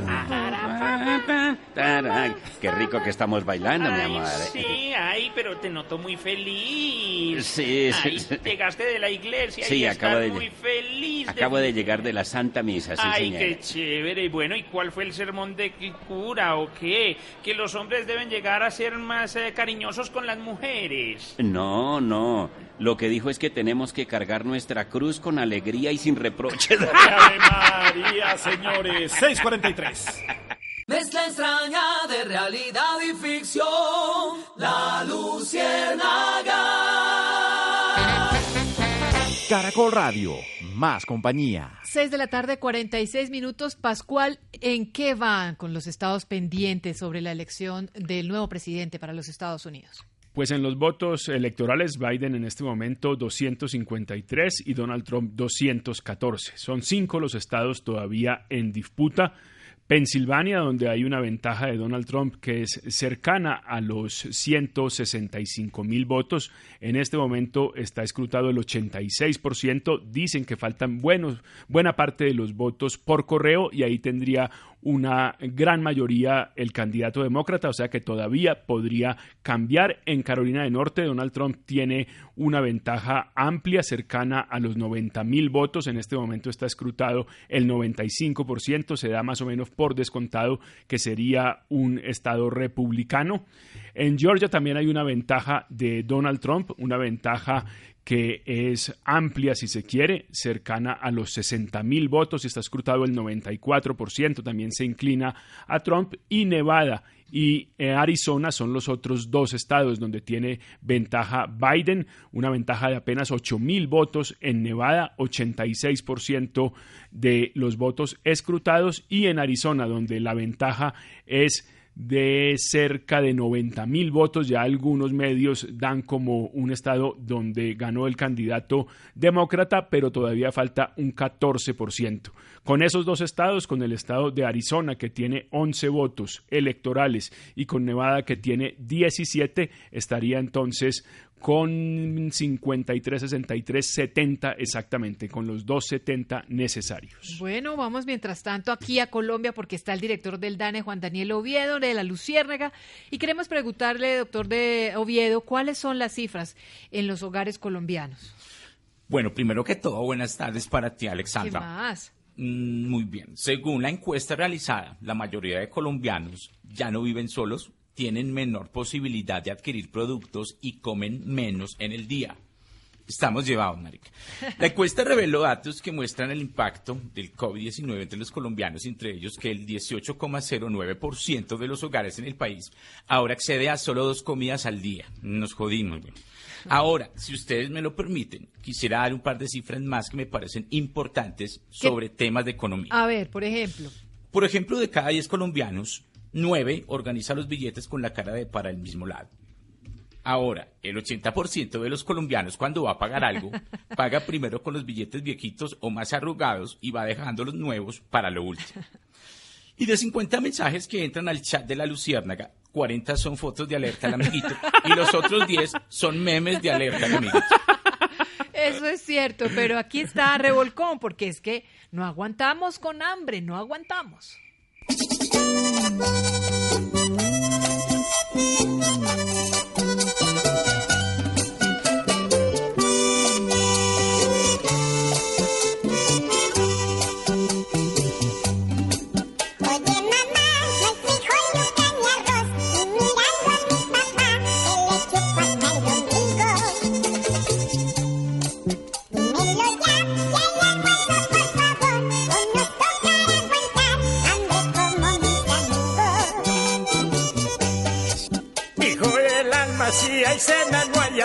Qué rico que estamos bailando, mi amor. Sí, ay, pero te noto muy feliz. Sí, sí, Ay, sí. Llegaste de la iglesia Sí, y acabo estás de- muy feliz. Acabo de llegar de la Santa Misa, sí, Ay, señora. qué chévere. Y bueno, ¿y cuál fue el sermón de qué cura o qué? Que los hombres deben llegar a ser más eh, cariñosos con las mujeres. No, no. Lo que dijo es que tenemos que cargar nuestra cruz con alegría y sin reproches. [LAUGHS] Ave María, señores. 643. Mezcla extraña de realidad y ficción. La Luciérnaga. Caracol Radio, más compañía. 6 de la tarde, 46 minutos. Pascual, ¿en qué van con los estados pendientes sobre la elección del nuevo presidente para los Estados Unidos? Pues en los votos electorales, Biden en este momento 253 y Donald Trump 214. Son cinco los estados todavía en disputa. Pensilvania, donde hay una ventaja de Donald Trump que es cercana a los 165 mil votos. En este momento está escrutado el 86%. Dicen que faltan buenos, buena parte de los votos por correo y ahí tendría una gran mayoría el candidato demócrata, o sea que todavía podría cambiar. En Carolina del Norte, Donald Trump tiene una ventaja amplia, cercana a los 90 mil votos. En este momento está escrutado el 95%, se da más o menos por descontado que sería un estado republicano. En Georgia también hay una ventaja de Donald Trump, una ventaja que es amplia, si se quiere, cercana a los 60 mil votos está escrutado el 94%, también se inclina a Trump y Nevada. Y eh, Arizona son los otros dos estados donde tiene ventaja Biden, una ventaja de apenas 8 mil votos. En Nevada, 86% de los votos escrutados. Y en Arizona donde la ventaja es de cerca de 90 mil votos. Ya algunos medios dan como un estado donde ganó el candidato demócrata, pero todavía falta un 14%. Con esos dos estados, con el estado de Arizona, que tiene 11 votos electorales, y con Nevada, que tiene 17, estaría entonces con 53, 63, 70 exactamente, con los 270 necesarios. Bueno, vamos mientras tanto aquí a Colombia porque está el director del DANE, Juan Daniel Oviedo, de la Luciérnaga, y queremos preguntarle, doctor de Oviedo, cuáles son las cifras en los hogares colombianos. Bueno, primero que todo, buenas tardes para ti, ¿Qué Alexandra. más? Mm, Muy bien. Según la encuesta realizada, la mayoría de colombianos ya no viven solos, tienen menor posibilidad de adquirir productos y comen menos en el día. Estamos llevados, marica. La encuesta reveló datos que muestran el impacto del COVID-19 entre los colombianos, entre ellos que el 18,09% de los hogares en el país ahora accede a solo dos comidas al día. Nos jodimos, güey. Ahora, si ustedes me lo permiten, quisiera dar un par de cifras más que me parecen importantes sobre temas de economía. A ver, por ejemplo, Por ejemplo, de cada 10 colombianos, 9 organiza los billetes con la cara de para el mismo lado. Ahora, el 80% de los colombianos cuando va a pagar algo, [LAUGHS] paga primero con los billetes viejitos o más arrugados y va dejando los nuevos para lo último. Y de 50 mensajes que entran al chat de la Luciérnaga, 40 son fotos de alerta al amiguito y los otros 10 son memes de alerta al amiguito. eso es cierto, pero aquí está revolcón porque es que no aguantamos con hambre, no aguantamos. Thank you.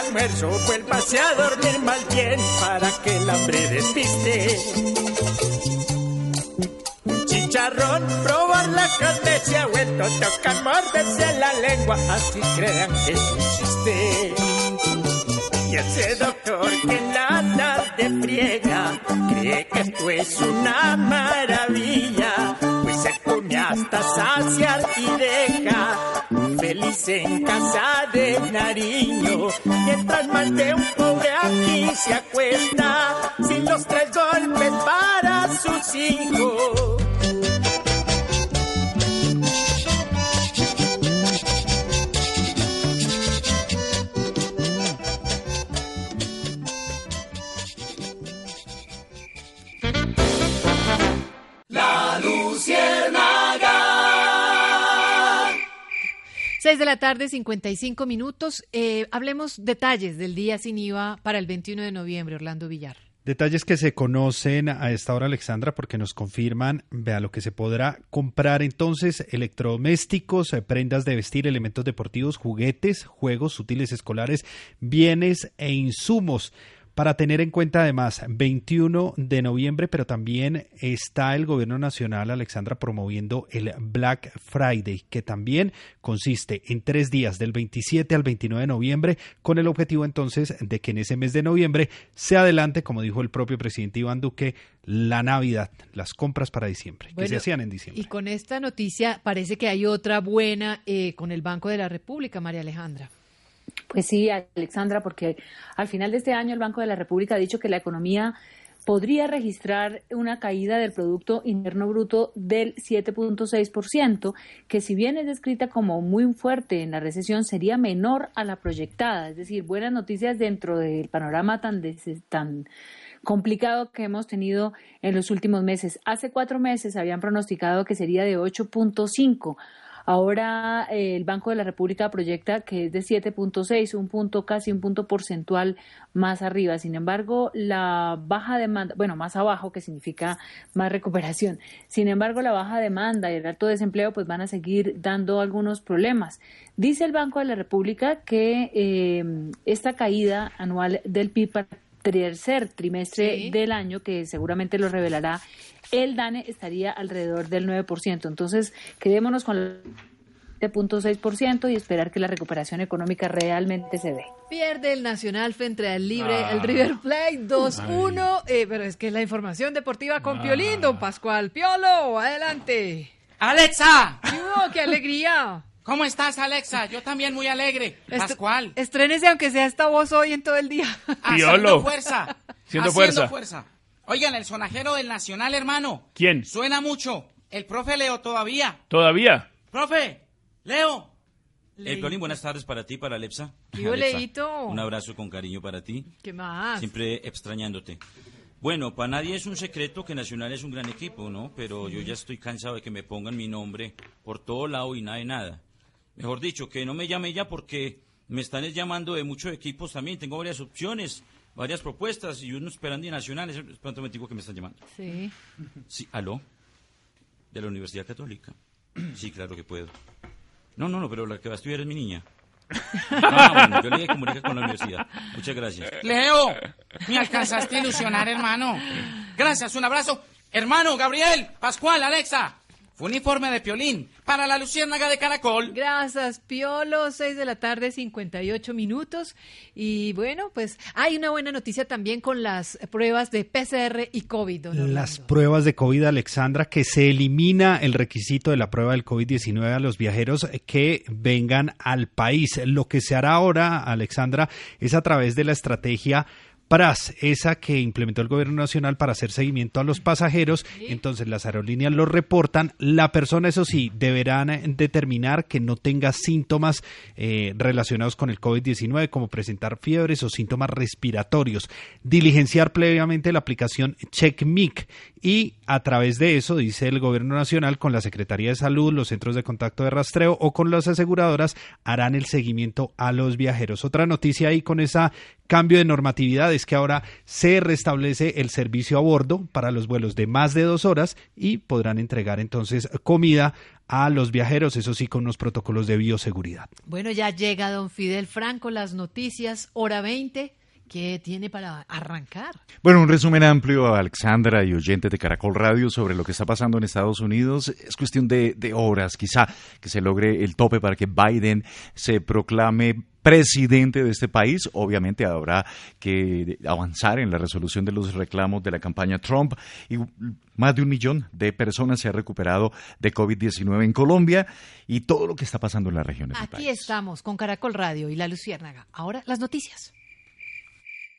Cena, no hay almuerzo, vuélvase a dormir mal bien para que el hambre despiste. Chicharrón, probar la ha vuelto, toca morderse la lengua, así crean que es un chiste. Y ese doctor que la tarde friega, cree que esto es una maravilla, pues se come hasta saciar y deja feliz en casa de Nariño, mientras más de un pobre aquí se acuesta, sin los tres golpes para su sus hijos. 6 de la tarde, 55 minutos. Eh, hablemos detalles del día sin IVA para el 21 de noviembre, Orlando Villar. Detalles que se conocen a esta hora, Alexandra, porque nos confirman, vea lo que se podrá comprar entonces, electrodomésticos, eh, prendas de vestir, elementos deportivos, juguetes, juegos útiles escolares, bienes e insumos. Para tener en cuenta además, 21 de noviembre, pero también está el gobierno nacional, Alexandra, promoviendo el Black Friday, que también consiste en tres días, del 27 al 29 de noviembre, con el objetivo entonces de que en ese mes de noviembre se adelante, como dijo el propio presidente Iván Duque, la Navidad, las compras para diciembre, que se hacían en diciembre. Y con esta noticia parece que hay otra buena eh, con el Banco de la República, María Alejandra. Pues sí, Alexandra, porque al final de este año el Banco de la República ha dicho que la economía podría registrar una caída del Producto Interno Bruto del 7.6%, que si bien es descrita como muy fuerte en la recesión, sería menor a la proyectada. Es decir, buenas noticias dentro del panorama tan, tan complicado que hemos tenido en los últimos meses. Hace cuatro meses habían pronosticado que sería de 8.5. Ahora eh, el Banco de la República proyecta que es de 7.6, un punto casi un punto porcentual más arriba. Sin embargo, la baja demanda, bueno, más abajo, que significa más recuperación. Sin embargo, la baja demanda y el alto desempleo pues van a seguir dando algunos problemas. Dice el Banco de la República que eh, esta caída anual del PIB tercer trimestre Sí. del año, que seguramente lo revelará el DANE, estaría alrededor del 9%. Entonces, quedémonos con el 7.6% y esperar que la recuperación económica realmente se dé. Pierde el Nacional frente al Libre, Ah. el River Plate 2-1, eh, pero es que la información deportiva con Piolín, don Pascual. Piolo, adelante. ¡Alexa! ¡Qué alegría! ¿Cómo estás, Alexa? Yo también muy alegre. Est- Pascual. Estrénese aunque sea esta voz hoy en todo el día. Haciendo fuerza. Haciendo Haciendo fuerza. Oigan, el sonajero del Nacional, hermano. ¿Quién? Suena mucho. El profe Leo todavía. ¿Todavía? Profe, Leo. Eh, Piolín, buenas tardes para ti, para Alexa. ¿Qué hubo, Alexa, Leito? Un abrazo con cariño para ti. ¿Qué más? Siempre extrañándote. Bueno, para nadie es un secreto que Nacional es un gran equipo, ¿no? Pero yo ya estoy cansado de que me pongan mi nombre por todo lado y nada de nada. Mejor dicho, que no me llame ya porque me están llamando de muchos equipos también. Tengo varias opciones, varias propuestas y uno esperando y Nacional. Es pronto me digo que me están llamando. Sí. Sí, ¿aló? ¿De la Universidad Católica? Sí, claro que puedo. No, no, no, pero la que va a estudiar es mi niña. Ah, bueno, yo le dije comunicar con la universidad. Muchas gracias. Leo, me alcanzaste a ilusionar, hermano. Gracias, un abrazo. Hermano, Gabriel, Pascual, Alexa. Fue un informe de Piolín para la Luciérnaga de Caracol. Gracias, Piolo, 6 de la tarde, 58 minutos. Y bueno, pues hay una buena noticia también con las pruebas de PCR y COVID, don. Las pruebas de COVID, Alexandra, que se elimina el requisito de la prueba del COVID-19 a los viajeros que vengan al país. Lo que se hará ahora, Alexandra, es a través de la estrategia PRAS, esa que implementó el gobierno nacional para hacer seguimiento a los pasajeros. Entonces las aerolíneas lo reportan. La persona, eso sí, deberán eh, determinar que no tenga síntomas eh, relacionados con el COVID-19, como presentar fiebres o síntomas respiratorios. Diligenciar previamente la aplicación CheckMic y a través de eso, dice el gobierno nacional, con la Secretaría de Salud, los centros de contacto de rastreo o con las aseguradoras, harán el seguimiento a los viajeros. Otra noticia ahí con ese cambio de normatividad es que ahora se restablece el servicio a bordo para los vuelos de más de dos horas y podrán entregar entonces comida a los viajeros, eso sí, con unos protocolos de bioseguridad. Bueno, ya llega don Fidel Franco, las noticias, hora 20. ¿Qué tiene para arrancar? Bueno, un resumen amplio a Alexandra y oyentes de Caracol Radio sobre lo que está pasando en Estados Unidos. Es cuestión de, de horas, quizá, que se logre el tope para que Biden se proclame presidente de este país. Obviamente habrá que avanzar en la resolución de los reclamos de la campaña Trump. Y más de un millón de personas se ha recuperado de COVID-19 en Colombia y todo lo que está pasando en las regiones del país. Aquí estamos con Caracol Radio y La Luciérnaga. Ahora las noticias.